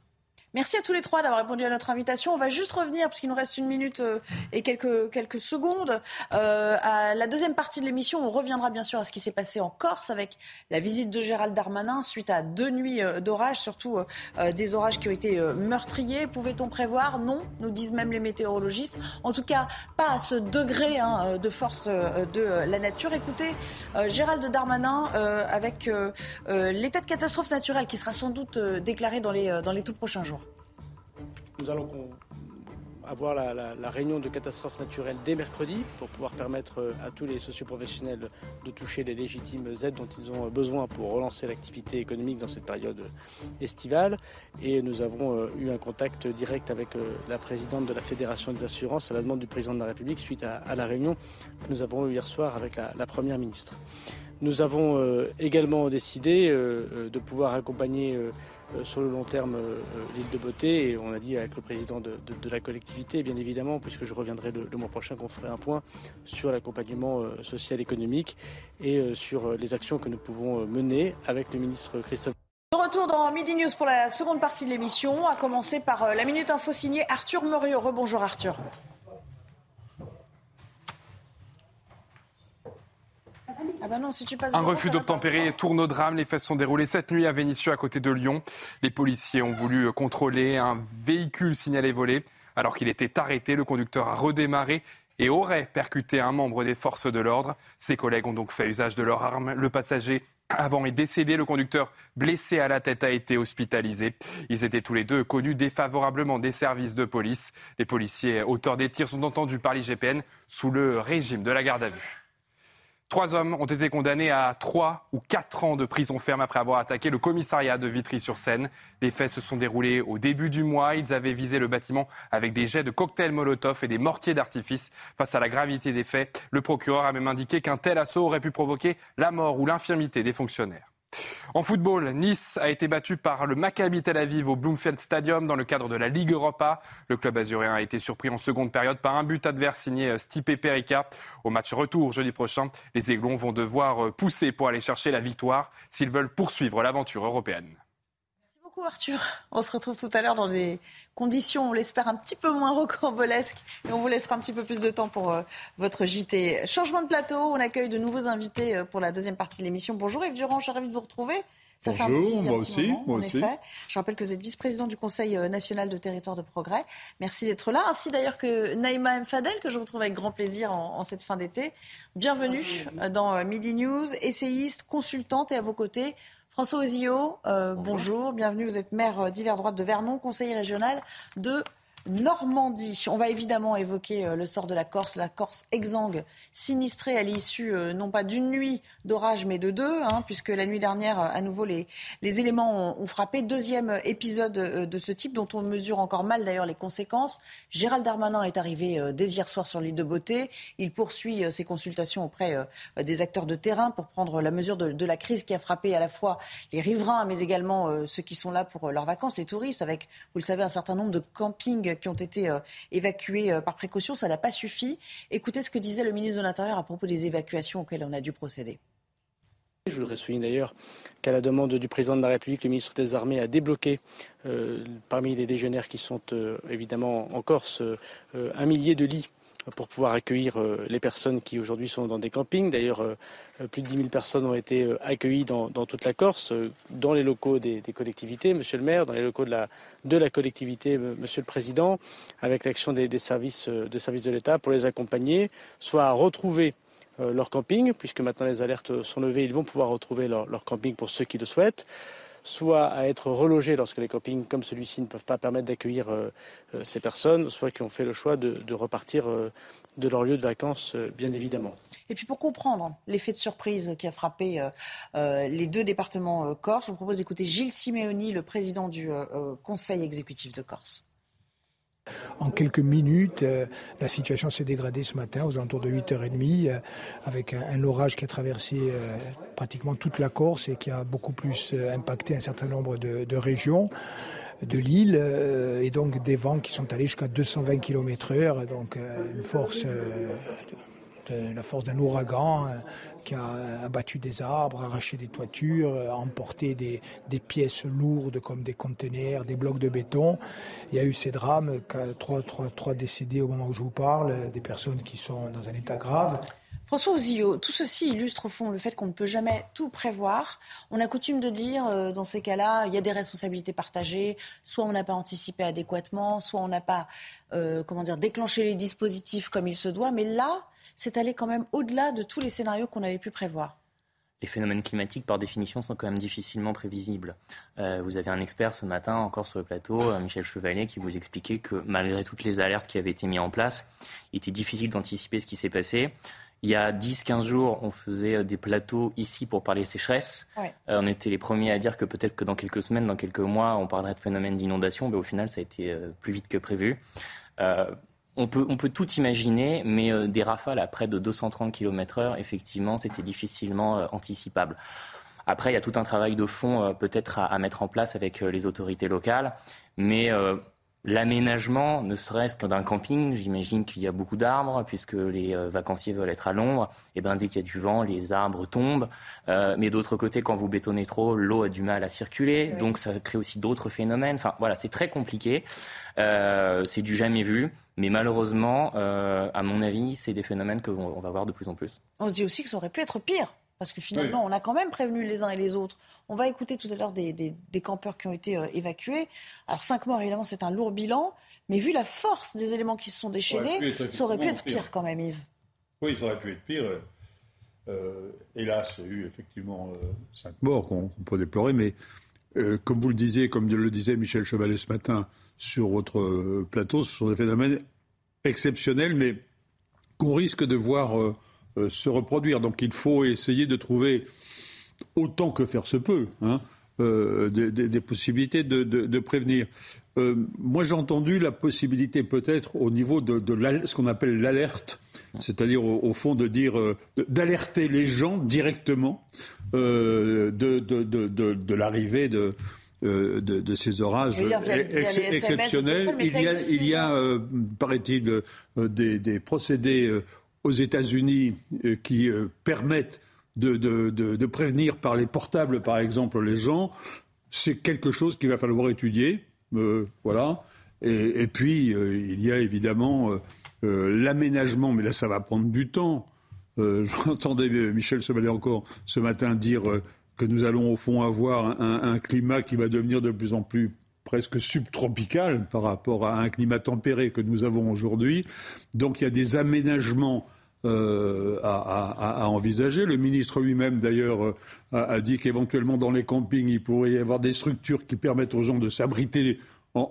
Merci à tous les trois d'avoir répondu à notre invitation. On va juste revenir, parce qu'il nous reste une minute euh, et quelques, quelques secondes, euh, à la deuxième partie de l'émission. On reviendra bien sûr à ce qui s'est passé en Corse avec la visite de Gérald Darmanin suite à deux nuits euh, d'orage, surtout des orages qui ont été meurtriers. Pouvait-on prévoir? Non, nous disent même les météorologistes. En tout cas, pas à ce degré hein, de force de la nature. Écoutez, Gérald Darmanin avec l'état de catastrophe naturelle qui sera sans doute déclaré dans les, dans les tout prochains jours. Nous allons avoir la, réunion de catastrophe naturelle dès mercredi pour pouvoir permettre euh, à tous les socioprofessionnels de toucher les légitimes aides dont ils ont besoin pour relancer l'activité économique dans cette période estivale. Et nous avons euh, eu un contact direct avec euh, la présidente de la Fédération des assurances à la demande du président de la République suite à, la réunion que nous avons eue hier soir avec la, Première ministre. Nous avons également décidé de pouvoir accompagner euh, sur le long terme euh, euh, l'île de Beauté. Et on a dit avec le président de, la collectivité, bien évidemment, puisque je reviendrai le, mois prochain, qu'on ferait un point sur l'accompagnement social économique et sur les actions que nous pouvons mener avec le ministre Christophe. De retour dans Midi News pour la seconde partie de l'émission, à commencer par la Minute Info signée Arthur Muriot. Rebonjour Arthur. Ah bah un refus d'obtempérer tourne au drame. Les faits sont déroulés cette nuit à Vénissieux, à côté de Lyon. Les policiers ont voulu contrôler un véhicule signalé volé. Alors qu'il était arrêté, le conducteur a redémarré et aurait percuté un membre des forces de l'ordre. Ses collègues ont donc fait usage de leurs armes. Le passager avant est décédé. Le conducteur, blessé à la tête, a été hospitalisé. Ils étaient tous les deux connus défavorablement des services de police. Les policiers auteurs des tirs sont entendus par l'IGPN sous le régime de la garde à vue. Trois hommes ont été condamnés à trois ou quatre ans de prison ferme après avoir attaqué le commissariat de Vitry-sur-Seine. Les faits se sont déroulés au début du mois. Ils avaient visé le bâtiment avec des jets de cocktails Molotov et des mortiers d'artifice. Face à la gravité des faits, le procureur a même indiqué qu'un tel assaut aurait pu provoquer la mort ou l'infirmité des fonctionnaires. En football, Nice a été battu par le Maccabi Tel Aviv au Bloomfield Stadium dans le cadre de la Ligue Europa. Le club azuréen a été surpris en seconde période par un but adverse signé euh, Stipe Perica. Au match retour jeudi prochain, les Aiglons vont devoir euh, pousser pour aller chercher la victoire s'ils veulent poursuivre l'aventure européenne. Arthur. On se retrouve tout à l'heure dans des conditions, on l'espère, un petit peu moins rocambolesques. Et on vous laissera un petit peu plus de temps pour euh, votre JT. Changement de plateau, on accueille de nouveaux invités euh, pour la deuxième partie de l'émission. Bonjour Yves Durand, je suis ravie de vous retrouver. Ça fait un petit, moi aussi, moment, moi aussi. Je rappelle que vous êtes vice-président du Conseil euh, national de territoire de progrès. Merci d'être là. Ainsi d'ailleurs que Naïma Mfadel, que je retrouve avec grand plaisir en, cette fin d'été. Bienvenue dans Midi News, essayiste, consultante et à vos côtés, François Ozio, euh, bonjour. bienvenue. Vous êtes maire euh, d'hiver droite de Vernon, conseiller régional de Normandie. On va évidemment évoquer euh, le sort de la Corse, la Corse exsangue, sinistrée à l'issue euh, non pas d'une nuit d'orage mais de deux, hein, puisque la nuit dernière, euh, à nouveau, les, les éléments ont, frappé. Deuxième épisode de ce type dont on mesure encore mal d'ailleurs les conséquences. Gérald Darmanin est arrivé dès hier soir sur l'île de Beauté. Il poursuit ses consultations auprès des acteurs de terrain pour prendre la mesure de, de, la crise qui a frappé à la fois les riverains mais également ceux qui sont là pour leurs vacances, les touristes, avec, vous le savez, un certain nombre de campings qui ont été euh, évacués euh, par précaution. Ça n'a pas suffi. Écoutez ce que disait le ministre de l'Intérieur à propos des évacuations auxquelles on a dû procéder. Je voudrais souligner d'ailleurs qu'à la demande du président de la République, le ministre des Armées a débloqué euh, parmi les légionnaires qui sont évidemment en Corse un millier de lits pour pouvoir accueillir euh, les personnes qui aujourd'hui sont dans des campings. D'ailleurs, euh, plus de 10 000 personnes ont été euh, accueillies dans, toute la Corse, dans les locaux des, collectivités, Monsieur le maire, dans les locaux de la, de la collectivité, Monsieur le Président, avec l'action des, services de services de l'État pour les accompagner, soit à retrouver leur camping, puisque maintenant les alertes sont levées, ils vont pouvoir retrouver leur, leur camping pour ceux qui le souhaitent soit à être relogés lorsque les campings comme celui-ci ne peuvent pas permettre d'accueillir euh, euh, ces personnes, soit qui ont fait le choix de, repartir euh, de leur lieu de vacances, bien évidemment. Et puis pour comprendre l'effet de surprise qui a frappé les deux départements corse, je vous propose d'écouter Gilles Simeoni, le président du Conseil exécutif de Corse. En quelques minutes, euh, la situation s'est dégradée ce matin aux alentours de 8h30 euh, avec un, orage qui a traversé euh, pratiquement toute la Corse et qui a beaucoup plus impacté un certain nombre de, régions de l'île et donc des vents qui sont allés jusqu'à 220 km heure, donc la force d'un ouragan qui a abattu des arbres, arraché des toitures, emporté des, pièces lourdes comme des conteneurs, des blocs de béton. Il y a eu ces drames, trois, trois décédés au moment où je vous parle, des personnes qui sont dans un état grave. François Ozio, tout ceci illustre au fond le fait qu'on ne peut jamais tout prévoir. On a coutume de dire, euh, dans ces cas-là, il y a des responsabilités partagées. Soit on n'a pas anticipé adéquatement, soit on n'a pas, euh, comment dire, déclenché les dispositifs comme il se doit. Mais là, c'est allé quand même au-delà de tous les scénarios qu'on avait pu prévoir. Les phénomènes climatiques, par définition, sont quand même difficilement prévisibles. Euh, vous avez un expert ce matin, encore sur le plateau, Michel Chevalier, qui vous expliquait que malgré toutes les alertes qui avaient été mises en place, il était difficile d'anticiper ce qui s'est passé. Il y a 10-15 jours, on faisait euh, des plateaux ici pour parler sécheresse. on était les premiers à dire que peut-être que dans quelques semaines, dans quelques mois, on parlerait de phénomènes d'inondation. Mais au final, ça a été plus vite que prévu on peut, on peut tout imaginer, mais euh, des rafales à près de 230 km/h, effectivement, c'était difficilement euh, anticipable. Après, il y a tout un travail de fond euh, peut-être à, mettre en place avec les autorités locales, mais l'aménagement, ne serait-ce que d'un camping, j'imagine qu'il y a beaucoup d'arbres, puisque les vacanciers veulent être à l'ombre, et ben dès qu'il y a du vent, les arbres tombent. mais d'autre côté, quand vous bétonnez trop, l'eau a du mal à circuler, donc ça crée aussi d'autres phénomènes. Enfin voilà, c'est très compliqué. c'est du jamais vu. Mais malheureusement, euh, à mon avis, c'est des phénomènes qu'on va voir de plus en plus. On se dit aussi que ça aurait pu être pire. Parce que finalement, on a quand même prévenu les uns et les autres. On va écouter tout à l'heure des, campeurs qui ont été euh, évacués. Alors, cinq morts, évidemment, c'est un lourd bilan. Mais vu la force des éléments qui se sont déchaînés, ça aurait pu être pire. quand même, Yves. Oui, ça aurait pu être pire. Euh, hélas, il y a eu effectivement cinq morts qu'on peut déplorer. Mais comme vous le disiez, comme le disait Michel Chevalet ce matin, sur votre euh, plateau. Ce sont des phénomènes exceptionnels, mais qu'on risque de voir euh, euh, se reproduire. Donc il faut essayer de trouver, autant que faire se peut, hein, des, possibilités de, prévenir. moi, j'ai entendu la possibilité peut-être au niveau de, ce qu'on appelle l'alerte, c'est-à-dire au, fond de dire d'alerter les gens directement de, l'arrivée de, euh, de, ces orages exceptionnels. il y a, euh, paraît-il, euh, des, procédés aux États-Unis qui permettent de, prévenir par les portables, par exemple, les gens. C'est quelque chose qu'il va falloir étudier. voilà. Et, puis, il y a évidemment l'aménagement, mais là, ça va prendre du temps. [LAUGHS] J'entendais Michel Chevalier encore ce matin dire que nous allons au fond avoir un, climat qui va devenir de plus en plus presque subtropical par rapport à un climat tempéré que nous avons aujourd'hui. Donc il y a des aménagements euh, à, envisager. Le ministre lui-même, d'ailleurs, euh, a, dit qu'éventuellement dans les campings, il pourrait y avoir des structures qui permettent aux gens de s'abriter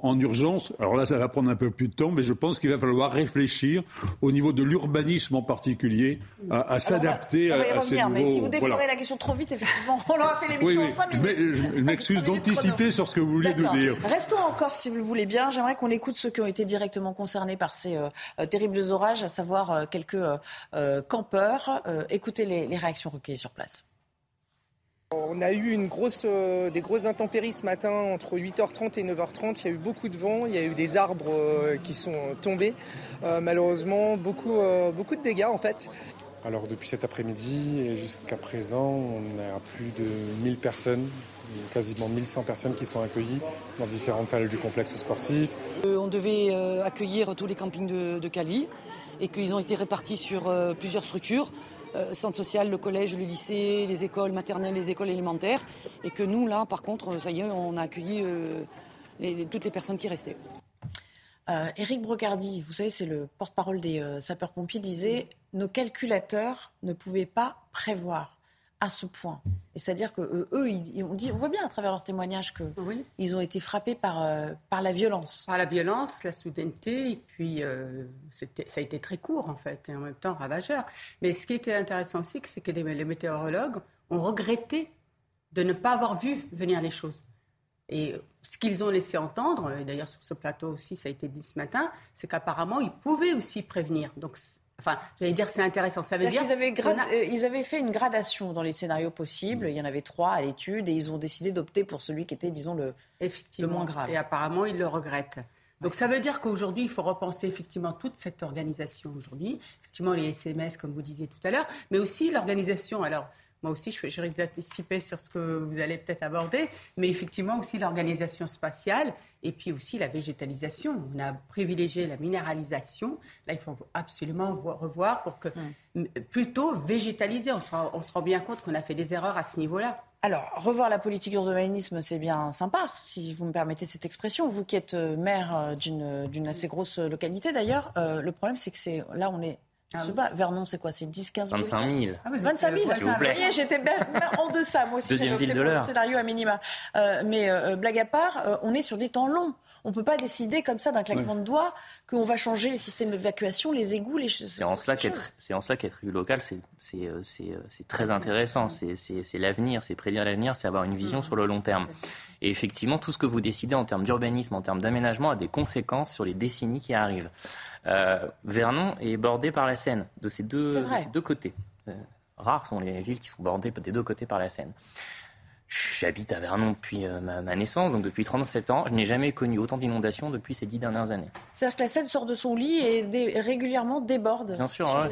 en, urgence. Alors là, ça va prendre un peu plus de temps, mais je pense qu'il va falloir réfléchir au niveau de l'urbanisme en particulier à, s'adapter à, à, ces Mais si vous déflorez la question trop vite, effectivement, on aura fait l'émission en 5 minutes. Je, m'excuse d'anticiper sur ce que vous vouliez nous dire. Restons encore, si vous le voulez bien. J'aimerais qu'on écoute ceux qui ont été directement concernés par ces euh, euh, terribles orages, à savoir euh, quelques campeurs. écoutez les réactions recueillies sur place. On a eu une grosse, euh, des grosses intempéries ce matin entre 8h30 et 9h30. Il y a eu beaucoup de vent, il y a eu des arbres euh, qui sont tombés. Euh, malheureusement, beaucoup, beaucoup de dégâts en fait. Alors depuis cet après-midi et jusqu'à présent, on a plus de 1000 personnes, quasiment 1100 personnes qui sont accueillies dans différentes salles du complexe sportif. on devait accueillir tous les campings de, de Cali. et qu'ils ont été répartis sur plusieurs structures. Centre social, le collège, le lycée, les écoles maternelles, les écoles élémentaires. Et que nous, là, par contre, ça y est, on a accueilli toutes les personnes qui restaient. Euh, Éric Brocardi, vous savez, c'est le porte-parole des euh, sapeurs-pompiers, disait nos calculateurs ne pouvaient pas prévoir à ce point. Et c'est-à-dire que euh, eux, ils, on, dit, on voit bien à travers leurs témoignages que ils ont été frappés par, par la violence. Par la violence, la soudaineté, et puis ça a été très court en fait, et en même temps ravageur. Mais ce qui était intéressant aussi, c'est que les météorologues ont regretté de ne pas avoir vu venir les choses. Et ce qu'ils ont laissé entendre, et d'ailleurs sur ce plateau aussi, ça a été dit ce matin, c'est qu'apparemment, ils pouvaient aussi prévenir. Donc, enfin, j'allais dire, c'est intéressant. Ça veut dire qu'ils avaient, euh, ils avaient fait une gradation dans les scénarios possibles. Il y en avait trois à l'étude, et ils ont décidé d'opter pour celui qui était, disons, le, effectivement, le moins grave. Et apparemment, ils le regrettent. Donc ça veut dire qu'aujourd'hui, il faut repenser effectivement toute cette organisation aujourd'hui, effectivement les SMS comme vous disiez tout à l'heure, mais aussi l'organisation. Alors moi aussi, je, je risque d'anticiper sur ce que vous allez peut-être aborder, mais effectivement aussi l'organisation spatiale et puis aussi la végétalisation. On a privilégié la minéralisation. Là, il faut absolument revoir pour que plutôt végétaliser. On se, rend, on se rend bien compte qu'on a fait des erreurs à ce niveau-là. Alors, revoir la politique d'urbanisme, c'est bien sympa, si vous me permettez cette expression. Vous qui êtes euh, maire euh, d'une assez grosse localité, d'ailleurs, euh, le problème, c'est que c'est là, on est ah je sais pas, Vernon, c'est quoi C'est 10, 15 000 25 000. Ah, 25 000, s'il vous plaît. J'étais en deçà, moi aussi. Deuxième ville de l'heure. scénario à minima. Euh, mais euh, blague à part, euh, on est sur des temps longs. On ne peut pas décider comme ça d'un claquement de doigts qu'on va changer les systèmes d'évacuation, les égouts, les choses. C'est en, cela qu'être, c'est en cela qu'être élu local, c'est, c'est, c'est, c'est très intéressant. C'est, c'est, c'est l'avenir, c'est prédire l'avenir, c'est avoir une vision sur le long terme. Et effectivement, tout ce que vous décidez en termes d'urbanisme, en termes d'aménagement, a des conséquences sur les décennies qui arrivent. Euh, Vernon est bordé par la Seine, de ces deux, deux côtés. Euh, rares sont les villes qui sont bordées des deux côtés par la Seine. J'habite à Vernon depuis euh, ma, naissance, donc depuis 37 ans. Je n'ai jamais connu autant d'inondations depuis ces dix dernières années. C'est-à-dire que la Seine sort de son lit et régulièrement déborde Bien sûr, hein.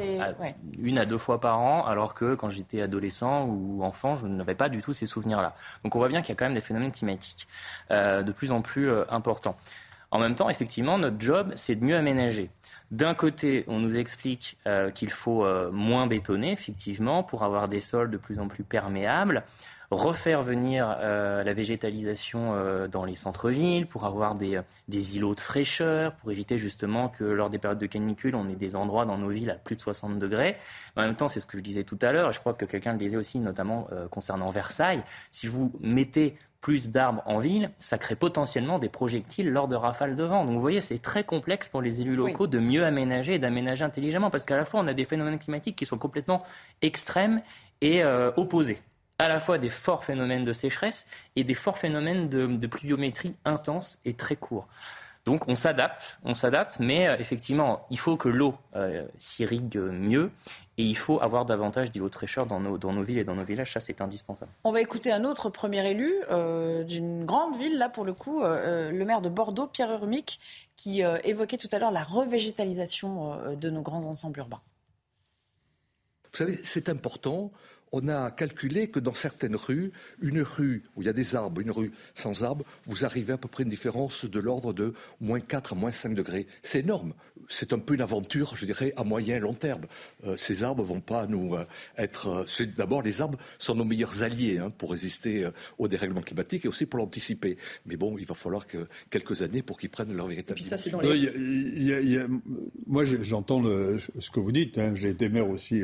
une à deux fois par an, alors que quand j'étais adolescent ou enfant, je n'avais pas du tout ces souvenirs-là. Donc on voit bien qu'il y a quand même des phénomènes climatiques de plus en plus importants. En même temps, effectivement, notre job, c'est de mieux aménager. D'un côté, on nous explique euh, qu'il faut euh, moins bétonner, effectivement, pour avoir des sols de plus en plus perméables, refaire venir euh, la végétalisation dans les centres-villes, pour avoir des, îlots de fraîcheur, pour éviter justement que lors des périodes de canicule, on ait des endroits dans nos villes à plus de 60 degrés. en même temps, c'est ce que je disais tout à l'heure, et je crois que quelqu'un le disait aussi, notamment concernant Versailles, si vous mettez plus d'arbres en ville, ça crée potentiellement des projectiles lors de rafales de vent. Donc vous voyez, c'est très complexe pour les élus locaux de mieux aménager et d'aménager intelligemment, parce qu'à la fois, on a des phénomènes climatiques qui sont complètement extrêmes et euh, opposés. À la fois des forts phénomènes de sécheresse et des forts phénomènes de, pluviométrie intense et très courts. Donc on s'adapte, on s'adapte, mais euh, effectivement, il faut que l'eau euh, s'irrigue mieux et il faut avoir davantage d'îlots de fraîcheur dans nos, dans nos villes et dans nos villages. Ça, c'est indispensable. On va écouter un autre premier élu euh, d'une grande ville, là pour le coup, euh, le maire de Bordeaux, Pierre Urmic, qui euh, évoquait tout à l'heure la revégétalisation de nos grands ensembles urbains. Vous savez, c'est important on a calculé que dans certaines rues, une rue où il y a des arbres, une rue sans arbres, vous arrivez à peu près une différence de l'ordre de moins 4 à moins 5 degrés. C'est énorme. C'est un peu une aventure, je dirais, à moyen et long terme. Euh, ces arbres vont pas nous euh, être. Euh, D'abord, les arbres sont nos meilleurs alliés hein, pour résister au dérèglement climatique et aussi pour l'anticiper. Mais bon, il va falloir que quelques années pour qu'ils prennent leur véritable. Moi, j'entends ce que vous dites. Hein. J'ai été maire aussi,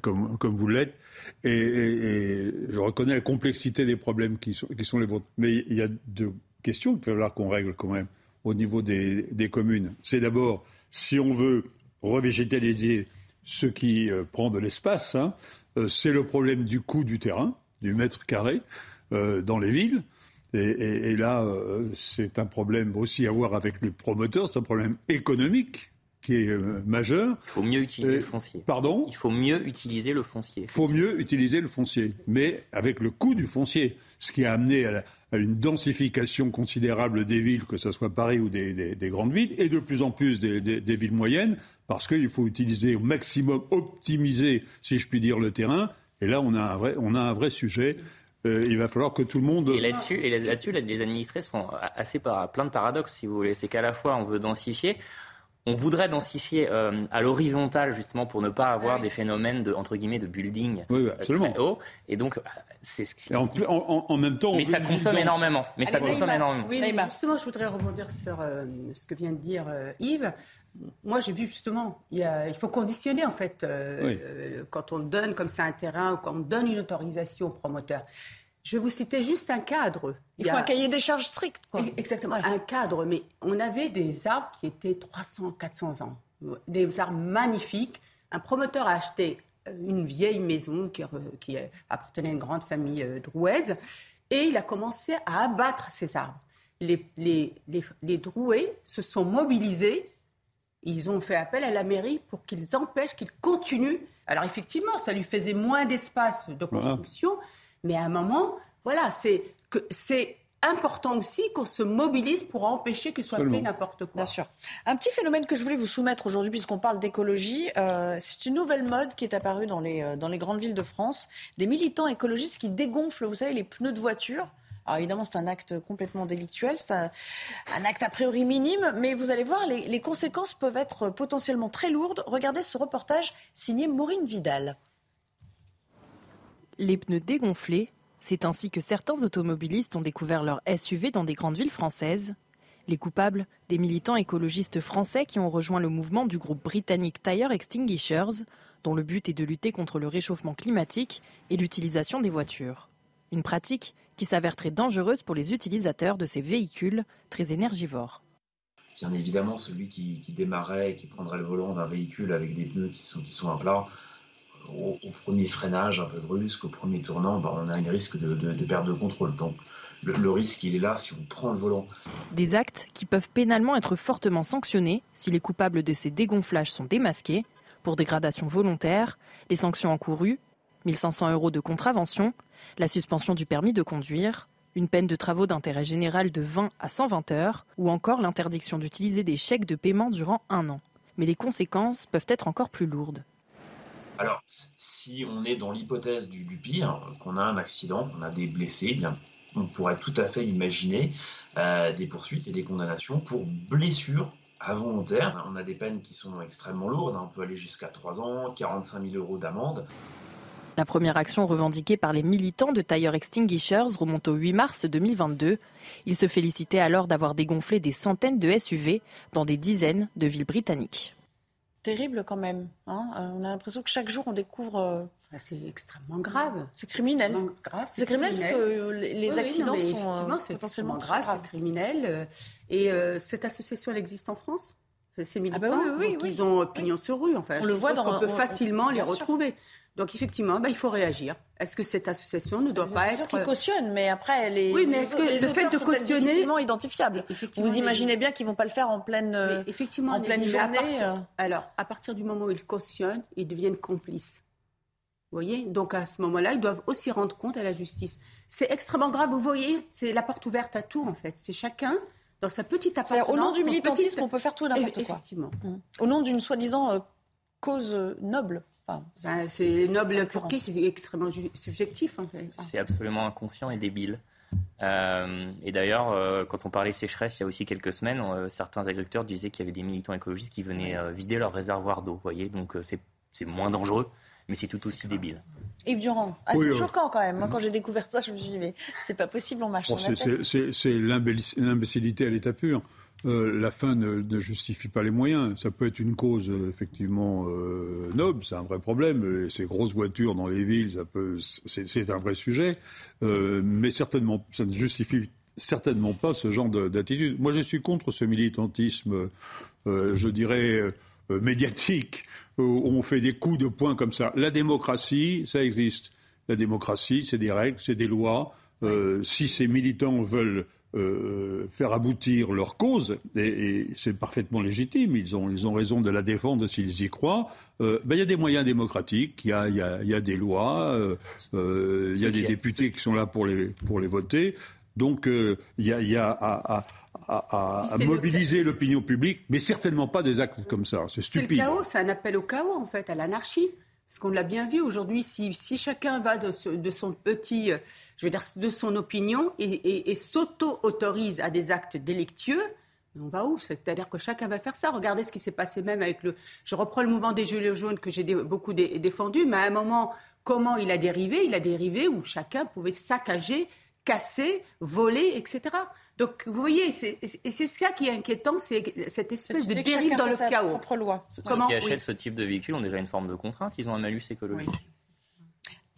comme, comme vous l'êtes. Et, je reconnais la complexité des problèmes qui sont, les vôtres. Mais il y a deux questions qu'il va falloir qu'on règle quand même au niveau des, communes. C'est d'abord, si on veut revégétaliser ce qui euh, prend de l'espace, hein, euh, c'est le problème du coût du terrain, du mètre carré, euh, dans les villes. Et, là, c'est un problème aussi à voir avec les promoteurs, c'est un problème économique qui est euh, majeur. Il faut mieux utiliser le foncier. Pardon Il faut mieux utiliser le foncier. Il faut mieux utiliser le foncier, mais avec le coût du foncier, ce qui a amené à, une densification considérable des villes, que ce soit Paris ou des, grandes villes, et de plus en plus des, villes moyennes, parce qu'il faut utiliser au maximum, optimiser, si je puis dire, le terrain. Et là, on a un vrai, on a un vrai sujet. Euh, il va falloir que tout le monde. Et là-dessus, et là-dessus, les administrés sont assez par, plein de paradoxes, si vous voulez. C'est qu'à la fois, on veut densifier, on voudrait densifier euh, à l'horizontale justement pour ne pas avoir des phénomènes de entre guillemets de building oui, absolument. très haut. Et donc c'est ce qui. En, en, en, même temps, mais ça consomme énormément. Mais ça consomme énormément. Oui, mais justement, je voudrais rebondir sur ce que vient de dire Yves moi, j'ai vu justement, il, faut conditionner en fait quand on donne comme ça un terrain ou quand on donne une autorisation au promoteur. Je vais vous citer juste un cadre. Il, faut un cahier des charges strict. Quoi. Exactement, un cadre. Mais on avait des arbres qui étaient 300, 400 ans. Des arbres magnifiques. Un promoteur a acheté une vieille maison qui, qui appartenait à une grande famille euh, drouaise et il a commencé à abattre ces arbres. Les, les, les, les drouais se sont mobilisés. Ils ont fait appel à la mairie pour qu'ils empêchent, qu'ils continuent. Alors effectivement, ça lui faisait moins d'espace de construction. Mais à un moment, voilà, c'est que c'est important aussi qu'on se mobilise pour empêcher que soit fait n'importe quoi. Bien sûr. Un petit phénomène que je voulais vous soumettre aujourd'hui, puisqu'on parle d'écologie, euh, c'est une nouvelle mode qui est apparue dans les, euh, dans les grandes villes de France. Des militants écologistes qui dégonflent, vous savez, les pneus de voiture. Alors évidemment, c'est un acte complètement délictuel, c'est un, acte a priori minime, mais vous allez voir, les, les conséquences peuvent être potentiellement très lourdes. Regardez ce reportage signé Maureen Vidal les pneus dégonflés. C'est ainsi que certains automobilistes ont découvert leur SUV dans des grandes villes françaises. Les coupables, des militants écologistes français qui ont rejoint le mouvement du groupe britannique Tire Extinguishers, dont le but est de lutter contre le réchauffement climatique et l'utilisation des voitures. Une pratique qui s'avère très dangereuse pour les utilisateurs de ces véhicules très énergivores. Bien évidemment, celui qui, démarrait et qui prendrait le volant d'un véhicule avec des pneus qui sont, qui sont à plat, au, premier freinage un peu brusque, au premier tournant, bah, on a un risque de, de, perte de contrôle. Donc le, risque, il est là si on prend le volant. Des actes qui peuvent pénalement être fortement sanctionnés si les coupables de ces dégonflages sont démasqués. Pour dégradation volontaire, les sanctions encourues, 1500 euros de contravention, la suspension du permis de conduire, une peine de travaux d'intérêt général de 20 à 120 heures, ou encore l'interdiction d'utiliser des chèques de paiement durant un an. Mais les conséquences peuvent être encore plus lourdes. Alors, si on est dans l'hypothèse du, pire, qu'on a un accident, qu'on a des blessés, eh on pourrait tout à fait imaginer euh, des poursuites et des condamnations pour blessures involontaires. On a des peines qui sont extrêmement lourdes, on peut aller jusqu'à 3 ans, 45 000 euros d'amende. La première action revendiquée par les militants de Tire Extinguishers remonte au 8 mars 2022. Ils se félicitaient alors d'avoir dégonflé des centaines de SUV dans des dizaines de villes britanniques terrible quand même. Hein. Euh, on a l'impression que chaque jour on découvre. Euh, ah, c'est extrêmement grave. C'est criminel. C'est criminel, parce que les accidents sont euh, potentiellement graves. C'est criminel. Et cette association, elle existe en France? Ces militants, ah bah oui, oui, ils ont pignon sur rue. Enfin, on le voit dans. On peut facilement les retrouver. Donc effectivement, bah, il faut réagir. Est-ce que cette association ne doit pas être... C'est sûr qu'ils cautionnent, mais après, les, oui, mais est-ce que le fait de cautionner... difficilement identifiables. Vous imaginez bien qu'ils ne vont pas le faire en pleine, euh, effectivement, en pleine journée euh. Alors, à partir du moment où ils cautionnent, ils deviennent complices. Vous voyez? Donc à ce moment-là, ils doivent aussi rendre compte à la justice. C'est extrêmement grave, vous voyez? C'est la porte ouverte à tout, en fait. C'est chacun dans sa petite appartenance. Au nom du militantisme, on peut faire tout et n'importe quoi. Effectivement. Au nom d'une soi-disant euh, cause noble. Ben, c'est noble pour qui C'est extrêmement subjectif, en fait. C'est absolument inconscient et débile. Euh, et d'ailleurs, euh, quand on parlait sécheresse il y a aussi quelques semaines, euh, certains agriculteurs disaient qu'il y avait des militants écologistes qui venaient vider leur réservoir d'eau. voyez, donc c'est moins dangereux, mais c'est tout aussi débile. Yves Durand, ah, c'est choquant quand même. Moi, quand j'ai découvert ça, je me suis dit, mais c'est pas possible, on marche bon, C'est l'imbécilité à l'état pur. Euh, la fin ne, justifie pas les moyens. Ça peut être une cause euh, effectivement euh, noble, c'est un vrai problème. Ces grosses voitures dans les villes, c'est un vrai sujet, mais certainement, ça ne justifie certainement pas ce genre d'attitude. Moi, je suis contre ce militantisme, je dirais médiatique, où on fait des coups de poing comme ça. La démocratie, ça existe. La démocratie, c'est des règles, c'est des lois. si ces militants veulent euh, faire aboutir leur cause, et, c'est parfaitement légitime, ils ont, ils ont raison de la défendre s'ils y croient, euh, ben, il y a des moyens démocratiques, il y a, y a, y a des lois, euh, il y a des députés qui sont là pour les, pour les voter. Donc il y a, y a à, à, à, mobiliser l'opinion publique, mais certainement pas des actes comme ça. C'est stupide. C'est le chaos, c'est un appel au chaos en fait, à l'anarchie. Parce qu'on l'a bien vu aujourd'hui, si, si, chacun va de, son petit, euh, je veux dire, de son opinion et, et, s'auto-autorise à des actes délictueux, on va où? C'est-à-dire que chacun va faire ça. Regardez ce qui s'est passé même avec le. Je reprends le mouvement des Gilets jaunes que j'ai beaucoup défendu, mais à un moment, comment il a dérivé? Il a dérivé où chacun pouvait saccager, casser, voler, etc. Donc, vous voyez, et c'est ça qui est inquiétant, c'est cette espèce de dérive dans le chaos. Loi. Ceux qui achètent ce type de véhicule ont déjà une forme de contrainte, ils ont un malus écologique.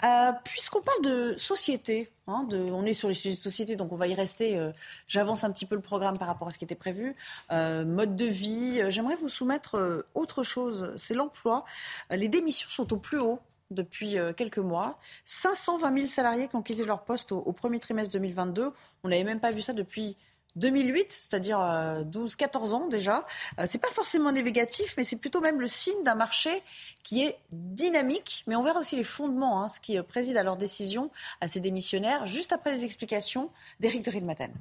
Euh, puisqu'on parle de société, hein, de, on est sur les sujets de société, donc on va y rester. Euh, j'avance un petit peu le programme par rapport à ce qui était prévu. Euh, mode de vie, j'aimerais vous soumettre autre chose, c'est l'emploi. les démissions sont au plus haut depuis quelques mois. 520 000 salariés qui ont quitté leur poste au, premier trimestre 2022. On n'avait même pas vu ça depuis 2008, c'est-à-dire 12-14 euh, ans déjà. Euh, c'est pas forcément négatif, mais c'est plutôt même le signe d'un marché qui est dynamique. Mais on verra aussi les fondements, hein, ce qui euh, préside à leur décision, à ces démissionnaires, juste après les explications d'Éric de Rilmaten.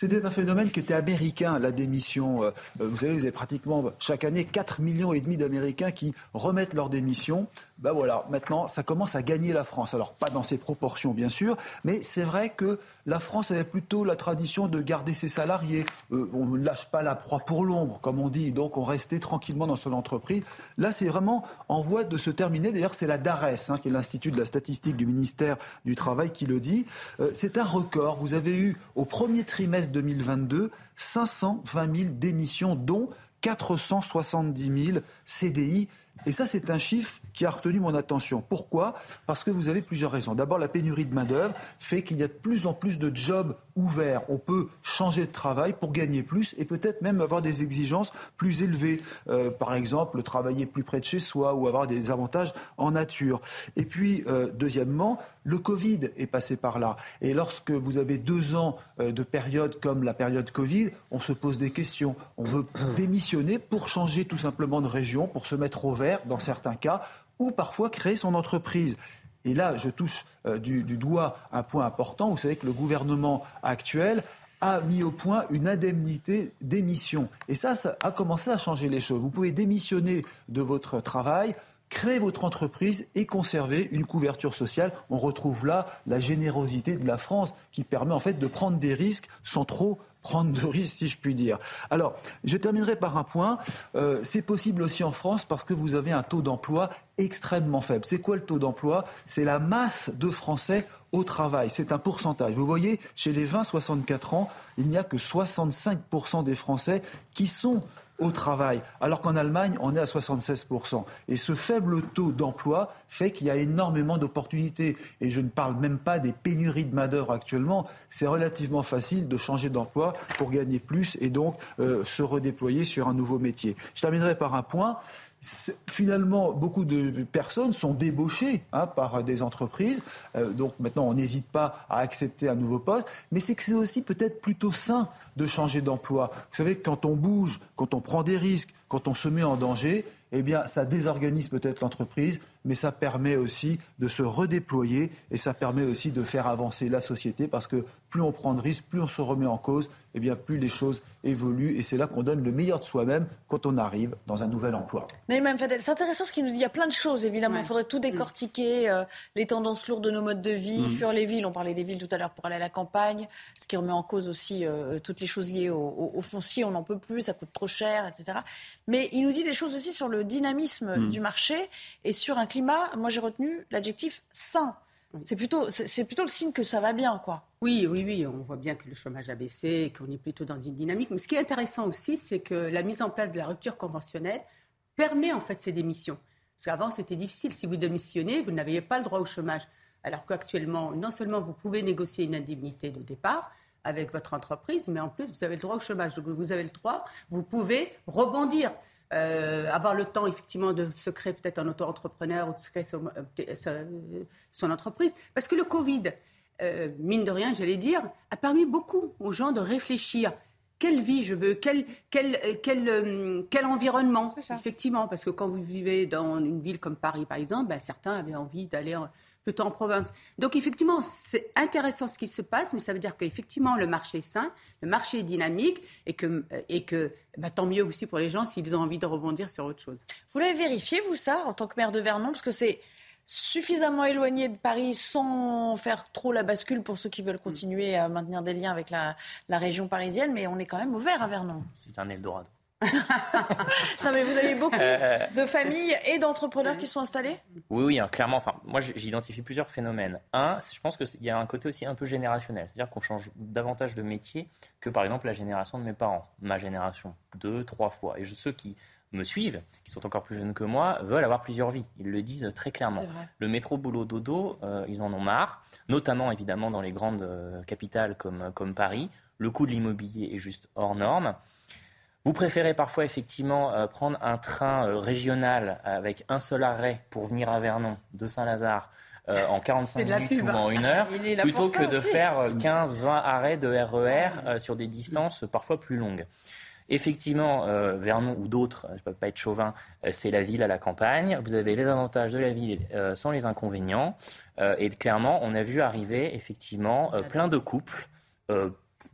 C'était un phénomène qui était américain, la démission. Euh, vous savez, vous avez pratiquement chaque année 4 millions et demi d'Américains qui remettent leur démission. Ben voilà, maintenant, ça commence à gagner la France. Alors, pas dans ces proportions, bien sûr, mais c'est vrai que la France avait plutôt la tradition de garder ses salariés. Euh, on ne lâche pas la proie pour l'ombre, comme on dit, donc on restait tranquillement dans son entreprise. Là, c'est vraiment en voie de se terminer. D'ailleurs, c'est la DARES, hein, qui est l'Institut de la statistique du ministère du Travail, qui le dit. Euh, c'est un record. Vous avez eu, au premier trimestre 2022 520 000 démissions, dont 470 000 CDI. Et ça, c'est un chiffre qui a retenu mon attention. Pourquoi? Parce que vous avez plusieurs raisons. D'abord, la pénurie de main-d'œuvre fait qu'il y a de plus en plus de jobs ouverts. On peut changer de travail pour gagner plus et peut-être même avoir des exigences plus élevées. Euh, par exemple, travailler plus près de chez soi ou avoir des avantages en nature. Et puis, euh, deuxièmement, le Covid est passé par là. Et lorsque vous avez deux ans euh, de période comme la période Covid, on se pose des questions. On veut démissionner pour changer tout simplement de région, pour se mettre au dans certains cas ou parfois créer son entreprise. Et là, je touche euh, du, doigt un point important. Vous savez que le gouvernement actuel a mis au point une indemnité d'émission. Et ça, ça a commencé à changer les choses. Vous pouvez démissionner de votre travail, créer votre entreprise et conserver une couverture sociale. On retrouve là la générosité de la France qui permet en fait de prendre des risques sans trop prendre de risques, si je puis dire. Alors, je terminerai par un point. Euh, c'est possible aussi en France parce que vous avez un taux d'emploi extrêmement faible. C'est quoi le taux d'emploi? C'est la masse de Français au travail. C'est un pourcentage. Vous voyez, chez les 20-64 ans, il n'y a que 65% des Français qui sont au travail, alors qu'en Allemagne, on est à 76%. Et ce faible taux d'emploi fait qu'il y a énormément d'opportunités. Et je ne parle même pas des pénuries de main-d'œuvre actuellement. C'est relativement facile de changer d'emploi pour gagner plus et donc euh, se redéployer sur un nouveau métier. Je terminerai par un point finalement, beaucoup de personnes sont débauchées hein, par des entreprises. Euh, donc maintenant, on n'hésite pas à accepter un nouveau poste. Mais c'est que c'est aussi peut-être plutôt sain de changer d'emploi. Vous savez, quand on bouge, quand on prend des risques, quand on se met en danger, eh bien, ça désorganise peut-être l'entreprise, mais ça permet aussi de se redéployer et ça permet aussi de faire avancer la société parce que plus on prend de risques, plus on se remet en cause, eh bien, plus les choses évoluent et c'est là qu'on donne le meilleur de soi-même quand on arrive dans un nouvel emploi. Mais même Fadel, c'est intéressant ce qu'il nous dit. Il y a plein de choses, évidemment. Il faudrait tout mm. décortiquer, euh, les tendances lourdes de nos modes de vie, mm. fuir les villes. On parlait des villes tout à l'heure pour aller à la campagne, ce qui remet en cause aussi euh, toutes les choses liées au, foncier. On n'en peut plus, ça coûte trop cher, etc. Mais il nous dit des choses aussi sur le dynamisme mm. du marché et sur un climat. Moi, j'ai retenu l'adjectif sain. C'est plutôt, c'est plutôt le signe que ça va bien, quoi. Oui, oui, oui. On voit bien que le chômage a baissé, qu'on est plutôt dans une dynamique. Mais ce qui est intéressant aussi, c'est que la mise en place de la rupture conventionnelle permet en fait ces démissions. Parce qu'avant, c'était difficile. Si vous démissionnez, vous n'aviez pas le droit au chômage. Alors qu'actuellement, non seulement vous pouvez négocier une indemnité de départ avec votre entreprise, mais en plus, vous avez le droit au chômage. Donc, vous avez le droit, vous pouvez rebondir. Euh, avoir le temps effectivement de se créer peut-être un auto-entrepreneur ou de se créer son, euh, entreprise. Parce que le Covid, euh, mine de rien, j'allais dire, a permis beaucoup aux gens de réfléchir. Quelle vie je veux Quel, quel, quel, quel environnement Effectivement, parce que quand vous vivez dans une ville comme Paris, par exemple, ben, certains avaient envie d'aller plutôt en province. Donc effectivement, c'est intéressant ce qui se passe, mais ça veut dire qu'effectivement, le marché est sain, le marché est dynamique, et que, et que bah, tant mieux aussi pour les gens s'ils ont envie de rebondir sur autre chose. Vous l'avez vérifié, vous, ça, en tant que maire de Vernon? Parce que c'est suffisamment éloignés de Paris sans faire trop la bascule pour ceux qui veulent continuer à maintenir des liens avec la, la région parisienne, mais on est quand même ouvert à Vernon. C'est un Eldorado. [LAUGHS] non, mais vous avez beaucoup euh, de familles et d'entrepreneurs qui sont installés? Oui, oui, hein, clairement. Enfin, moi, j'identifie plusieurs phénomènes. Un, je pense qu'il y a un côté aussi un peu générationnel. C'est-à-dire qu'on change davantage de métier que, par exemple, la génération de mes parents, ma génération, deux, trois fois. Et ceux qui me suivent, qui sont encore plus jeunes que moi, veulent avoir plusieurs vies. Ils le disent très clairement. Le métro boulot dodo, euh, ils en ont marre, notamment évidemment dans les grandes euh, capitales comme, comme Paris. Le coût de l'immobilier est juste hors norme. Vous préférez parfois effectivement euh, prendre un train euh, régional avec un seul arrêt pour venir à Vernon de Saint-Lazare euh, en 45 minutes ou en une heure, plutôt que de faire 15-20 arrêts de RER e sur des distances parfois plus longues. Effectivement, Vernon ou d'autres, je ne peux pas être chauvin, c'est la ville à la campagne. Vous avez les avantages de la ville sans les inconvénients. et clairement, on a vu arriver effectivement plein de couples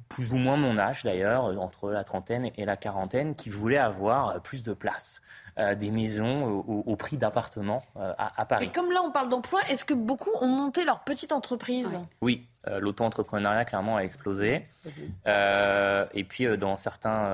plus ou moins mon âge d'ailleurs, entre la trentaine et la quarantaine, qui voulaient avoir plus de place. Euh, des maisons au, prix d'appartements euh, à, Paris. Et comme là on parle d'emploi, est-ce que beaucoup ont monté leur petite entreprise? Oui, euh, l'auto-entrepreneuriat clairement a explosé. et puis dans certains,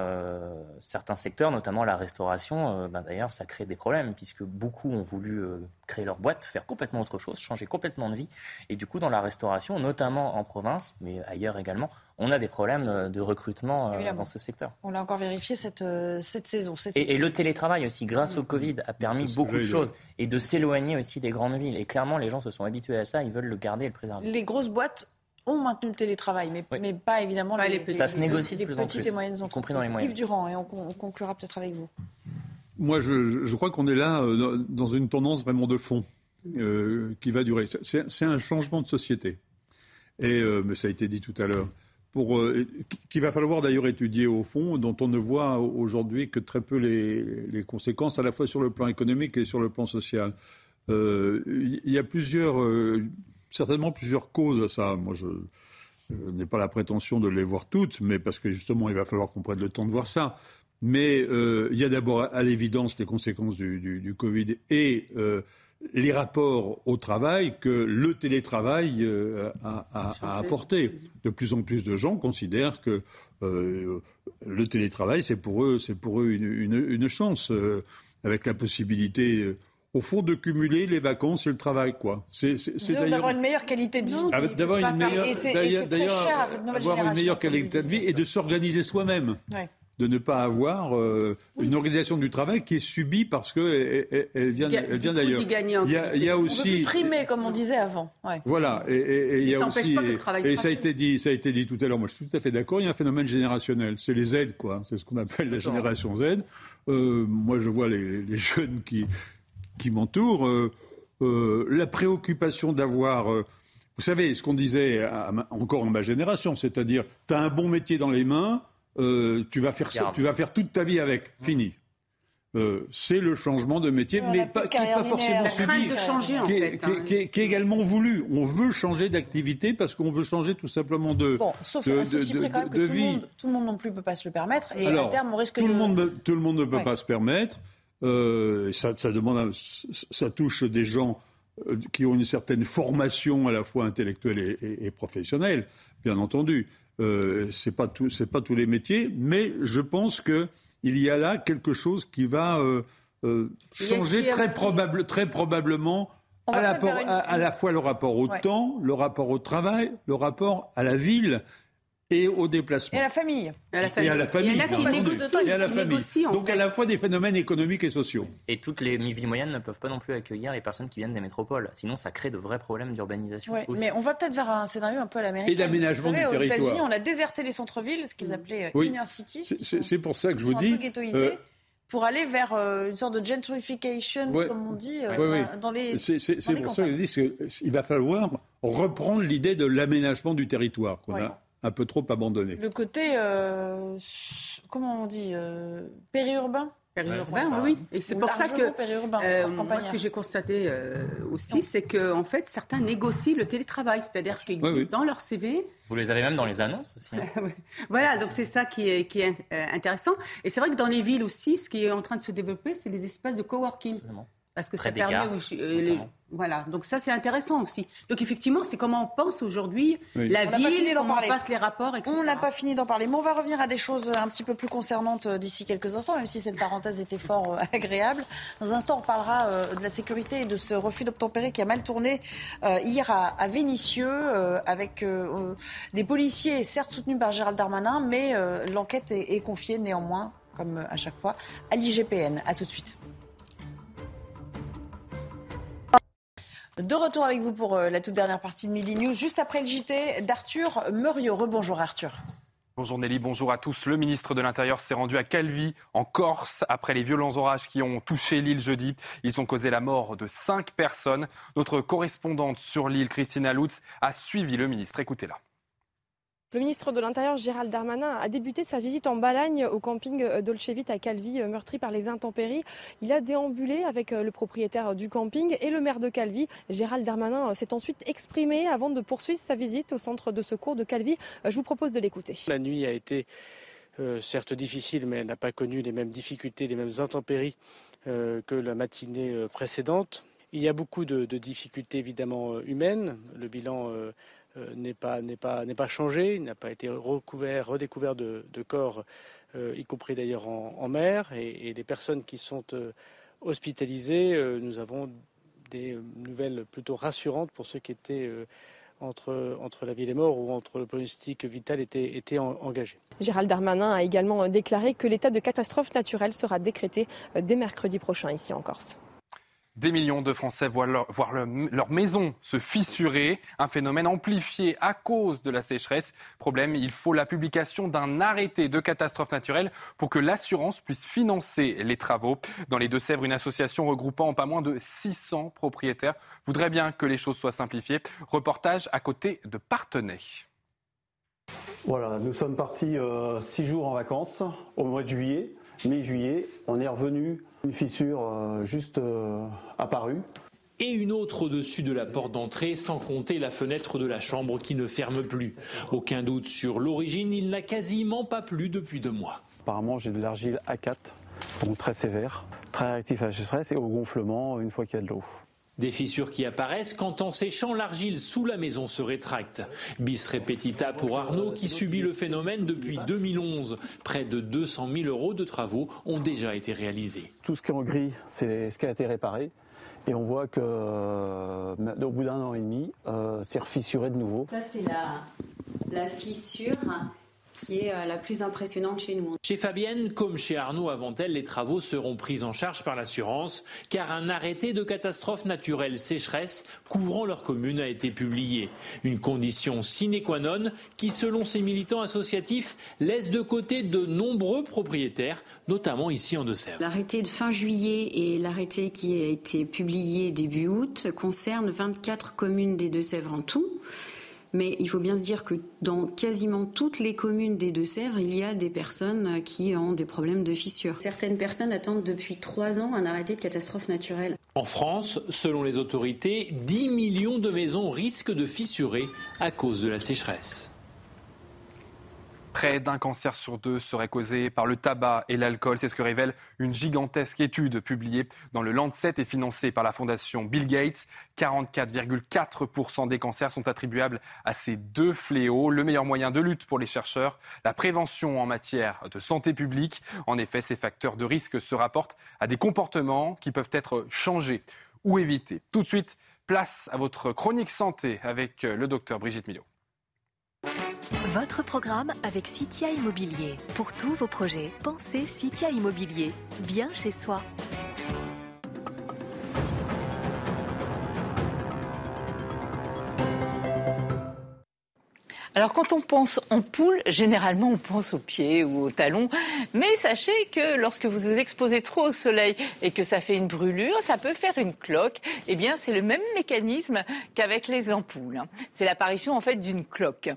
certains secteurs, notamment la restauration, ben, d'ailleurs ça crée des problèmes puisque beaucoup ont voulu créer leur boîte, faire complètement autre chose, changer complètement de vie. Et du coup dans la restauration, notamment en province, mais ailleurs également, on a des problèmes de recrutement dans ce secteur. On l'a encore vérifié cette, cette saison. et, le télétravail aussi grâce au Covid, a permis beaucoup de choses et de s'éloigner aussi des grandes villes. Et clairement, les gens se sont habitués à ça, ils veulent le garder et le préserver. Les grosses boîtes ont maintenu le télétravail, mais, mais pas évidemment les, les, Ça se négocie de plus en petites et moyennes entreprises. compris dans les moyennes. Yves Durand, et on, conclura peut-être avec vous. Moi, je, je crois qu'on est là euh, dans une tendance vraiment de fond euh, qui va durer. C'est un changement de société. Et, euh, mais ça a été dit tout à l'heure pour euh, qu'il va falloir d'ailleurs étudier au fond, dont on ne voit aujourd'hui que très peu les, conséquences, à la fois sur le plan économique et sur le plan social. Euh, il y a plusieurs, euh, certainement plusieurs causes à ça. Moi, je, n'ai pas la prétention de les voir toutes, mais parce que justement, il va falloir qu'on prenne le temps de voir ça. Mais il y a d'abord, à l'évidence, les conséquences du, du, du Covid et les rapports au travail que le télétravail euh, a, apporté. De plus en plus de gens considèrent que euh, le télétravail, c'est pour eux, c'est pour eux une, chance, euh, avec la possibilité au fond de cumuler les vacances et le travail quoi. C'est d'avoir une meilleure qualité de vie. D'avoir une meilleure, une meilleure qualité de vie et de s'organiser soi-même de ne pas avoir euh, une organisation du travail qui est subie parce qu'elle elle, vient, elle vient d'ailleurs. Il y a, il y a aussi on trimer comme on disait avant. Voilà et, il y a aussi et, ça a été dit ça a été dit tout à l'heure. Moi je suis tout à fait d'accord. Il y a un phénomène générationnel. C'est les Z quoi. C'est ce qu'on appelle la génération Z. Euh, moi je vois les, les, jeunes qui qui m'entourent. Euh, la préoccupation d'avoir vous savez, ce qu'on disait encore en ma génération, c'est-à-dire, tu as un bon métier dans les mains, euh, tu, vas faire ça, tu vas faire toute ta vie avec. Fini. Euh, c'est le changement de métier, mais pas, qui n'est pas forcément subi, de changer, en qui, fait, hein. qui, est également voulu. On veut changer d'activité parce qu'on veut changer tout simplement de, bon, sauf de, de, de, vie. Tout le, monde, non plus ne peut pas se le permettre, et à terme, on risque tout de... Le monde, tout le monde ne peut pas se permettre. Euh, ça, ça, demande, ça touche des gens euh, qui ont une certaine formation à la fois intellectuelle et, et professionnelle, bien entendu. Euh, ce n'est pas, pas tous les métiers, mais je pense qu'il y a là quelque chose qui va euh, euh, changer très, probable, très probablement à la, à la, fois le rapport au temps, le rapport au travail, le rapport à la ville et au déplacement. Et à la famille. Et à la famille. Et à la famille. Il y en a qui négocient, et à la famille. Donc à la fois des phénomènes économiques et sociaux. Et toutes les villes moyennes ne peuvent pas non plus accueillir les personnes qui viennent des métropoles. Sinon, ça crée de vrais problèmes d'urbanisation. mais on va peut-être vers un scénario un peu à l'américaine. Et d'aménagement du territoire. Aux États-Unis, on a déserté les centres-villes, ce qu'ils appelaient euh, inner city. C'est pour ça que je vous dis. Euh, pour aller vers euh, une sorte de gentrification, comme on dit, dans les. C'est pour ça que je dis qu'il va falloir reprendre l'idée de l'aménagement du territoire qu'on a un peu trop abandonné. Le côté, euh, comment on dit, euh, périurbain Périurbain, oui. Et c'est pour ça que euh, moi, ce que j'ai constaté aussi, c'est que en fait, certains négocient le télétravail, c'est-à-dire qu'ils disent dans leur CV. Vous les avez même dans les annonces aussi. Hein. [LAUGHS] voilà, donc c'est ça qui est, qui est intéressant. Et c'est vrai que dans les villes aussi, ce qui est en train de se développer, c'est des espaces de coworking. Absolument. Parce que ça permet, Voilà, donc ça c'est intéressant aussi. Donc effectivement, c'est comment on pense aujourd'hui la ville, comment on passe les rapports, etc. On n'a pas fini d'en parler, mais on va revenir à des choses un petit peu plus concernantes euh, d'ici quelques instants, même si cette parenthèse était fort euh, [LAUGHS] agréable. Dans un instant, on parlera euh, de la sécurité et de ce refus d'obtempérer qui a mal tourné hier à, Vénissieux, avec des policiers, certes soutenus par Gérald Darmanin, mais l'enquête est, est confiée néanmoins, comme à chaque fois, à l'IGPN. A tout de suite. De retour avec vous pour euh, la toute dernière partie de Midi News, juste après le JT d'Arthur Muriot. Rebonjour Arthur. Bonjour Nelly, bonjour à tous. Le ministre de l'Intérieur s'est rendu à Calvi, en Corse, après les violents orages qui ont touché l'île jeudi. Ils ont causé la mort de cinq personnes. Notre correspondante sur l'île, Christina Lutz, a suivi le ministre. Écoutez-la. Le ministre de l'Intérieur, Gérald Darmanin, a débuté sa visite en Balagne au camping Dolcevit à Calvi, euh, meurtri par les intempéries. Il a déambulé avec euh, le propriétaire du camping et le maire de Calvi. Gérald Darmanin euh, s'est ensuite exprimé avant de poursuivre sa visite au centre de secours de Calvi. Je vous propose de l'écouter. La nuit a été certes difficile, mais elle n'a pas connu les mêmes difficultés, les mêmes intempéries que la matinée précédente. Il y a beaucoup de, difficultés évidemment humaines. Le bilan euh, n'est pas, n'est pas, n'est pas changé, il n'a pas été recouvert, redécouvert de, corps, euh, y compris d'ailleurs en, mer. Et, les personnes qui sont euh, hospitalisées, nous avons des nouvelles plutôt rassurantes pour ceux qui étaient entre, entre la vie et les morts ou entre le pronostic vital était, était engagé. Gérald Darmanin a également déclaré que l'état de catastrophe naturelle sera décrété dès mercredi prochain ici en Corse. Des millions de Français voient leur, maison se fissurer, un phénomène amplifié à cause de la sécheresse. Problème, il faut la publication d'un arrêté de catastrophe naturelle pour que l'assurance puisse financer les travaux. Dans les Deux-Sèvres, une association regroupant pas moins de 600 propriétaires voudrait bien que les choses soient simplifiées. Reportage à côté de Partenay. Voilà, nous sommes partis euh, six jours en vacances au mois de juillet, mi-juillet. On est revenu une fissure euh, juste euh, apparue. Et une autre au-dessus de la porte d'entrée, sans compter la fenêtre de la chambre qui ne ferme plus. Aucun doute sur l'origine, il n'a quasiment pas plu depuis deux mois. Apparemment, j'ai de l'argile A4, donc très sévère, très réactif à la sécheresse et au gonflement une fois qu'il y a de l'eau. Des fissures qui apparaissent quand en séchant l'argile sous la maison se rétracte. Bis repetita pour Arnaud qui subit le phénomène depuis 2011. Près de 200 000 euros de travaux ont déjà été réalisés. Tout ce qui est en gris, c'est ce qui a été réparé. Et on voit que euh, au bout d'un an et demi, euh, c'est refissuré de nouveau. Ça, c'est la, la fissure qui est euh, la plus impressionnante chez nous. Chez Fabienne, comme chez Arnaud avant elle, les travaux seront pris en charge par l'assurance, car un arrêté de catastrophe naturelle sécheresse couvrant leur commune a été publié. Une condition sine qua non qui, selon ces militants associatifs, laisse de côté de nombreux propriétaires, notamment ici en Deux-Sèvres. L'arrêté de fin juillet et l'arrêté qui a été publié début août concernent 24 communes des Deux-Sèvres en tout. Mais il faut bien se dire que dans quasiment toutes les communes des Deux-Sèvres, il y a des personnes qui ont des problèmes de fissures. Certaines personnes attendent depuis trois ans un arrêté de catastrophe naturelle. En France, selon les autorités, 10 millions de maisons risquent de fissurer à cause de la sécheresse. Près d'un cancer sur deux serait causé par le tabac et l'alcool. C'est ce que révèle une gigantesque étude publiée dans le Lancet et financée par la fondation Bill Gates. 44,4% des cancers sont attribuables à ces deux fléaux. Le meilleur moyen de lutte pour les chercheurs, la prévention en matière de santé publique. En effet, ces facteurs de risque se rapportent à des comportements qui peuvent être changés ou évités. Tout de suite, place à votre chronique santé avec le docteur Brigitte Millot. Votre programme avec Citia Immobilier. Pour tous vos projets, pensez Citia Immobilier. Bien chez soi. Alors quand on pense en poule, généralement on pense aux pieds ou aux talons, mais sachez que lorsque vous vous exposez trop au soleil et que ça fait une brûlure, ça peut faire une cloque. Eh bien c'est le même mécanisme qu'avec les ampoules. C'est l'apparition en fait d'une cloque.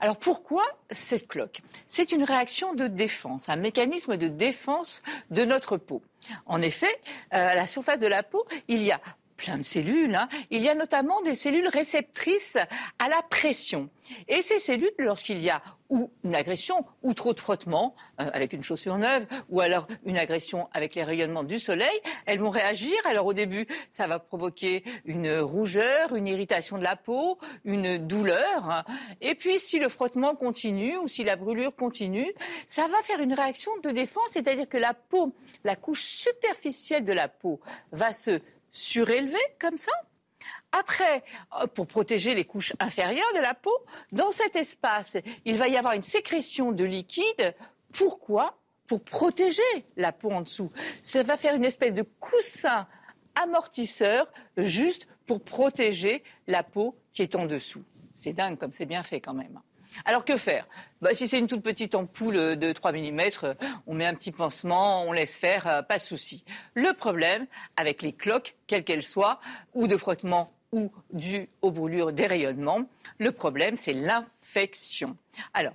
Alors pourquoi cette cloque? C'est une réaction de défense, un mécanisme de défense de notre peau. En effet, euh, à la surface de la peau, il y a plein de cellules. Hein. Il y a notamment des cellules réceptrices à la pression. Et ces cellules, lorsqu'il y a ou une agression ou trop de frottement euh, avec une chaussure neuve ou alors une agression avec les rayonnements du soleil, elles vont réagir. Alors au début, ça va provoquer une rougeur, une irritation de la peau, une douleur. Hein. Et puis si le frottement continue ou si la brûlure continue, ça va faire une réaction de défense, c'est-à-dire que la peau, la couche superficielle de la peau va se surélevé comme ça. Après, euh, pour protéger les couches inférieures de la peau, dans cet espace, il va y avoir une sécrétion de liquide. Pourquoi? Pour protéger la peau en dessous. Ça va faire une espèce de coussin amortisseur juste pour protéger la peau qui est en dessous. C'est dingue comme c'est bien fait quand même. Alors que faire? Bah, Si c'est une toute petite ampoule de 3 mm, on met un petit pansement, on laisse faire, euh, pas de souci. Le problème avec les cloques, quelles qu'elles soient, ou de frottement ou dû aux brûlures des rayonnements, le problème c'est l'infection. Alors,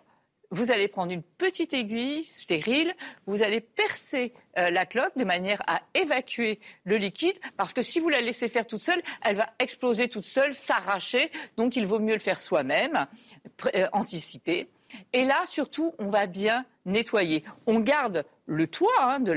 vous allez prendre une petite aiguille stérile, vous allez percer euh, la cloque de manière à évacuer le liquide, parce que si vous la laissez faire toute seule, elle va exploser toute seule, s'arracher. Donc il vaut mieux le faire soi-même, euh, anticiper. Et là, surtout, on va bien nettoyer. On garde le toit hein, de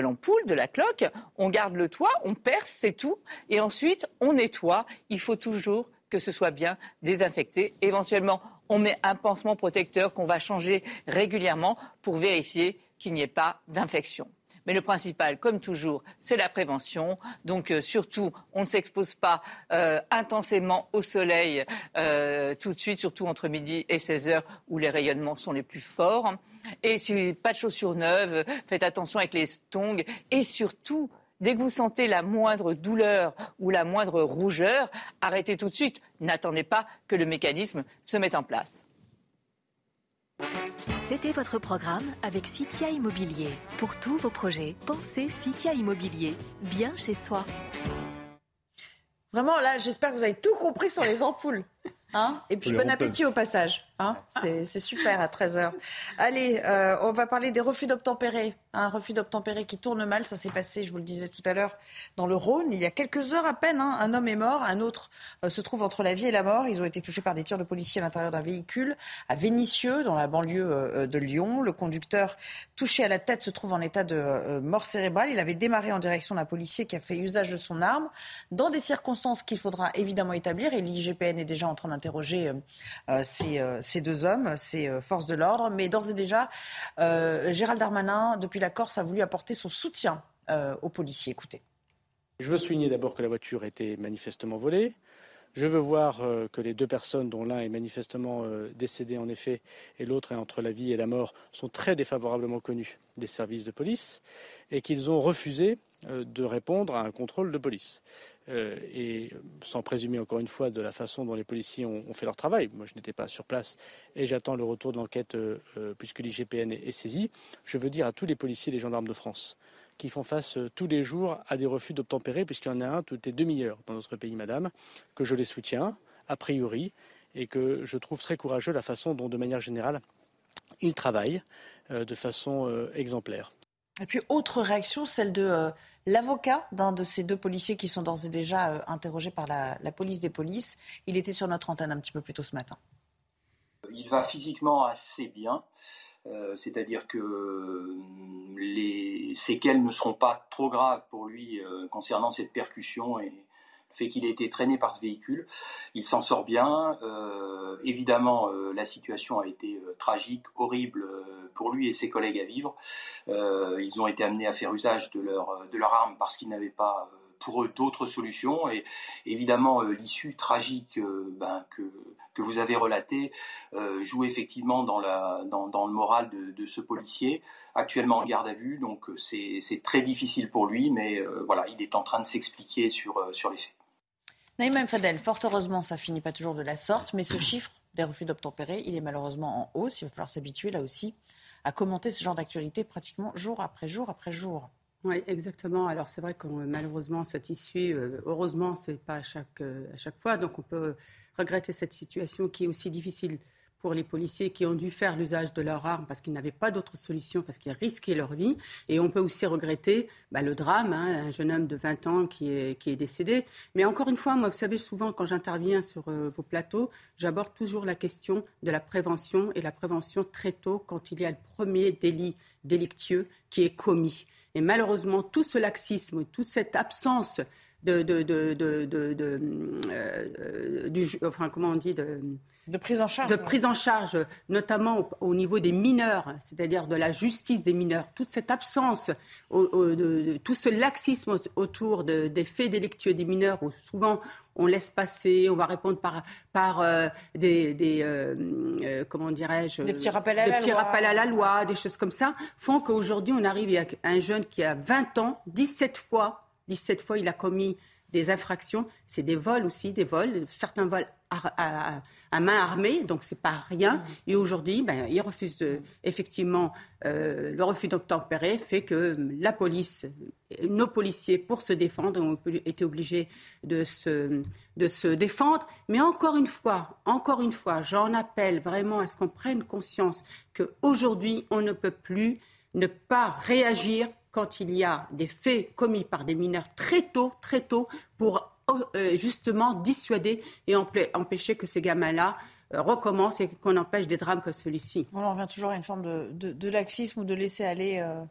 l'ampoule, de, de la cloque, on garde le toit, on perce, c'est tout. Et ensuite, on nettoie. Il faut toujours que ce soit bien désinfecté. Éventuellement, on met un pansement protecteur qu'on va changer régulièrement pour vérifier qu'il n'y ait pas d'infection. Mais le principal, comme toujours, c'est la prévention. Donc euh, surtout, on ne s'expose pas euh, intensément au soleil euh, tout de suite, surtout entre midi et 16 heures où les rayonnements sont les plus forts. Et si pas de chaussures neuves, faites attention avec les tongs. Et surtout, Dès que vous sentez la moindre douleur ou la moindre rougeur, arrêtez tout de suite. N'attendez pas que le mécanisme se mette en place. C'était votre programme avec Citia Immobilier. Pour tous vos projets, pensez Citia Immobilier, bien chez soi. Vraiment, là, j'espère que vous avez tout compris sur les ampoules. Hein? Et puis bon appétit au passage. Hein c'est super à 13h. Allez, euh, on va parler des refus d'obtempérer. Un refus d'obtempérer qui tourne mal, ça s'est passé, je vous le disais tout à l'heure, dans le Rhône. Il y a quelques heures à peine, hein. un homme est mort, un autre euh, se trouve entre la vie et la mort. Ils ont été touchés par des tirs de policiers à l'intérieur d'un véhicule à Vénissieux, dans la banlieue euh, de Lyon. Le conducteur, touché à la tête, se trouve en état de mort cérébrale. Il avait démarré en direction d'un policier qui a fait usage de son arme, dans des circonstances qu'il faudra évidemment établir. Et l'IGPN est déjà en train d'interroger ces ces deux hommes, ces euh, forces de l'ordre. Mais d'ores et déjà, euh, Gérald Darmanin, depuis la Corse, a voulu apporter son soutien euh, aux policiers. Écoutez. Je veux souligner d'abord que la voiture était manifestement volée. Je veux voir que les deux personnes, dont l'un est manifestement décédé en effet et l'autre est entre la vie et la mort, sont très défavorablement connus des services de police et qu'ils ont refusé de répondre à un contrôle de police. Euh, et sans présumer encore une fois de la façon dont les policiers ont, fait leur travail. Moi, je n'étais pas sur place et j'attends le retour de l'enquête euh, euh, puisque l'IGPN est, saisi. Je veux dire à tous les policiers et les gendarmes de France qui font face tous les jours à des refus d'obtempérer, puisqu'il y en a un toutes les demi-heures dans notre pays, madame, que je les soutiens, a priori, et que je trouve très courageux la façon dont, de manière générale, ils travaillent de façon exemplaire. Et puis, autre réaction, celle de l'avocat d'un de ces deux policiers qui sont d'ores et déjà euh, interrogés par la, police des polices. Il était sur notre antenne un petit peu plus tôt ce matin. Il va physiquement assez bien. Euh, c'est-à-dire que euh, les séquelles ne seront pas trop graves pour lui concernant cette percussion et fait qu'il a été traîné par ce véhicule. Il s'en sort bien. Euh, évidemment, euh, la situation a été euh, tragique, horrible pour lui et ses collègues à vivre. ils ont été amenés à faire usage de leur, de arme parce qu'ils n'avaient pas pour eux d'autres solutions. Et évidemment, l'issue tragique ben, que, que vous avez relatée joue effectivement dans, le moral de, ce policier, actuellement en garde à vue. Donc c'est très difficile pour lui, mais voilà, il est en train de s'expliquer sur les faits. Naïma Fadel, fort heureusement, ça finit pas toujours de la sorte, mais ce chiffre des refus d'obtempérer, il est malheureusement en hausse. Il va falloir s'habituer là aussi à commenter ce genre d'actualité pratiquement jour après jour après jour. Oui, exactement. Alors c'est vrai que malheureusement, cette issue, euh, heureusement, c'est pas à chaque, euh, à chaque fois. Donc on peut regretter cette situation qui est aussi difficile pour les policiers qui ont dû faire l'usage de leurs armes parce qu'ils n'avaient pas d'autre solution, parce qu'ils risquaient leur vie. Et on peut aussi regretter bah, le drame, hein, un jeune homme de 20 ans qui est, décédé. Mais encore une fois, moi, vous savez, souvent, quand j'interviens sur euh, vos plateaux, j'aborde toujours la question de la prévention et la prévention très tôt quand il y a le premier délit délictueux qui est commis. Et malheureusement, tout ce laxisme, toute cette absence de, de, de, de euh, du, enfin, comment on dit, de de prise en charge. De prise en charge, notamment au, niveau des mineurs, c'est-à-dire de la justice des mineurs. Toute cette absence, de, tout ce laxisme autour des faits délictueux des mineurs, où souvent on laisse passer, on va répondre par, par euh, des, euh, euh, comment dirais-je, des petits rappels à, la, petits loi. rappels à la loi, des choses comme ça, font qu'aujourd'hui on arrive à un jeune qui a 20 ans, 17 fois, 17 fois il a commis des infractions, c'est des vols aussi, des vols, certains vols à, main armée, donc c'est pas rien. Et aujourd'hui, ben, il refuse effectivement euh, le refus d'obtempérer fait que la police, nos policiers, pour se défendre, ont été obligés de se, de se défendre. Mais encore une fois, encore une fois, j'en appelle vraiment à ce qu'on prenne conscience qu'aujourd'hui, on ne peut plus ne pas réagir quand il y a des faits commis par des mineurs très tôt, très tôt, pour euh, justement dissuader et empêcher que ces gamins-là euh, recommencent et qu'on empêche des drames comme celui-ci. On en revient toujours à une forme de, laxisme ou de laisser aller euh,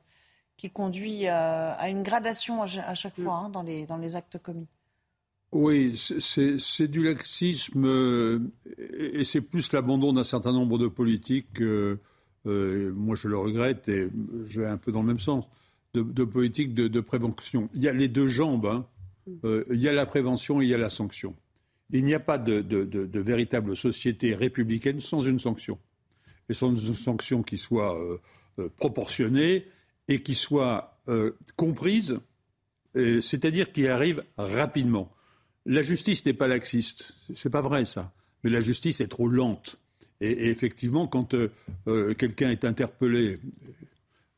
qui conduit à, une gradation à, chaque fois hein, dans, les, dans les actes commis. Oui, c'est du laxisme et c'est plus l'abandon d'un certain nombre de politiques. moi, je le regrette et je vais un peu dans le même sens de, politique de, prévention. Il y a les deux jambes. Hein. Euh, il y a la prévention et il y a la sanction. Il n'y a pas de, véritable société républicaine sans une sanction. Et sans une sanction qui soit euh, euh, proportionnée et qui soit comprise, c'est-à-dire qui arrive rapidement. La justice n'est pas laxiste, c'est pas vrai ça. Mais la justice est trop lente. Et, effectivement, quand quelqu'un est interpellé,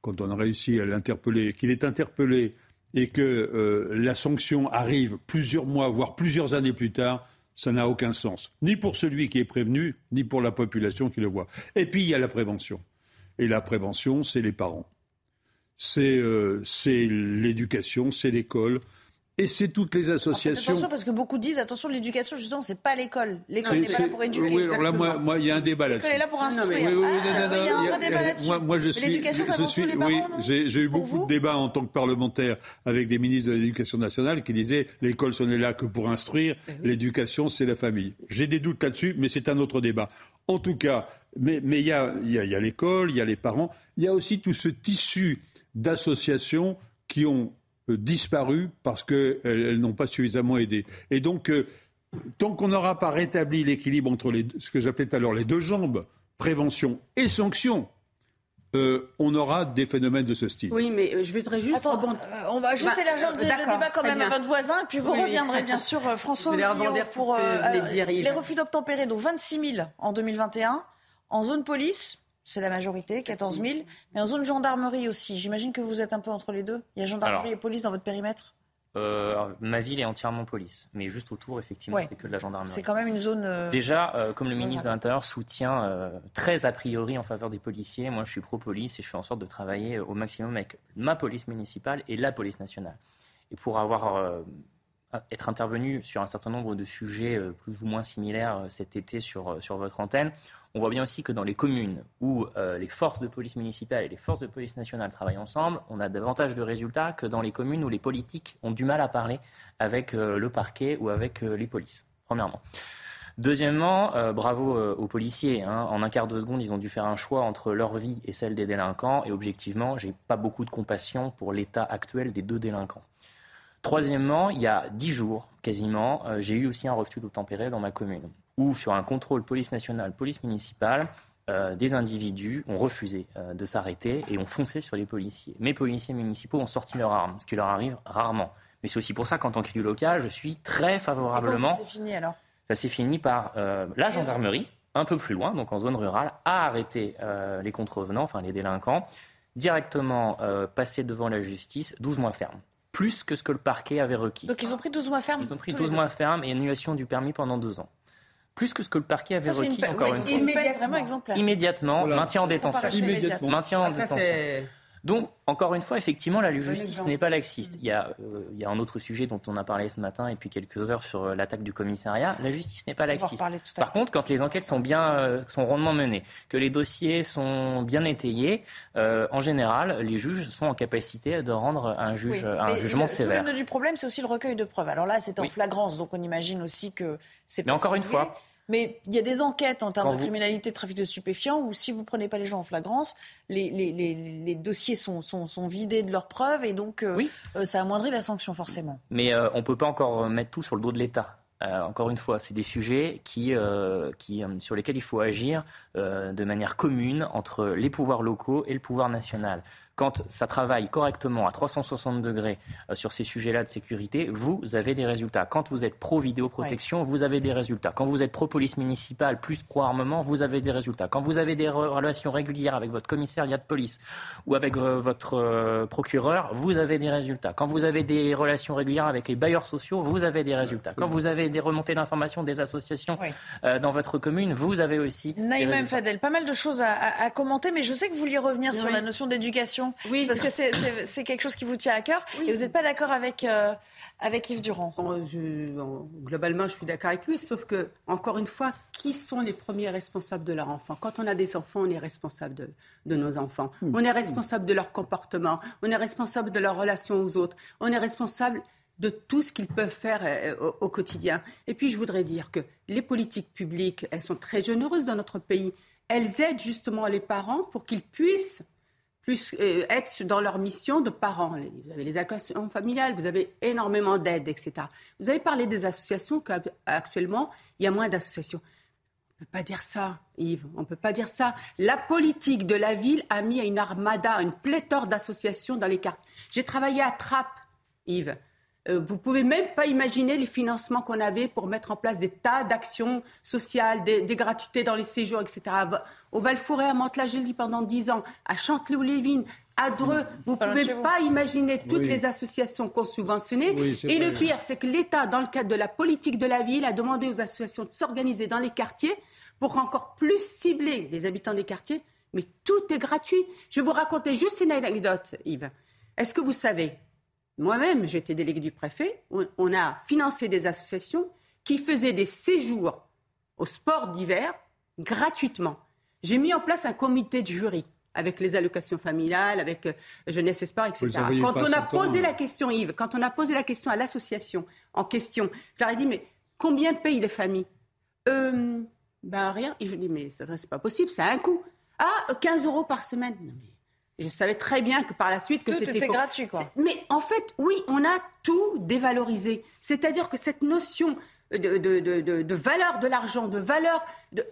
quand on a réussi à l'interpeller, qu'il est interpellé et que euh, la sanction arrive plusieurs mois, voire plusieurs années plus tard, ça n'a aucun sens. Ni pour celui qui est prévenu, ni pour la population qui le voit. Et puis, il y a la prévention. Et la prévention, c'est les parents. C'est euh, l'éducation, c'est l'école, et c'est toutes les associations. attention, parce que beaucoup disent attention, l'éducation, justement, c'est pas l'école. L'école n'est pas là pour éduquer. Oui, alors là, moi, il y a un débat là-dessus. L'école est là pour instruire. Oui, oui, ah, il y a un vrai débat là-dessus. Moi, moi, je suis. L'éducation, ça je suis, les oui, j'ai eu beaucoup de débats en tant que parlementaire avec des ministres de l'Éducation nationale qui disaient l'école, ce n'est là que pour instruire. Eh l'éducation, c'est la famille. J'ai des doutes là-dessus, mais c'est un autre débat. En tout cas, mais il y a, y a l'école, il y a les parents, il y a aussi tout ce tissu d'associations qui ont euh, disparu parce qu'elles n'ont pas suffisamment aidé. Et donc, euh, tant qu'on n'aura pas rétabli l'équilibre entre les, ce que j'appelais tout à l'heure les deux jambes, prévention et sanction, euh, on aura des phénomènes de ce style. Oui, mais je voudrais juste. on va juste bah, élargir le débat quand même à votre voisin, et puis vous reviendrez bien sûr, François, pour les refus d'obtempérer. Donc 26 000 en 2021 en zone police c'est la majorité, 14 000. Mais en zone gendarmerie aussi, j'imagine que vous êtes un peu entre les deux. Il y a gendarmerie et police dans votre périmètre? euh, ma ville est entièrement police, mais juste autour, effectivement, c'est que de la gendarmerie. C'est quand même une zone. Euh, Déjà, euh, comme le ministre de l'Intérieur soutient très a priori en faveur des policiers, moi je suis pro-police et je fais en sorte de travailler au maximum avec ma police municipale et la police nationale. Et pour avoir être intervenu sur un certain nombre de sujets plus ou moins similaires cet été sur, sur votre antenne, on voit bien aussi que dans les communes où euh, les forces de police municipales et les forces de police nationale travaillent ensemble, on a davantage de résultats que dans les communes où les politiques ont du mal à parler avec euh, le parquet ou avec euh, les polices, premièrement. Deuxièmement, bravo aux policiers. Hein. En un quart de seconde, ils ont dû faire un choix entre leur vie et celle des délinquants. Et objectivement, j'ai pas beaucoup de compassion pour l'état actuel des deux délinquants. Troisièmement, il y a dix jours, quasiment, j'ai eu aussi un refus d'obtempérer dans ma commune où sur un contrôle police nationale, police municipale, euh, des individus ont refusé euh, de s'arrêter et ont foncé sur les policiers. Mes policiers municipaux ont sorti leurs armes, ce qui leur arrive rarement. Mais c'est aussi pour ça qu'en tant qu'élu local, je suis très favorablement. ça s'est fini alors? Ça s'est fini par euh, la gendarmerie, un peu plus loin, donc en zone rurale, a arrêté les contrevenants, enfin les délinquants, directement passé devant la justice, 12 mois ferme. Plus que ce que le parquet avait requis. Donc ils ont pris 12 mois ferme Ils ont pris 12 mois ferme et annulation du permis pendant deux ans. Plus que ce que le parquet avait Ça, c'est une requis, encore oui, une fois. Immédiatement, Voilà. maintien en détention. Comparution immédiate. Maintien en Ah, ça, détention. Donc, encore une fois, effectivement, la justice n'est pas laxiste. Il y, a, euh, il y a un autre sujet dont on a parlé ce matin et puis quelques heures sur euh, l'attaque du commissariat. La justice n'est pas laxiste. Par contre, quand les enquêtes sont bien, euh, sont rondement menées, que les dossiers sont bien étayés, euh, en général, les juges sont en capacité de rendre un, juge, Oui, un mais jugement le- sévère. Le du problème, c'est aussi le recueil de preuves. Alors là, c'est en Oui. flagrance, donc on imagine aussi que c'est. Mais encore une fois, Mais il y a des enquêtes en termes Quand de vous- criminalité, de trafic de stupéfiants, où si vous prenez pas les gens en flagrance, les, les, les, les dossiers sont, sont, sont vidés de leurs preuves et donc euh, euh, ça amoindrit la sanction forcément. Mais euh, on ne peut pas encore mettre tout sur le dos de l'État. Euh, encore une fois, c'est des sujets qui, qui, sur lesquels il faut agir de manière commune entre les pouvoirs locaux et le pouvoir national. Quand ça travaille correctement à 360 degrés euh, sur ces sujets-là de sécurité, vous avez des résultats. Quand vous êtes pro-vidéoprotection, vous avez des résultats. Quand vous êtes pro-police municipale, plus pro-armement, vous avez des résultats. Quand vous avez des re- relations régulières avec votre commissariat de police ou avec euh, votre euh, procureur, vous avez des résultats. Quand vous avez des relations régulières avec les bailleurs sociaux, vous avez des résultats. Quand vous avez des remontées d'informations des associations euh, dans votre commune, vous avez aussi des Naïm résultats. Fadel, pas mal de choses à, à- à commenter, mais je sais que vous vouliez revenir sur la notion d'éducation, Oui. parce que c'est- quelque chose qui vous tient à cœur, et vous n'êtes pas d'accord avec, euh, avec Yves Durand? Bon, je- bon, globalement, je suis d'accord avec lui, sauf que, encore une fois, qui sont les premiers responsables de leur enfant? Quand on a des enfants, on est responsable de, de nos enfants. Hmm. On est responsable de leur comportement. On est responsable de leur relation aux autres. On est responsable de tout ce qu'ils peuvent faire euh, au, au quotidien. Et puis, je voudrais dire que les politiques publiques, elles sont très généreuses dans notre pays. Elles aident justement les parents pour qu'ils puissent plus euh, être dans leur mission de parents. Vous avez les allocations familiales, vous avez énormément d'aides, etc. Vous avez parlé des associations, qu'actuellement, il y a moins d'associations. On ne peut pas dire ça, Yves. On ne peut pas dire ça. La politique de la ville a mis une armada, une pléthore d'associations dans les quartiers. J'ai travaillé à Trappes, Yves. Euh, vous pouvez même pas imaginer les financements qu'on avait pour mettre en place des tas d'actions sociales, des, des gratuités dans les séjours, etc. Au Val-Forêt, à Mantes-la-Jolie pendant 10 ans, à Chanteloup-les-Vignes, à Dreux. Vous loin pouvez pas imaginer toutes Oui. les associations qu'on subventionnait. Oui, Et le pire, c'est que l'État, dans le cadre de la politique de la ville, a demandé aux associations de s'organiser dans les quartiers pour encore plus cibler les habitants des quartiers. Mais tout est gratuit. Je vais vous raconter juste une anecdote, Yves. Est-ce que vous savez, moi-même, j'étais délégué du préfet, on, a financé des associations qui faisaient des séjours au sport d'hiver gratuitement. J'ai mis en place un comité de jury avec les allocations familiales, avec euh, jeunesse et sport, etc. Quand on a temps, posé la question, Yves, quand on a posé la question à l'association en question, je leur ai dit, mais combien payent les familles? Euh, Ben rien. Et je dis, mais ça, c'est pas possible, ça a un coût. Ah, 15 euros par semaine. Non, mais je savais très bien que par la suite que c'était gratuit, quoi. Mais en fait, oui, on a tout dévalorisé. C'est-à-dire que cette notion de, de, de, de- de valeur de l'argent, de valeur de...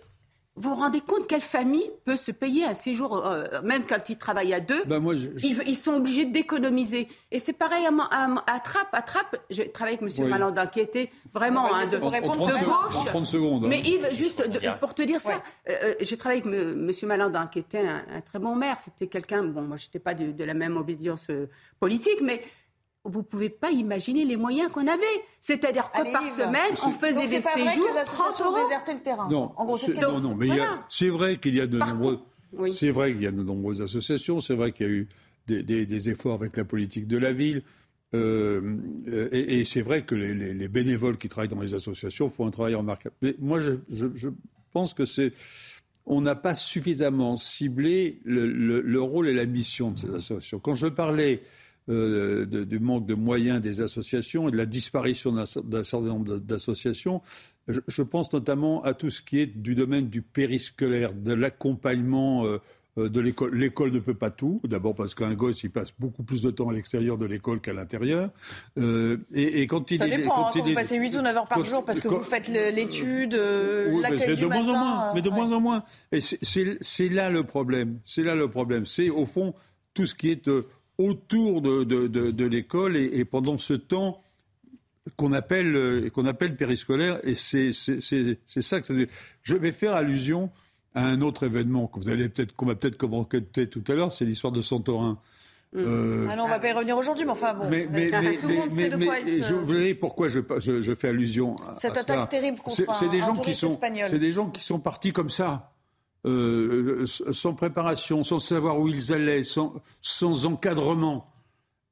Vous vous rendez compte quelle famille peut se payer un séjour, euh, même quand ils travaillent à deux Ben, moi, je- je- ils, ils sont obligés d'économiser. Et c'est pareil à, à, à Trappes, j'ai travaillé avec M. Oui. Malandin, qui était vraiment de, vous répondre de gauche. En 30 secondes, hein. Mais Yves, juste de- pour te dire ça, euh, euh, j'ai travaillé avec M. Malandin, qui était un, un très bon maire. C'était quelqu'un, bon, moi, je n'étais pas de, de la même obédience euh, politique, mais vous ne pouvez pas imaginer les moyens qu'on avait. C'est-à-dire que Allez, par Yves. semaine, on faisait Donc, des pas vrai que séjours les 30 associations euros. ont déserté le terrain. Non, En gros, c'est ce non, non, mais Voilà. c'est vrai qu'il y a de Par nombreux. Oui. C'est vrai qu'il y a de nombreuses associations. C'est vrai qu'il y a eu des, des- des efforts avec la politique de la ville. Euh, euh, et, et c'est vrai que les, les- les bénévoles qui travaillent dans les associations font un travail remarquable. Mais moi, je, je- je pense que c'est on n'a pas suffisamment ciblé le, le- le rôle et la mission de ces associations. Quand je parlais euh, de- du manque de moyens des associations et de la disparition d'un cer- d'un certain nombre d'associations, je, je pense notamment à tout ce qui est du domaine du périscolaire, de l'accompagnement euh, euh, de l'école. L'école ne peut pas tout. D'abord parce qu'un gosse, il passe beaucoup plus de temps à l'extérieur de l'école qu'à l'intérieur. Euh, et, et quand il Ça est, dépend, quand hein, il quand vous est- passez 8 ou 9 heures par quand- jour parce que vous faites l'étude, euh, oui, l'accueil du de moins en moins, mais de moins en moins. Et c'est- là le problème. C'est là le problème. C'est au fond tout ce qui est euh, autour de, de, de- de l'école et, et pendant ce temps qu'on appelle euh, qu'on appelle périscolaire. Et c'est ça que ça. veut dire. Je vais faire allusion à un autre événement allez peut-être qu'on va peut-être commenter tout à l'heure. C'est l'histoire de Santorin. Euh, Ah non, on va pas y revenir aujourd'hui, mais enfin bon. mais, mais, mais, tout le monde sait de quoi il se... je vous verrai pourquoi je, je, je fais allusion à Cette à attaque terrible contre un- des un gens qui sont. C'est des gens qui sont partis comme ça, euh, sans préparation, sans savoir où ils allaient, sans, sans encadrement.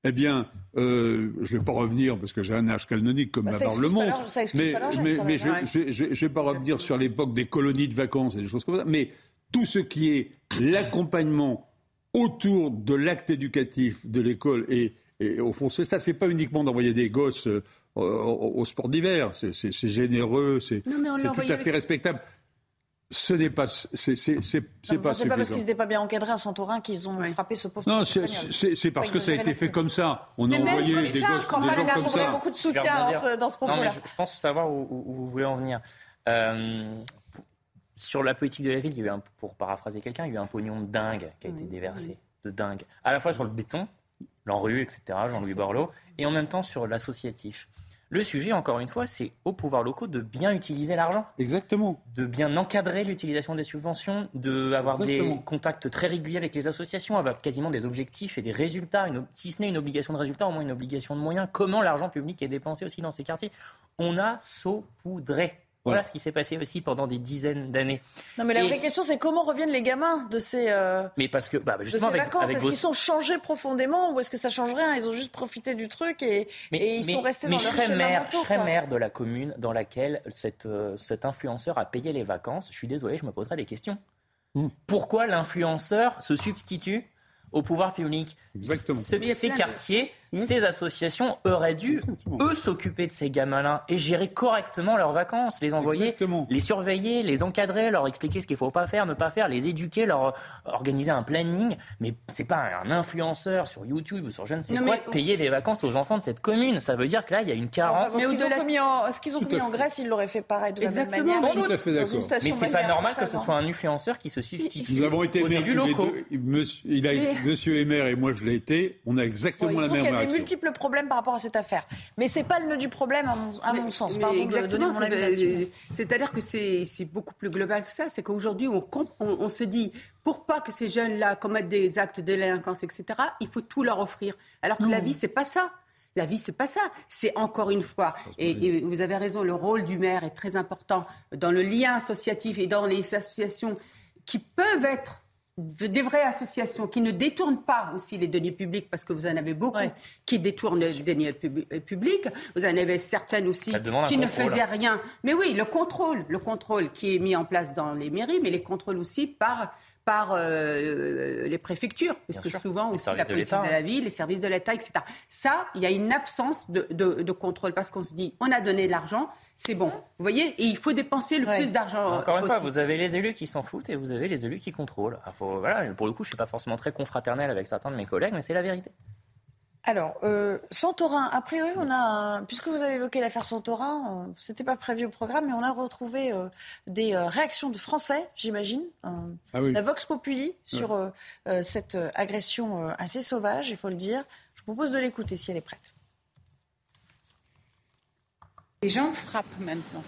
Eh bien, euh, je ne vais pas revenir parce que j'ai un âge canonique comme Bah, ma ça barbe le montre. mais même, je ouais. je- je- je vais pas revenir sur l'époque des colonies de vacances et des choses comme ça. Mais tout ce qui est l'accompagnement autour de l'acte éducatif de l'école et, et au fond, c'est ça. C'est pas uniquement d'envoyer des gosses euh, au, sport d'hiver. C'est- généreux, c'est tout à fait avec- respectable. Ce n'est pas, c'est c'est- c'est- c'est Non, pas pas parce qu'ils n'étaient pas bien encadrés à Santorin qu'ils ont frappé ce pauvre Non, c'est- espagnol. c'est c'est parce que ça a été fait comme ça. On a envoyé comme des ça, gosses, quand des gens comme ça. beaucoup de soutien dans ce, dans ce Non, mais propos-là. je, je pense savoir où, où- où vous voulez en venir. Euh, sur la politique de la ville, il y a eu un, pour paraphraser quelqu'un, il y a eu un pognon de dingue qui a été déversé. De dingue. À la fois sur le béton, l'ANRU, etc., Jean-Louis Borloo, et en même temps sur l'associatif. Le sujet, encore une fois, c'est aux pouvoirs locaux de bien utiliser l'argent. Exactement. De bien encadrer l'utilisation des subventions, d'avoir des contacts très réguliers avec les associations, avec quasiment des objectifs et des résultats, une- si ce n'est une obligation de résultat, au moins une obligation de moyens. Comment l'argent public est dépensé aussi dans ces quartiers? On a saupoudré. Voilà ce qui s'est passé aussi pendant des dizaines d'années. Non, mais la Et- vraie question, c'est comment reviennent les gamins de ces, euh, Mais parce que, bah, de ces justement, avec, vacances? avec Est-ce vos... qu'ils sont changés profondément ou est-ce que ça change rien? Ils ont juste profité du truc et, et ils sont restés mais dans je leur serais schéma maire, je serais maire de la commune dans laquelle cette, euh, cet influenceur a payé les vacances. Je suis désolé, je me poserai des questions. Hmm. Pourquoi l'influenceur se substitue au pouvoir public? Exactement. Ce- Mais ces plein de- quartiers, ces associations auraient dû, eux, s'occuper de ces gamins-là et gérer correctement leurs vacances, les envoyer, les surveiller, les encadrer, leur expliquer ce qu'il ne faut pas faire, ne pas faire, les éduquer, leur organiser un planning. Mais c'est pas un influenceur sur YouTube ou sur je ne sais Non, quoi mais- de payer des vacances aux enfants de cette commune. Ça veut dire que là, il y a une carence. Mais ce qu'ils ont commis en, ce qu'ils ont commis en. Grèce, ils l'auraient fait pareil de la même Exactement. manière. Sans doute. Fait Dans une Mais c'est pas normal que ce soit un influenceur qui se substitue Nous avons été aux élus locaux. deux. Monsieur, il a, monsieur est maire et moi je l'ai été. On a exactement la même a des multiples problèmes par rapport à cette affaire. Mais c'est pas le nœud du problème, à mon, à mon sens. Pardon exactement. là-dessus. C'est-à-dire que c'est beaucoup plus global que ça. C'est qu'aujourd'hui, on, comp- on, on se dit, pour pas que ces jeunes-là commettent des actes de délinquance, etc., il faut tout leur offrir. Alors que la vie, c'est pas ça. La vie, c'est pas ça. C'est encore une fois, et, et vous avez raison, le rôle du maire est très important dans le lien associatif et dans les associations qui peuvent être des vraies associations qui ne détournent pas aussi les deniers publics, parce que vous en avez beaucoup qui détournent les deniers pub- euh, publics. Vous en avez certaines aussi qui ne faisaient rien. Mais oui, le contrôle, le contrôle qui est mis en place dans les mairies, mais les contrôles aussi par par euh, les préfectures, parce que sûr. souvent aussi la politique de, hein. la ville, les services de l'État, etc. Ça, il y a une absence de, de- de contrôle parce qu'on se dit, on a donné de l'argent, c'est bon. Vous voyez, et il faut dépenser le plus d'argent. Encore une fois, aussi. vous avez les élus qui s'en foutent et vous avez les élus qui contrôlent. Ah, faut- voilà, pour le coup, je suis pas forcément très confraternel avec certains de mes collègues, mais c'est la vérité. Alors, euh, Santorin, a priori, on a, un- puisque vous avez évoqué l'affaire Santorin, euh, c'était pas prévu au programme, mais on a retrouvé euh, des euh, réactions de Français, j'imagine, euh, Ah oui. la Vox Populi sur cette agression euh, assez sauvage, il faut le dire. Je vous propose de l'écouter si elle est prête. Les gens frappent maintenant.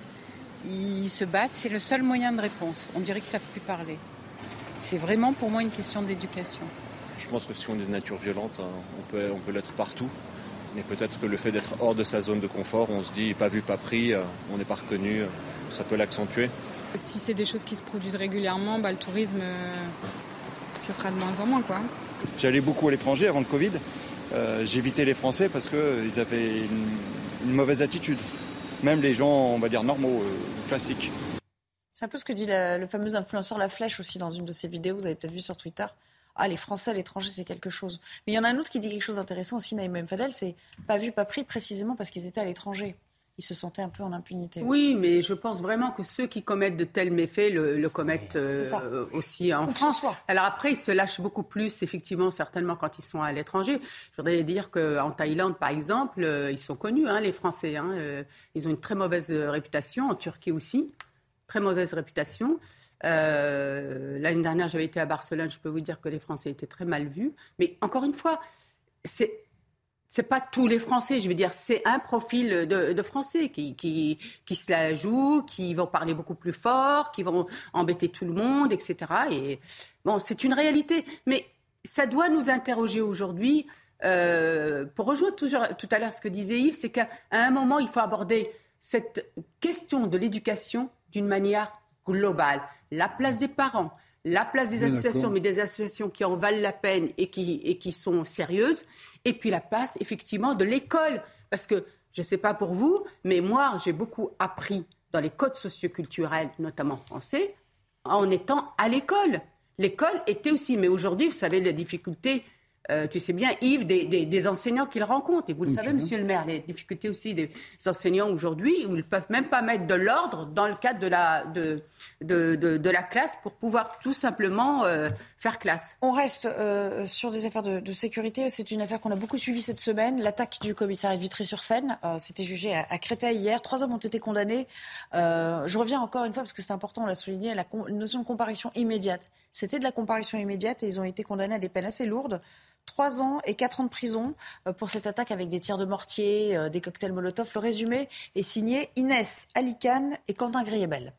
Ils se battent, c'est le seul moyen de réponse. On dirait qu'ils ne savent plus parler. C'est vraiment pour moi une question d'éducation. Je pense que si on est de nature violente, hein, on peut, on peut l'être partout. Et peut-être que le fait d'être hors de sa zone de confort, on se dit pas vu, pas pris, euh, on n'est pas reconnu, euh, ça peut l'accentuer. Si c'est des choses qui se produisent régulièrement, bah, le tourisme euh, se fera de moins en moins. Quoi. J'allais beaucoup à l'étranger avant le Covid. Euh, J'évitais les Français parce qu'ils avaient une, une mauvaise attitude. Même les gens, on va dire, normaux, euh, classiques. C'est un peu ce que dit la- le fameux influenceur La Flèche aussi dans une de ses vidéos, vous avez peut-être vu sur Twitter. Ah, les Français à l'étranger, c'est quelque chose. Mais il y en a un autre qui dit quelque chose d'intéressant aussi, Naïm. Fadel, c'est pas vu, pas pris précisément parce qu'ils étaient à l'étranger. Ils se sentaient un peu en impunité. Oui, mais je pense vraiment que ceux qui commettent de tels méfaits le, le commettent euh, aussi en ce France. Alors après, ils se lâchent beaucoup plus, effectivement, certainement quand ils sont à l'étranger. Je voudrais dire qu'en Thaïlande, par exemple, euh, ils sont connus, hein, les Français. hein, euh, ils ont une très mauvaise réputation, en Turquie aussi, très mauvaise réputation. Euh, L'année dernière, j'avais été à Barcelone, je peux vous dire que les Français étaient très mal vus. Mais encore une fois, c'est c'est pas tous les Français, je veux dire, c'est un profil de, Français qui, qui, se la joue, qui vont parler beaucoup plus fort, qui vont embêter tout le monde, etc. Et bon, c'est une réalité. Mais ça doit nous interroger aujourd'hui. Euh, pour rejoindre tout à l'heure ce que disait Yves, c'est qu'à un moment, il faut aborder cette question de l'éducation d'une manière globale. La place des parents, la place des associations, mais des associations qui en valent la peine et qui, et qui sont sérieuses, et puis la place effectivement de l'école. Parce que, je ne sais pas pour vous, mais moi, j'ai beaucoup appris dans les codes socioculturels, notamment français, en étant à l'école. L'école était aussi, mais aujourd'hui, vous savez, les difficultés euh, tu sais bien, Yves, des, enseignants qu'il rencontre. Et vous le savez, monsieur le maire, les difficultés aussi des enseignants aujourd'hui, où ils ne peuvent même pas mettre de l'ordre dans le cadre de la, de, de, la classe pour pouvoir tout simplement euh, faire classe. On reste euh, sur des affaires de, sécurité. C'est une affaire qu'on a beaucoup suivie cette semaine. L'attaque du commissariat de Vitry-sur-Seine. C'était jugé à, Créteil hier. Trois hommes ont été condamnés. je reviens encore une fois, parce que c'est important, on l'a souligné, la notion de comparution immédiate. C'était de la comparution immédiate et ils ont été condamnés à des peines assez lourdes. 3 ans et 4 ans de prison euh, pour cette attaque avec des tirs de mortier, euh, des cocktails Molotov. Le résumé est signé Inès Alicane et Quentin Griebel.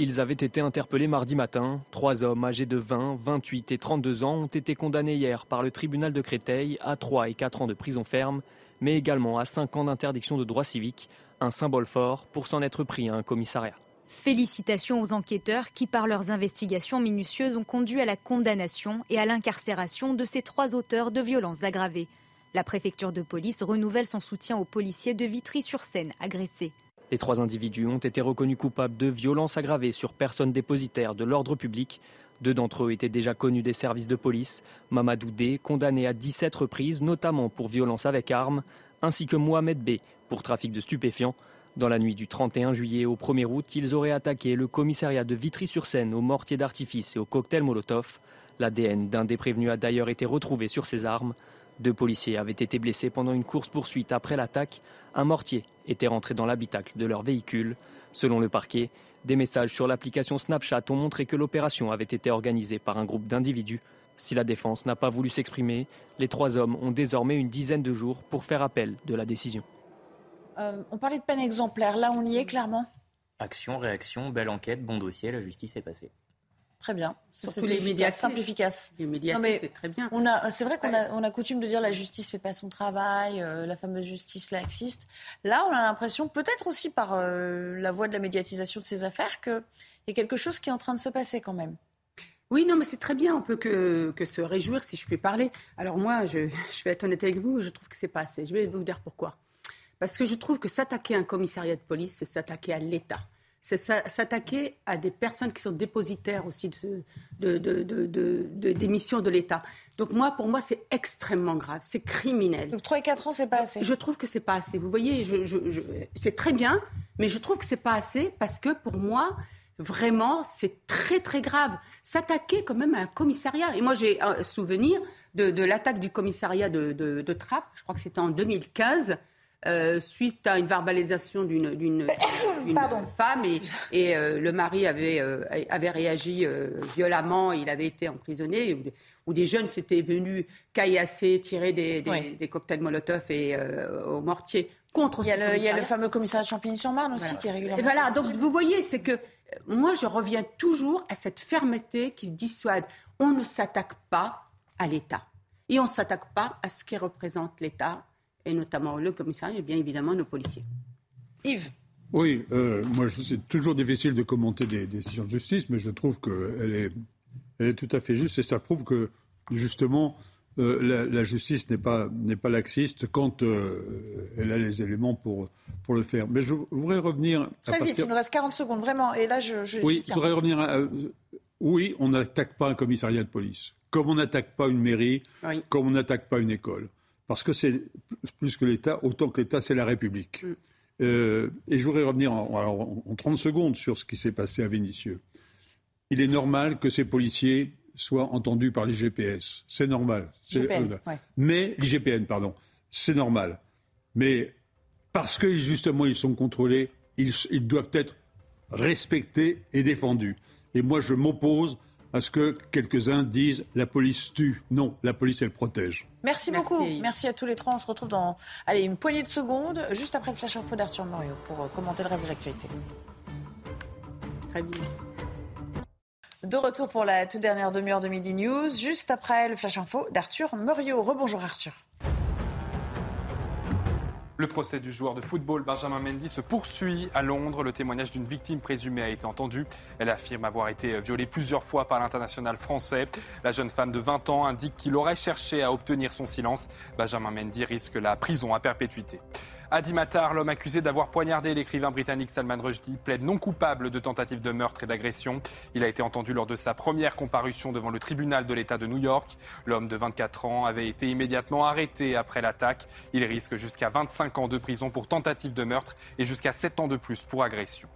Ils avaient été interpellés mardi matin. Trois hommes âgés de 20, 28 et 32 ans ont été condamnés hier par le tribunal de Créteil à 3 et 4 ans de prison ferme, mais également à 5 ans d'interdiction de droits civiques, un symbole fort pour s'en être pris à un commissariat. Félicitations aux enquêteurs qui, par leurs investigations minutieuses, ont conduit à la condamnation et à l'incarcération de ces trois auteurs de violences aggravées. La préfecture de police renouvelle son soutien aux policiers de Vitry-sur-Seine agressés. Les trois individus ont été reconnus coupables de violences aggravées sur personnes dépositaires de l'ordre public. Deux d'entre eux étaient déjà connus des services de police. Mamadou D, condamné à 17 reprises, notamment pour violence avec armes, ainsi que Mohamed B, pour trafic de stupéfiants. Dans la nuit du 31 juillet au 1er août, ils auraient attaqué le commissariat de Vitry-sur-Seine au mortier d'artifice et au cocktail Molotov. L'ADN d'un des prévenus a d'ailleurs été retrouvé sur ses armes. Deux policiers avaient été blessés pendant une course-poursuite après l'attaque. Un mortier était rentré dans l'habitacle de leur véhicule. Selon le parquet, des messages sur l'application Snapchat ont montré que l'opération avait été organisée par un groupe d'individus. Si la défense n'a pas voulu s'exprimer, les trois hommes ont désormais une dizaine de jours pour faire appel de la décision. Euh, on parlait de peine exemplaire. Là, on y est clairement? Action, réaction, belle enquête, bon dossier, la justice est passée. Très bien. Surtout les médias. Les médias, c'est très bien. On a, c'est vrai qu'on a, on a coutume de dire la justice fait pas son travail, euh, la fameuse justice laxiste. Là, on a l'impression, peut-être aussi par euh, la voie de la médiatisation de ces affaires, qu'il y a quelque chose qui est en train de se passer quand même. Oui, non, mais c'est très bien. On peut que, que, se réjouir, si je puis parler. Alors moi, je, je vais être honnête avec vous, je trouve que c'est pas assez. Je vais vous dire pourquoi. Parce que je trouve que s'attaquer à un commissariat de police, c'est s'attaquer à l'État. C'est s'attaquer à des personnes qui sont dépositaires aussi de, des missions de l'État. Donc moi, pour moi, c'est extrêmement grave, c'est criminel. Donc 3 et 4 ans, c'est pas assez Je trouve que c'est pas assez. Vous voyez, c'est très bien, mais je trouve que c'est pas assez parce que pour moi, vraiment, c'est très très grave. S'attaquer quand même à un commissariat. Et moi, j'ai un souvenir de, l'attaque du commissariat de, de Trappes, je crois que c'était en 2015. Euh, suite à une verbalisation d'une femme et, euh, le mari avait, euh, avait réagi violemment, il avait été emprisonné, où, des jeunes s'étaient venus caillasser, tirer des, des, cocktails Molotov et au mortier contre il y, a le, il y a le fameux commissariat de Champigny-sur-Marne aussi qui est régulièrement. Et voilà, donc vous voyez, c'est que moi je reviens toujours à cette fermeté qui dissuade. On ne s'attaque pas à l'État. Et on ne s'attaque pas à ce qui représente l'État et notamment le commissariat et bien évidemment nos policiers. Yves Oui, euh, moi c'est toujours difficile de commenter des, décisions de justice, mais je trouve qu'elle est, elle est tout à fait juste et ça prouve que justement euh, la, justice n'est pas, n'est pas laxiste quand euh, elle a les éléments pour, pour le faire. Mais je voudrais revenir. Très vite, il nous reste 40 secondes, vraiment. Et là, je. je oui, je voudrais revenir. À, oui, on n'attaque pas un commissariat de police, comme on n'attaque pas une mairie, comme on n'attaque pas une école parce que c'est plus que l'État, autant que l'État, c'est la République. Mm. Euh, et je voudrais revenir en, 30 secondes sur ce qui s'est passé à Vénissieux. Il est normal que ces policiers soient entendus par les GPS. C'est normal. GPN, Mais l'IGPN, pardon. C'est normal. Mais parce que justement ils sont contrôlés, ils, ils doivent être respectés et défendus. Et moi, je m'oppose à ce que quelques-uns disent la police tue. Non, la police, elle protège. Merci, beaucoup. Merci à tous les trois. On se retrouve dans allez, une poignée de secondes, juste après le flash info d'Arthur Morio, pour euh, commenter le reste de l'actualité. Très bien. De retour pour la toute dernière demi-heure de Midi News, juste après le Flash Info d'Arthur Muriot. Rebonjour Arthur. Le procès du joueur de football Benjamin Mendy se poursuit à Londres. Le témoignage d'une victime présumée a été entendu. Elle affirme avoir été violée plusieurs fois par l'international français. La jeune femme de 20 ans indique qu'il aurait cherché à obtenir son silence. Benjamin Mendy risque la prison à perpétuité. Adi Matar, l'homme accusé d'avoir poignardé l'écrivain britannique Salman Rushdie, plaide non coupable de tentative de meurtre et d'agression. Il a été entendu lors de sa première comparution devant le tribunal de l'État de New York. L'homme de 24 ans avait été immédiatement arrêté après l'attaque. Il risque jusqu'à 25 ans de prison pour tentative de meurtre et jusqu'à 7 ans de plus pour agression.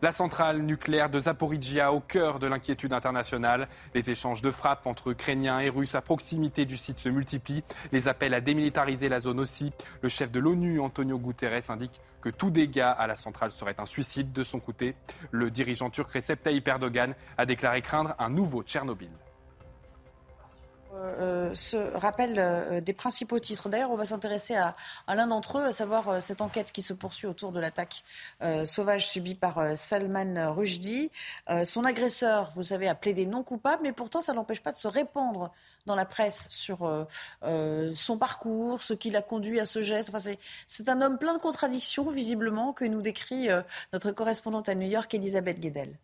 La centrale nucléaire de Zaporizhia au cœur de l'inquiétude internationale. Les échanges de frappes entre Ukrainiens et Russes à proximité du site se multiplient. Les appels à démilitariser la zone aussi. Le chef de l'ONU, Antonio Guterres, indique que tout dégât à la centrale serait un suicide. De son côté, le dirigeant turc Recep Tayyip Erdogan a déclaré craindre un nouveau Tchernobyl. Euh, ce rappel euh, des principaux titres. D'ailleurs, on va s'intéresser à, l'un d'entre eux, à savoir euh, cette enquête qui se poursuit autour de l'attaque sauvage subie par Salman Rushdie. son agresseur, vous savez, a plaidé non coupable, mais pourtant, ça n'empêche pas de se répandre dans la presse sur son parcours, ce qui l'a conduit à ce geste. Enfin, c'est un homme plein de contradictions, visiblement, que nous décrit notre correspondante à New York, Elisabeth Guedel.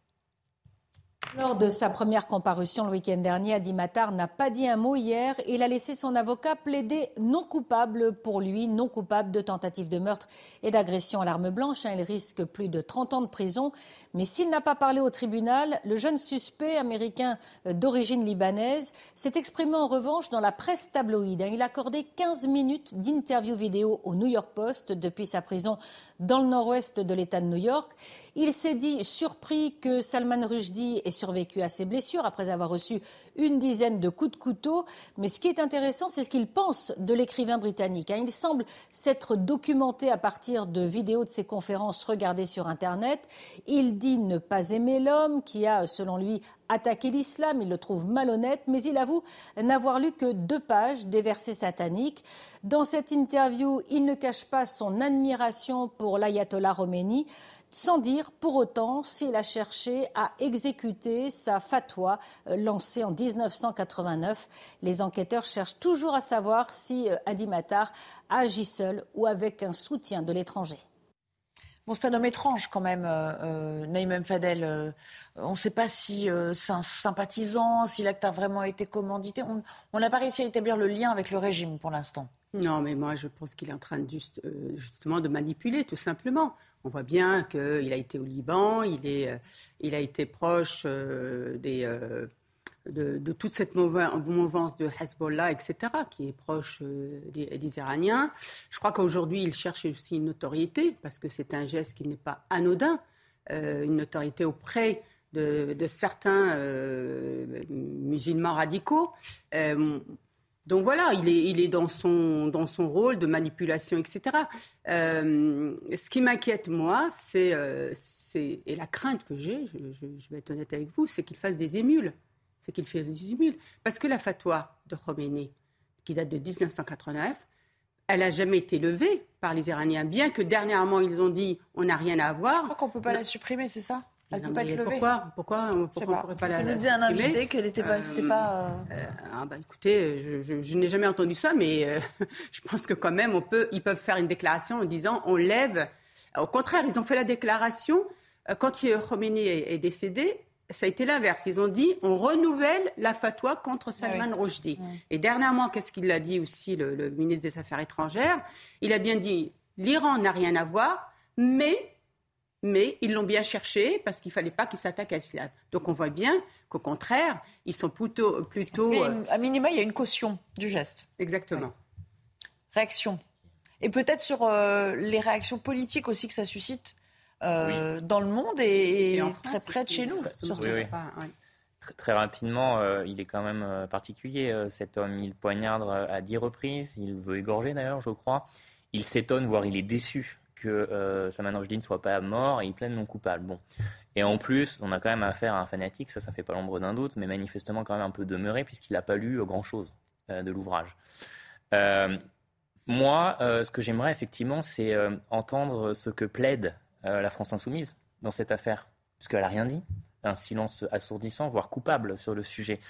Lors de sa première comparution le week-end dernier, Adi Matar n'a pas dit un mot hier. Il a laissé son avocat plaider non coupable pour lui, non coupable de tentative de meurtre et d'agression à l'arme blanche. Il risque plus de 30 ans de prison. Mais s'il n'a pas parlé au tribunal, le jeune suspect américain d'origine libanaise s'est exprimé en revanche dans la presse tabloïde. Il a accordé 15 minutes d'interview vidéo au New York Post depuis sa prison dans le nord-ouest de l'État de New York. Il s'est dit surpris que Salman Rushdie ait survécu à ses blessures après avoir reçu une dizaine de coups de couteau. Mais ce qui est intéressant, c'est ce qu'il pense de l'écrivain britannique. Hein. Il semble s'être documenté à partir de vidéos de ses conférences regardées sur Internet. Il dit ne pas aimer l'homme qui a, selon lui, attaqué l'islam. Il le trouve malhonnête, mais il avoue n'avoir lu que deux pages des versets sataniques. Dans cette interview, il ne cache pas son admiration pour l'ayatollah Khomeini sans dire pour autant s'il a cherché à exécuter sa fatwa euh, lancée en 1989. Les enquêteurs cherchent toujours à savoir si euh, Adi Matar agit seul ou avec un soutien de l'étranger. Bon, c'est un homme étrange quand même, euh, Naïm Fadel. On ne sait pas si c'est un sympathisant, si l'acte a vraiment été commandité. On n'a pas réussi à établir le lien avec le régime pour l'instant. Non, mais moi, je pense qu'il est en train de justement de manipuler, tout simplement. On voit bien qu'il a été au Liban, il, euh, a été proche euh, euh, de, toute cette mouvance de Hezbollah, etc., qui est proche des, Iraniens. Je crois qu'aujourd'hui, il cherche aussi une notoriété, parce que c'est un geste qui n'est pas anodin, une notoriété auprès de, de certains musulmans radicaux. Donc voilà, il est, il est dans, son, dans son rôle de manipulation, etc. Euh, ce qui m'inquiète, moi, euh, c'est, et la crainte que j'ai, je, vais être honnête avec vous, c'est qu'il fasse des émules. C'est qu'il fasse des émules. Parce que la fatwa de Khomeini, qui date de 1989, elle n'a jamais été levée par les Iraniens, bien que dernièrement ils ont dit on n'a rien à voir. Je crois qu'on ne peut pas la supprimer, c'est ça? Elle peut pas être levée. Pourquoi? Pourquoi, pourquoi on pourrait pas la, nous dit un invité qu'elle n'était pas. Euh, pas euh, ah bah, écoutez, je, n'ai jamais entendu ça, mais euh, [LAUGHS] je pense que quand même, on peut, ils peuvent faire une déclaration en disant on lève. Au contraire, ils ont fait la déclaration quand Khomeini est, décédé. Ça a été l'inverse. Ils ont dit on renouvelle la fatwa contre Salman ah Rushdie. Et dernièrement, qu'est-ce qu'il a dit aussi, le, le ministre des Affaires étrangères? Il a bien dit l'Iran n'a rien à voir, mais mais ils l'ont bien cherché parce qu'il ne fallait pas qu'ils s'attaquent à l'islam. Donc on voit bien qu'au contraire, ils sont plutôt... plutôt euh, à minima, il y a une caution du geste. Exactement. Réaction. Et peut-être sur euh, les réactions politiques aussi que ça suscite euh, dans le monde et, très près de chez nous, surtout. Très, rapidement, il est quand même particulier, cet homme. Il poignarde à dix reprises, il veut égorger d'ailleurs, je crois. Il s'étonne, voire il est déçu que euh, Salman Rushdie ne soit pas mort et il plaide non coupable. Bon. Et en plus, on a quand même affaire à un fanatique, ça, ça fait pas l'ombre d'un doute, mais manifestement quand même un peu demeuré puisqu'il n'a pas lu grand-chose euh, de l'ouvrage. Euh, moi, ce que j'aimerais effectivement, c'est entendre ce que plaide la France insoumise dans cette affaire, parce qu'elle n'a rien dit. un silence assourdissant, voire coupable sur le sujet.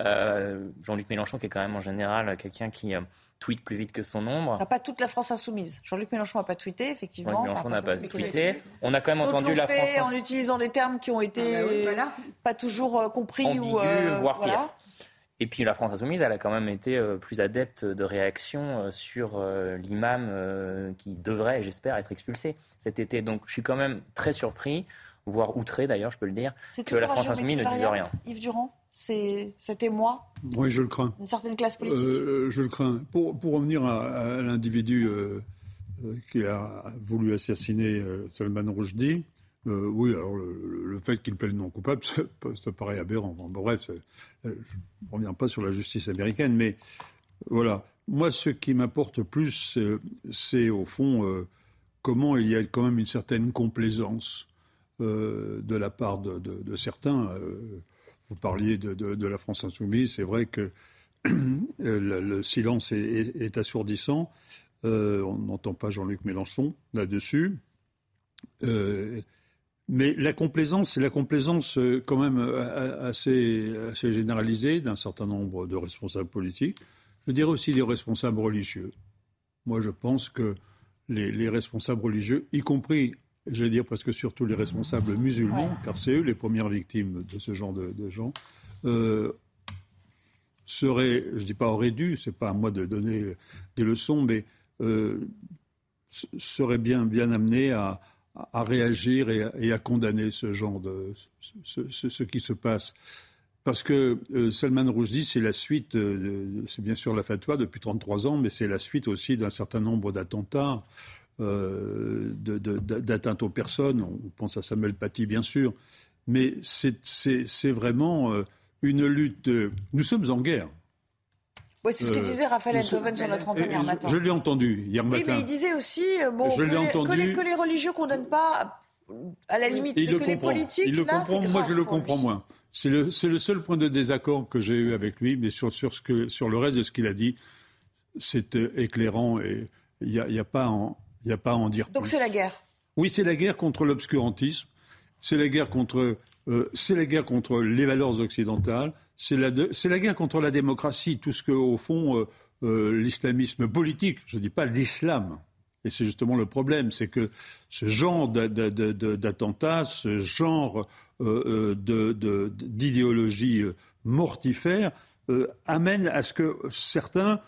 Euh, Jean-Luc Mélenchon, qui est quand même en général quelqu'un qui euh, tweet plus vite que son nombre. pas toute la France insoumise. Jean-Luc Mélenchon n'a pas tweeté, effectivement. Jean-Luc Mélenchon n'a pas, tweeté. On a quand même entendu la France en utilisant des termes qui ont été ah bah pas toujours euh, compris Ambigu, ou voire pire. Et puis la France insoumise, elle a quand même été plus adepte de réaction sur l'imam qui devrait, j'espère, être expulsé cet été. Donc je suis quand même très surpris, voire outré d'ailleurs, je peux le dire, que la France insoumise ne dise rien. Yves Durand? C'était moi Oui, je le crains. Une certaine classe politique euh, Je le crains. Pour, pour revenir à, l'individu euh, euh, qui a voulu assassiner Salman Rushdie, oui, alors le, fait qu'il plaide non coupable, [LAUGHS] ça, paraît aberrant. bref, je ne reviens pas sur la justice américaine, mais voilà. Moi, ce qui m'importe plus, c'est au fond comment il y a quand même une certaine complaisance de la part de, de certains vous parliez de, la France insoumise. C'est vrai que [CLEARS THROAT] le, silence est, assourdissant. Euh, on n'entend pas Jean-Luc Mélenchon là-dessus. Euh, mais la complaisance, c'est la complaisance euh, quand même assez, assez généralisée d'un certain nombre de responsables politiques. Je dirais aussi des responsables religieux. Moi, je pense que les, les responsables religieux, y compris j'allais dire presque surtout les responsables musulmans, car c'est eux les premières victimes de ce genre de, gens, euh, seraient, je ne dis pas auraient dû, c'est pas à moi de donner des leçons, mais euh, seraient bien, bien amenés à, réagir et à, condamner ce genre de ce, qui se passe. Parce que euh, Salman Rushdie, c'est la suite, c'est bien sûr la fatwa depuis 33 ans, mais c'est la suite aussi d'un certain nombre d'attentats euh, d'atteinte aux personnes. On pense à Samuel Paty, bien sûr. Mais c'est vraiment euh, une lutte. Nous sommes en guerre. Oui, c'est ce que euh, disait Raphaël Enthoven sur notre antenne hier matin. Je l'ai entendu hier matin. Oui, mais il disait aussi bon, que, les, entendu. que, les, religieux ne condamnent pas, à la limite, mais que les politiques. Il le comprend, moi je le comprends moins. C'est le, le, seul point de désaccord que j'ai eu avec lui, mais sur, sur, ce que, sur le reste de ce qu'il a dit, c'est éclairant et il n'y a, a, pas en, il n'y a pas à en dire Donc c'est la guerre. Oui, c'est la guerre contre l'obscurantisme, c'est la guerre contre, euh, c'est la guerre contre les valeurs occidentales, c'est la, la guerre contre la démocratie, tout ce que, au fond, euh, euh, l'islamisme politique, je ne dis pas l'islam, et c'est justement le problème, c'est que ce genre d'attentats, ce genre d'idéologie mortifère amène à ce que certains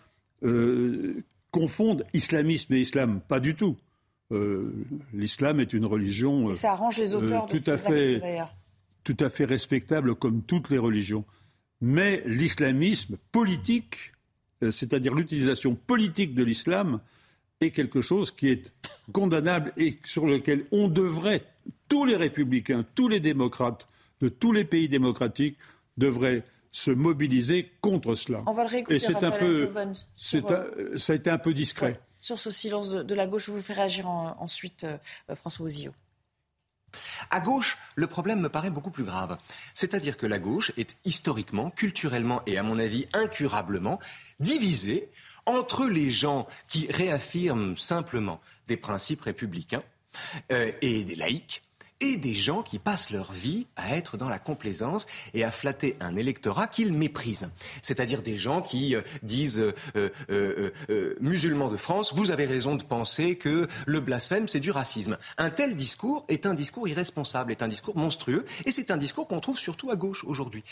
confondent islamisme et islam. Pas du tout. Euh, l'islam est une religion. ça arrange les auteurs euh, tout à fait, tout à fait respectable comme toutes les religions. Mais l'islamisme politique, euh, c'est-à-dire l'utilisation politique de l'islam, est quelque chose qui est condamnable et sur lequel on devrait, tous les républicains, tous les démocrates de tous les pays démocratiques devraient se mobiliser contre cela. On va le réécouter. Et c'est un peu, euh, ça a été un peu discret. sur ce silence de, la gauche, je vous fais réagir ensuite, euh, François Ozillot. À gauche, le problème me paraît beaucoup plus grave. C'est-à-dire que la gauche est historiquement, culturellement et à mon avis incurablement divisée entre les gens qui réaffirment simplement des principes républicains euh, et des laïcs et des gens qui passent leur vie à être dans la complaisance et à flatter un électorat qu'ils méprisent. C'est-à-dire des gens qui euh, disent euh, euh, musulmans de France, vous avez raison de penser que le blasphème c'est du racisme. Un tel discours est un discours irresponsable, est un discours monstrueux et c'est un discours qu'on trouve surtout à gauche aujourd'hui.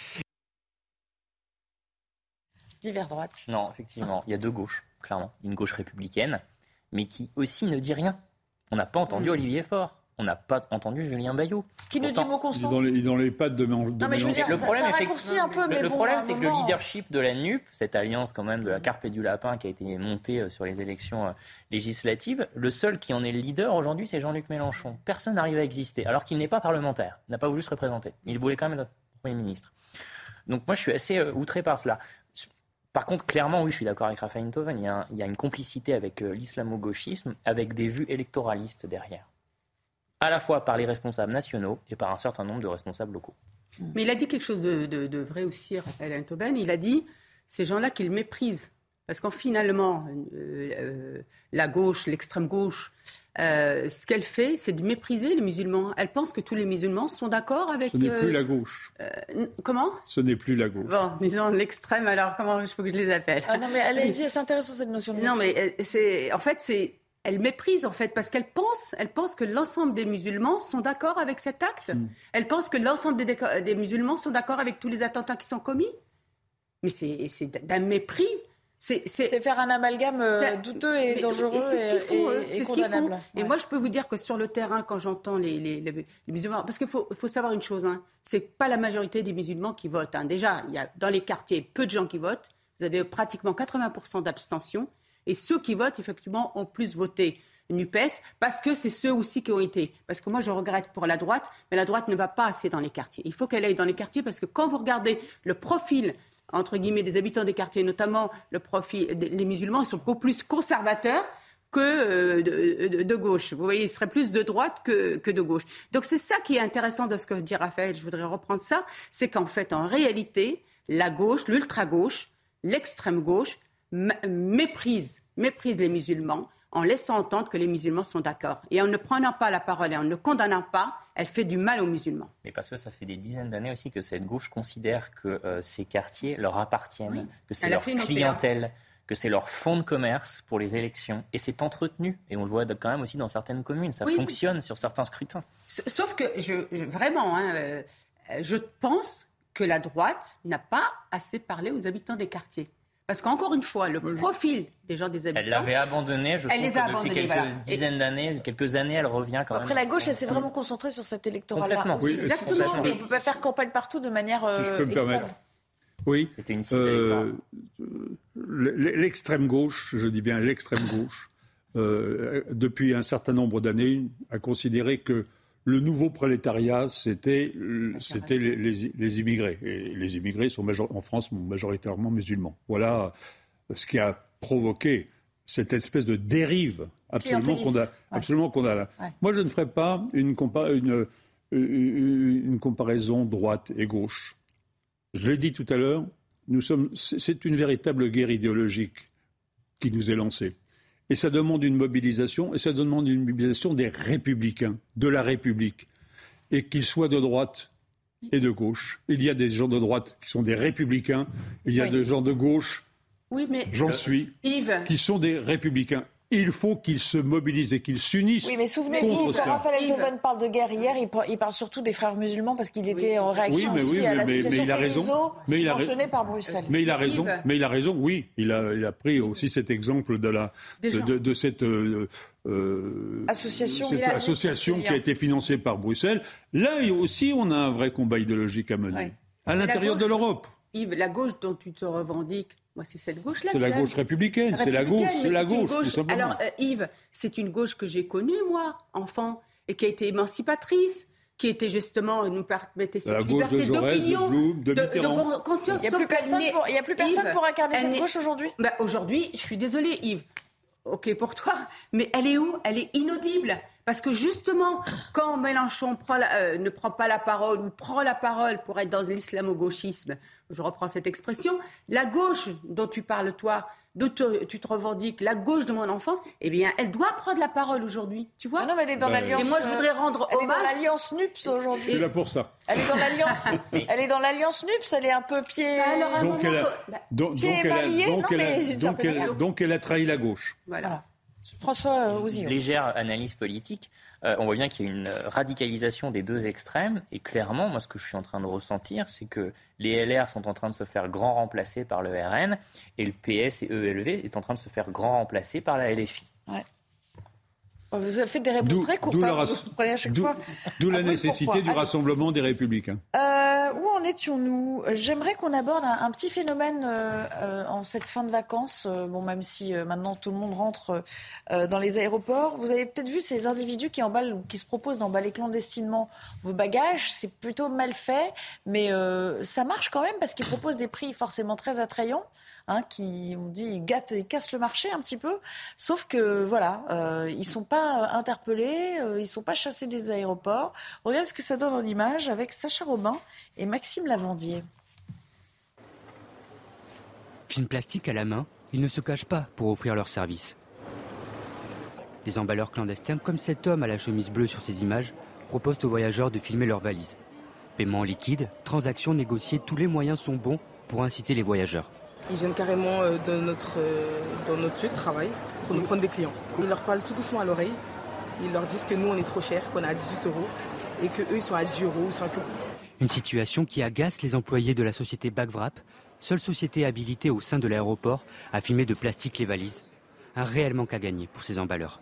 Divers droite. Non, effectivement, il y a deux gauches, clairement. Une gauche républicaine, mais qui aussi ne dit rien. On n'a pas entendu mm. Olivier Faure on n'a pas entendu Julien Bayou. Qui nous dit mot consent dans les, dans les pattes de, de Non, mais je veux dire, le problème, ça, un peu, mais le problème, c'est que le leadership de la NUP, cette alliance quand même de la Carpe et du Lapin qui a été montée euh, sur les élections euh, législatives, le seul qui en est le leader aujourd'hui, c'est Jean-Luc Mélenchon. Personne n'arrive à exister, alors qu'il n'est pas parlementaire, n'a pas voulu se représenter. Il voulait quand même être Premier ministre. Donc moi, je suis assez euh, outré par cela. Par contre, clairement, oui, je suis d'accord avec Raphaël Intoven, il y a, il y a une complicité avec l'islamo-gauchisme, avec des vues électoralistes derrière à la fois par les responsables nationaux et par un certain nombre de responsables locaux. Mais il a dit quelque chose de, vrai aussi, Raphaël Toben. Il a dit ces gens-là qu'ils méprisent. Parce qu'en finalement, euh, euh, la gauche, l'extrême gauche, euh, ce qu'elle fait, c'est de mépriser les musulmans. Elle pense que tous les musulmans sont d'accord avec. Ce n'est euh, plus la gauche. euh, comment? Ce n'est plus la gauche. Bon, disons l'extrême. Alors comment il faut que je les appelle? Ah non, mais allez-y, elle s'intéresse à cette notion de Non, mais c'est en fait c'est elle méprise en fait parce qu'elle pense, elle pense que l'ensemble des musulmans sont d'accord avec cet acte. Hmm. Elle pense que l'ensemble des, musulmans sont d'accord avec tous les attentats qui sont commis. Mais c'est c'est d'un mépris. C'est faire un amalgame euh, douteux et mais- dangereux et c'est ce qu'ils font, et- eux. et C'est ce qu'ils font. condamnable. Et Ouais. moi, je peux vous dire que sur le terrain, quand j'entends les, les, les- les musulmans, parce qu'il faut, faut savoir une chose, hein, c'est pas la majorité des musulmans qui votent. hein. Déjà, il y a dans les quartiers peu de gens qui votent. Vous avez pratiquement 80% d'abstention. Et ceux qui votent, effectivement, ont plus voté NUPES parce que c'est ceux aussi qui ont été. Parce que moi, je regrette pour la droite, mais la droite ne va pas assez dans les quartiers. Il faut qu'elle aille dans les quartiers parce que quand vous regardez le profil entre guillemets des habitants des quartiers, notamment le profil des musulmans, ils sont beaucoup plus conservateurs que euh, de, gauche. Vous voyez, ils seraient plus de droite que, que de gauche. Donc c'est ça qui est intéressant de ce que dit Raphaël, je voudrais reprendre ça, c'est qu'en fait, en réalité, la gauche, l'ultra-gauche, l'extrême-gauche m- méprise, méprise les musulmans en laissant entendre que les musulmans sont d'accord. Et en ne prenant pas la parole et en ne condamnant pas, elle fait du mal aux musulmans. Mais parce que ça fait des dizaines d'années aussi que cette gauche considère que euh, ces quartiers leur appartiennent, que c'est leur clientèle, que c'est leur fonds de commerce pour les élections. Et c'est entretenu. Et on le voit quand même aussi dans certaines communes. Ça Oui. fonctionne sur certains scrutins. Sauf que, je, je- vraiment, hein, euh, je pense que la droite n'a pas assez parlé aux habitants des quartiers. Parce qu'encore une fois, le profil des gens des habitants. Elle l'avait abandonné, je Elle trouve les a abandonnés, quelques voilà. dizaines d'années, quelques années, elle revient quand même. Après, la gauche, elle s'est vraiment concentrée sur cet électorat-là. Oui, Exactement. Mais on ne peut pas faire campagne partout de manière. Si je euh, peux me permettre. Oui. C'était une cible Euh, L'extrême gauche, je dis bien l'extrême gauche, euh, depuis un certain nombre d'années, a considéré que le nouveau prolétariat, c'était c'était les, les- les immigrés. Et les immigrés sont major- en France majoritairement musulmans. Voilà ce qui a provoqué cette espèce de dérive absolument qu'on a, Ouais. absolument qu'on a là. Ouais. Moi, je ne ferai pas une, compa- une, comparaison droite et gauche. Je l'ai dit tout à l'heure, nous sommes, c'est c'est une véritable guerre idéologique qui nous est lancée. Et ça demande une mobilisation, et ça demande une mobilisation des républicains, de la République. Et qu'ils soient de droite et de gauche. Il y a des gens de droite qui sont des républicains, il y a Oui. des gens de gauche, Oui, mais. j'en suis, Yves. qui sont des républicains. Il faut qu'ils se mobilisent et qu'ils s'unissent. Oui, mais souvenez-vous, quand. Raphaël Eltoven parle de guerre hier, il, par- il parle surtout des frères musulmans parce qu'il était en réaction Oui, mais aussi oui, à mais- mais- l'association mais il a raison. Mais il a ra- mentionnée par Bruxelles. Mais il a raison. Yves. Mais il a raison. Oui, il a, il a pris aussi cet exemple de la de, Des gens. de- de cette euh, euh, Association. cette qui a- été financée par Bruxelles. Là aussi, on a un vrai combat idéologique à mener à l'intérieur de l'Europe. Yves, la gauche dont tu te revendiques, moi, c'est cette gauche-là. C'est la gauche républicaine. C'est la gauche. La gauche. tout simplement. Alors, euh, Yves, c'est une gauche que j'ai connue, moi, enfant, et qui a été émancipatrice, qui était justement, nous permettait cette La gauche de liberté de d'opinion, Blum, de Mitterrand. con- conscience. Il y a plus personne pour- il y a plus personne Yves, pour incarner cette gauche aujourd'hui? Bah, Aujourd'hui, je suis désolée, Yves. Ok pour toi, mais elle est où? Elle est inaudible. Parce que justement, quand Mélenchon euh, ne prend pas la parole ou prend la parole pour être dans l'islamo-gauchisme, je reprends cette expression, la gauche dont tu parles toi, dont tu, tu te revendiques, la gauche de mon enfance, eh bien, elle doit prendre la parole aujourd'hui. Tu vois Ah non, mais elle est dans Ben, l'alliance. Et moi, je voudrais rendre Elle est hommage. dans l'alliance NUPS Je suis aujourd'hui. là pour ça. Elle est dans l'alliance. [LAUGHS] elle est dans l'alliance NUPS. Elle est un peu pied. alors, à un Donc elle a, Bah, donc, Pied donc elle a- émaillé, donc non, elle a- donc elle- donc elle a trahi la gauche. Voilà. François euh, Ouzillon. légère analyse politique, euh, on voit bien qu'il y a une euh, radicalisation des deux extrêmes. Et clairement, moi, ce que je suis en train de ressentir, c'est que les LR sont en train de se faire grand remplacer par le RN et le PS et ELV est en train de se faire grand remplacer par la LFI. Vous avez fait des réponses très courtes. d'où hein, la nécessité du Allez. rassemblement des républicains. Euh, où en étions-nous? J'aimerais qu'on aborde un, un petit phénomène euh, euh, en cette fin de vacances. bon, même si maintenant tout le monde rentre dans les aéroports, vous avez peut-être vu ces individus qui emballent ou qui se proposent d'emballer clandestinement vos bagages. C'est plutôt mal fait, mais ça marche quand même parce qu'ils proposent des prix forcément très attrayants. Hein, qui on dit gâtent et cassent le marché un petit peu, sauf que voilà, euh, ils sont pas euh, interpellés, euh, ils sont pas chassés des aéroports. Regarde ce que ça donne en image avec Sacha Robin et Maxime Lavandier. Film plastique à la main, ils ne se cachent pas pour offrir leur service. Des emballeurs clandestins comme cet homme à la chemise bleue sur ces images proposent aux voyageurs de filmer leurs valises. Paiement liquide, transactions négociées, tous les moyens sont bons pour inciter les voyageurs. Ils viennent carrément euh, dans notre, euh, dans notre lieu de travail pour nous prendre des clients. Ils leur parlent tout doucement à l'oreille. Ils leur disent que nous, on est trop cher, qu'on est à 18 euros et qu'eux, ils sont à 10 euros ou 5 euros. Une situation qui agace les employés de la société Bagvrap, seule société habilitée au sein de l'aéroport à filmer de plastique les valises. Un réel manque à gagner pour ces emballeurs.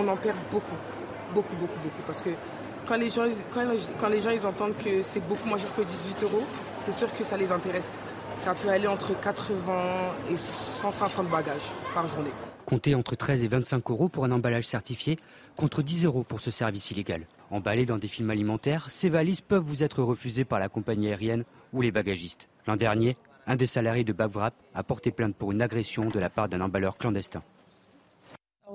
On en perd beaucoup, beaucoup, beaucoup, beaucoup. Parce que quand les gens, quand, quand les gens ils entendent que c'est beaucoup moins cher que 18 euros, c'est sûr que ça les intéresse. Ça peut aller entre 80 et 150 bagages par journée. Comptez entre 13 et 25 euros pour un emballage certifié, contre 10 euros pour ce service illégal. Emballés dans des films alimentaires, ces valises peuvent vous être refusées par la compagnie aérienne ou les bagagistes. L'an dernier, un des salariés de Babvrap a porté plainte pour une agression de la part d'un emballeur clandestin.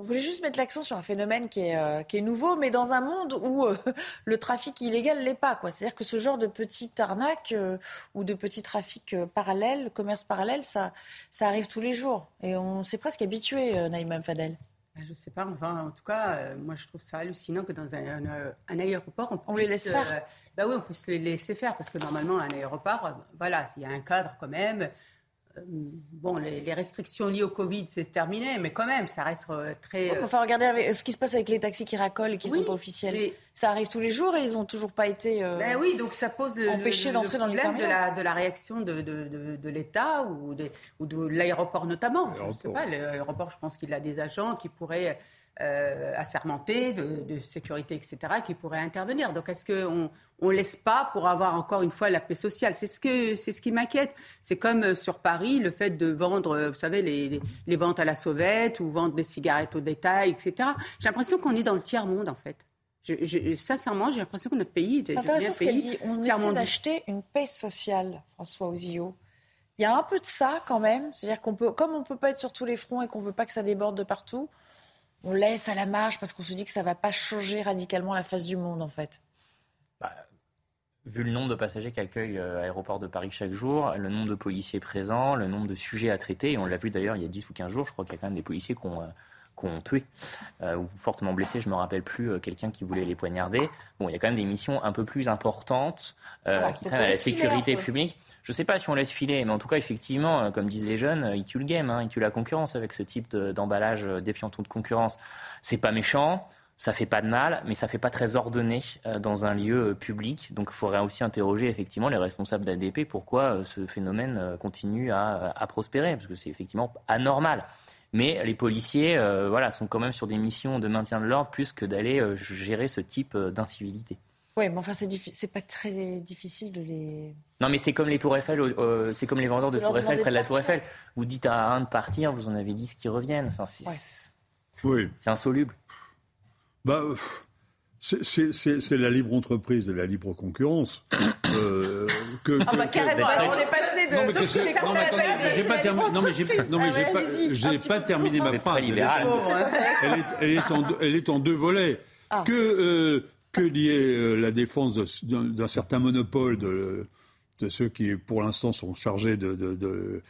On voulait juste mettre l'accent sur un phénomène qui est, euh, qui est nouveau, mais dans un monde où euh, [LAUGHS] le trafic illégal l'est pas. C'est-à-dire que ce genre de petite arnaque euh, ou de petit trafic parallèle, commerce parallèle, ça, ça arrive tous les jours. Et on s'est presque habitué, Naïma Fadel. Ben, je ne sais pas, enfin, en tout cas, moi je trouve ça hallucinant que dans un, un, aéroport, on, on les laisse faire. bah oui, on peut se les laisser faire parce que normalement, un aéroport, voilà, il y a un cadre quand même. Euh, bon, les, restrictions liées au Covid, c'est terminé, mais quand même, ça reste euh, très. Euh, enfin, regardez avec, ce qui se passe avec les taxis qui racolent et qui ne sont pas officiels. Ça arrive tous les jours et ils n'ont toujours pas été. ben oui, donc ça pose le, empêché d'entrer dans le problème de la, de la réaction de, de, de, l'État ou, ou de l'aéroport notamment. Je ne sais pas, l'aéroport, je pense qu'il a des agents qui pourraient euh, assermentés de, sécurité, etc., qui pourraient intervenir. Donc, est-ce qu'on ne laisse pas pour avoir encore une fois la paix sociale? C'est ce, que, c'est ce qui m'inquiète. C'est comme euh, sur Paris, le fait de vendre, euh, vous savez, les, les, ventes à la sauvette ou vendre des cigarettes au détail, etc. J'ai l'impression qu'on est dans le tiers-monde, en fait. Je, sincèrement, j'ai l'impression que notre pays C'est intéressant ce qu'elle dit. On essaie d'acheter une paix sociale, François Ozio. Il y a un peu de ça quand même. C'est-à-dire qu'on peut, comme on ne peut pas être sur tous les fronts et qu'on ne veut pas que ça déborde de partout, on laisse à la marge parce qu'on se dit que ça ne va pas changer radicalement la face du monde, en fait. Bah, Vu le nombre de passagers qu'accueille l'aéroport euh, de Paris chaque jour, le nombre de policiers présents, le nombre de sujets à traiter, et on l'a vu d'ailleurs il y a 10 ou 15 jours, je crois qu'il y a quand même des policiers qui ont, euh, tué euh, ou fortement blessé, je ne me rappelle plus, quelqu'un qui voulait les poignarder. Bon, il y a quand même des missions un peu plus importantes qui traînent à la sécurité publique. Je ne sais pas si on laisse filer, mais en tout cas, effectivement, euh, comme disent les jeunes, euh, ils tuent le game, hein, ils tuent la concurrence avec ce type d'emballage euh, défiant toute concurrence. C'est pas méchant, ça fait pas de mal, mais ça fait pas très ordonné dans un lieu public. Donc, il faudrait aussi interroger effectivement les responsables d'ADP pourquoi ce phénomène continue à, prospérer, parce que c'est effectivement anormal. Mais les policiers, voilà, sont quand même sur des missions de maintien de l'ordre plus que d'aller gérer ce type d'incivilité. Oui, mais enfin, c'est pas très difficile de les. Non, mais c'est comme les Tours Eiffel, euh, c'est comme les vendeurs de, Tours Eiffel près de la Tour Eiffel. Vous dites à un de partir, vous en avez dix qui reviennent. Enfin, c'est oui. insoluble. Bah, c'est la libre entreprise et la libre concurrence. Euh, [COUGHS] que, ah bah carrément, on est passé de. Non mais, j'ai pas, terminé. Non mais j'ai pas, non, mais pas, pas terminé ma phrase. Elle est, elle, est en, elle est en deux volets. Ah. Que euh, que lier euh, la défense d'un certain monopole de, de, ceux qui, pour l'instant, sont chargés de, de, de,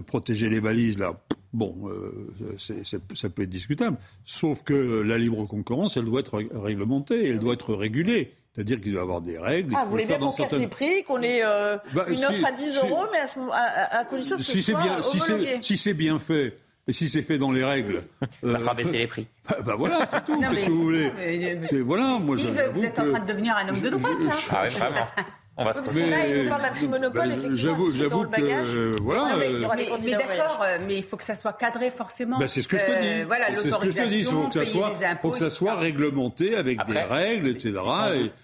protéger les valises, là, bon, euh, ça peut être discutable. Sauf que la libre concurrence, elle doit être réglementée, elle doit être régulée. C'est-à-dire qu'il doit y avoir des règles. Ah, vous voulez bien qu'on casse les prix, qu'on ait euh, bah, une offre à 10 euros, mais à, à, condition que ce soit bien, homologué. Si c'est bien fait, et si c'est fait dans les règles. [LAUGHS] Ça fera baisser les prix. [LAUGHS] Bah, bah voilà, c'est tout. Qu'est-ce que vous voulez Voilà, moi, Yves, vous êtes en train de devenir un homme de droite, là. Ah oui, vraiment. [LAUGHS] On va se parce que là, il nous parle d'un petit monopole, effectivement. J'avoue, j'avoue que euh, voilà. mais, euh, mais, d'accord, euh, mais il faut que ça soit cadré forcément. Ben, c'est ce que je te dis. voilà, l'autorisation, il faut que ça soit, faut que ça soit réglementé avec des règles, etc.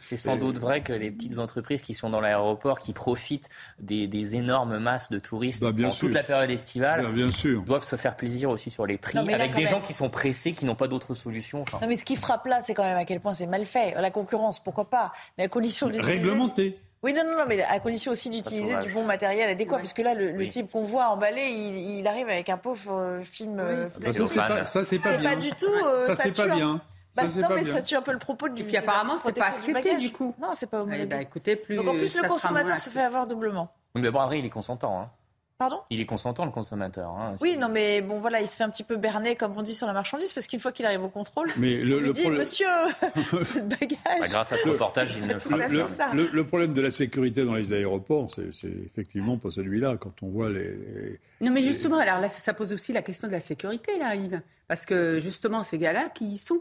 C'est sans, doute vrai que les petites entreprises qui sont dans l'aéroport, qui profitent des, énormes masses de touristes bah, dans toute la période estivale, bah, doivent se faire plaisir aussi sur les prix, avec des gens qui sont pressés, qui n'ont pas d'autre solution. Non, mais ce qui frappe là, c'est quand même à quel point c'est mal fait. La concurrence, pourquoi pas? Mais à condition de réglementer. Oui, non, non, non, mais à condition aussi d'utiliser du bon matériel adéquat, puisque là, le, type qu'on voit emballé, il, il, arrive avec un pauvre euh, film. Euh, bah, ça, c'est pas, ça, c'est pas bien. pas du tout. Euh, ça, c'est pas bien. Bah, non, mais ça tue un peu le propos du. Et puis apparemment, c'est pas accepté du coup. Non, c'est pas homologué. Eh ben, écoutez, plus. Donc en plus, le consommateur se fait avoir doublement. Mais bon, Henri, il est consentant. Hein. Pardon? Il est consentant, le consommateur. hein. Oui, non, mais bon, voilà, il se fait un petit peu berner, comme on dit, sur la marchandise, parce qu'une fois qu'il arrive au contrôle, Mais le- on lui le dit, problème- monsieur, [LAUGHS] bagage. Bah, grâce à ce reportage, il ne Le, ça. le- le problème de la sécurité dans les aéroports, c'est effectivement pas celui-là. Quand on voit les, les- Non, mais justement, alors là, ça, ça pose aussi la question de la sécurité, là, Yves. Parce que justement, ces gars-là, qui y sont?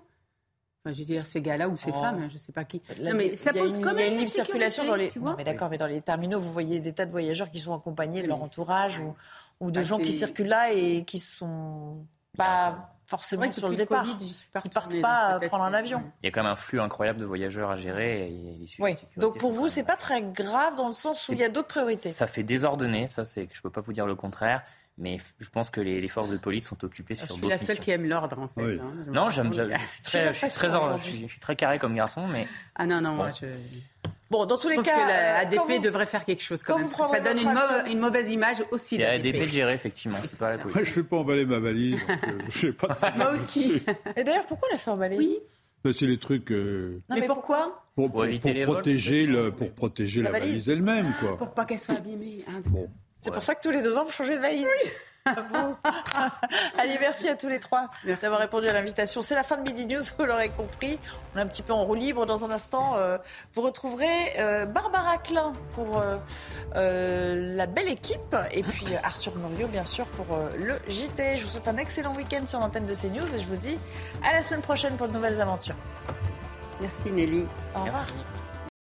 Enfin, je veux dire, ces gars-là ou ces Oh. femmes, je ne sais pas qui. Là, non, mais ça il y a pose une, quand il y a même une libre la circulation dans les. Non, mais d'accord, mais dans les terminaux, vous voyez des tas de voyageurs qui sont accompagnés de leur entourage ou, ou de Bah, gens qui circulent là et qui sont pas forcément que sur le départ, Covid, qui partent pas donc peut-être prendre un avion. Il y a quand même un flux incroyable de voyageurs à gérer. Et Oui. Donc pour vous, c'est pas très grave dans le sens où il y a d'autres priorités. Ça fait désordonné, ça c'est que je peux pas vous dire le contraire, mais je pense que les, les forces de police sont occupées sur Je suis d'autres la seule missions. qui aime l'ordre, en fait. Oui. hein. Non, j'aime, je suis très, je suis très, or- je suis, je suis très carré comme garçon, mais Ah non, non, Bon. moi, je... Bon, dans tous les cas, que la euh, ADP vous- devrait faire quelque chose quand, quand même, vous parce que ça donne une, mauva- mauvaise image aussi. c'est. ADP de gérer effectivement, c'est pas la [LAUGHS] police. Moi, je ne fais pas emballer ma valise. donc, euh, je sais pas. [LAUGHS] Moi aussi. Et d'ailleurs, pourquoi la fait emballer Oui. Mais c'est les trucs euh, Non, mais, mais pourquoi? pour, Pour éviter les vols, protéger le, pour protéger La la, valise. valise, elle-même, quoi. Pour pas qu'elle soit abîmée. hein. C'est pour ça que tous les deux ans, vous changez de valise. Vous. [LAUGHS] Allez, merci à tous les trois d'avoir répondu à l'invitation. C'est la fin de Midi News, vous l'aurez compris. On est un petit peu en roue libre. Dans un instant, euh, vous retrouverez euh, Barbara Klein pour euh, euh, la belle équipe. Et puis euh, Arthur Muriot, bien sûr, pour euh, le JT. Je vous souhaite un excellent week-end sur l'antenne de CNews. Et je vous dis à la semaine prochaine pour de nouvelles aventures. Merci Nelly. Au revoir. Merci.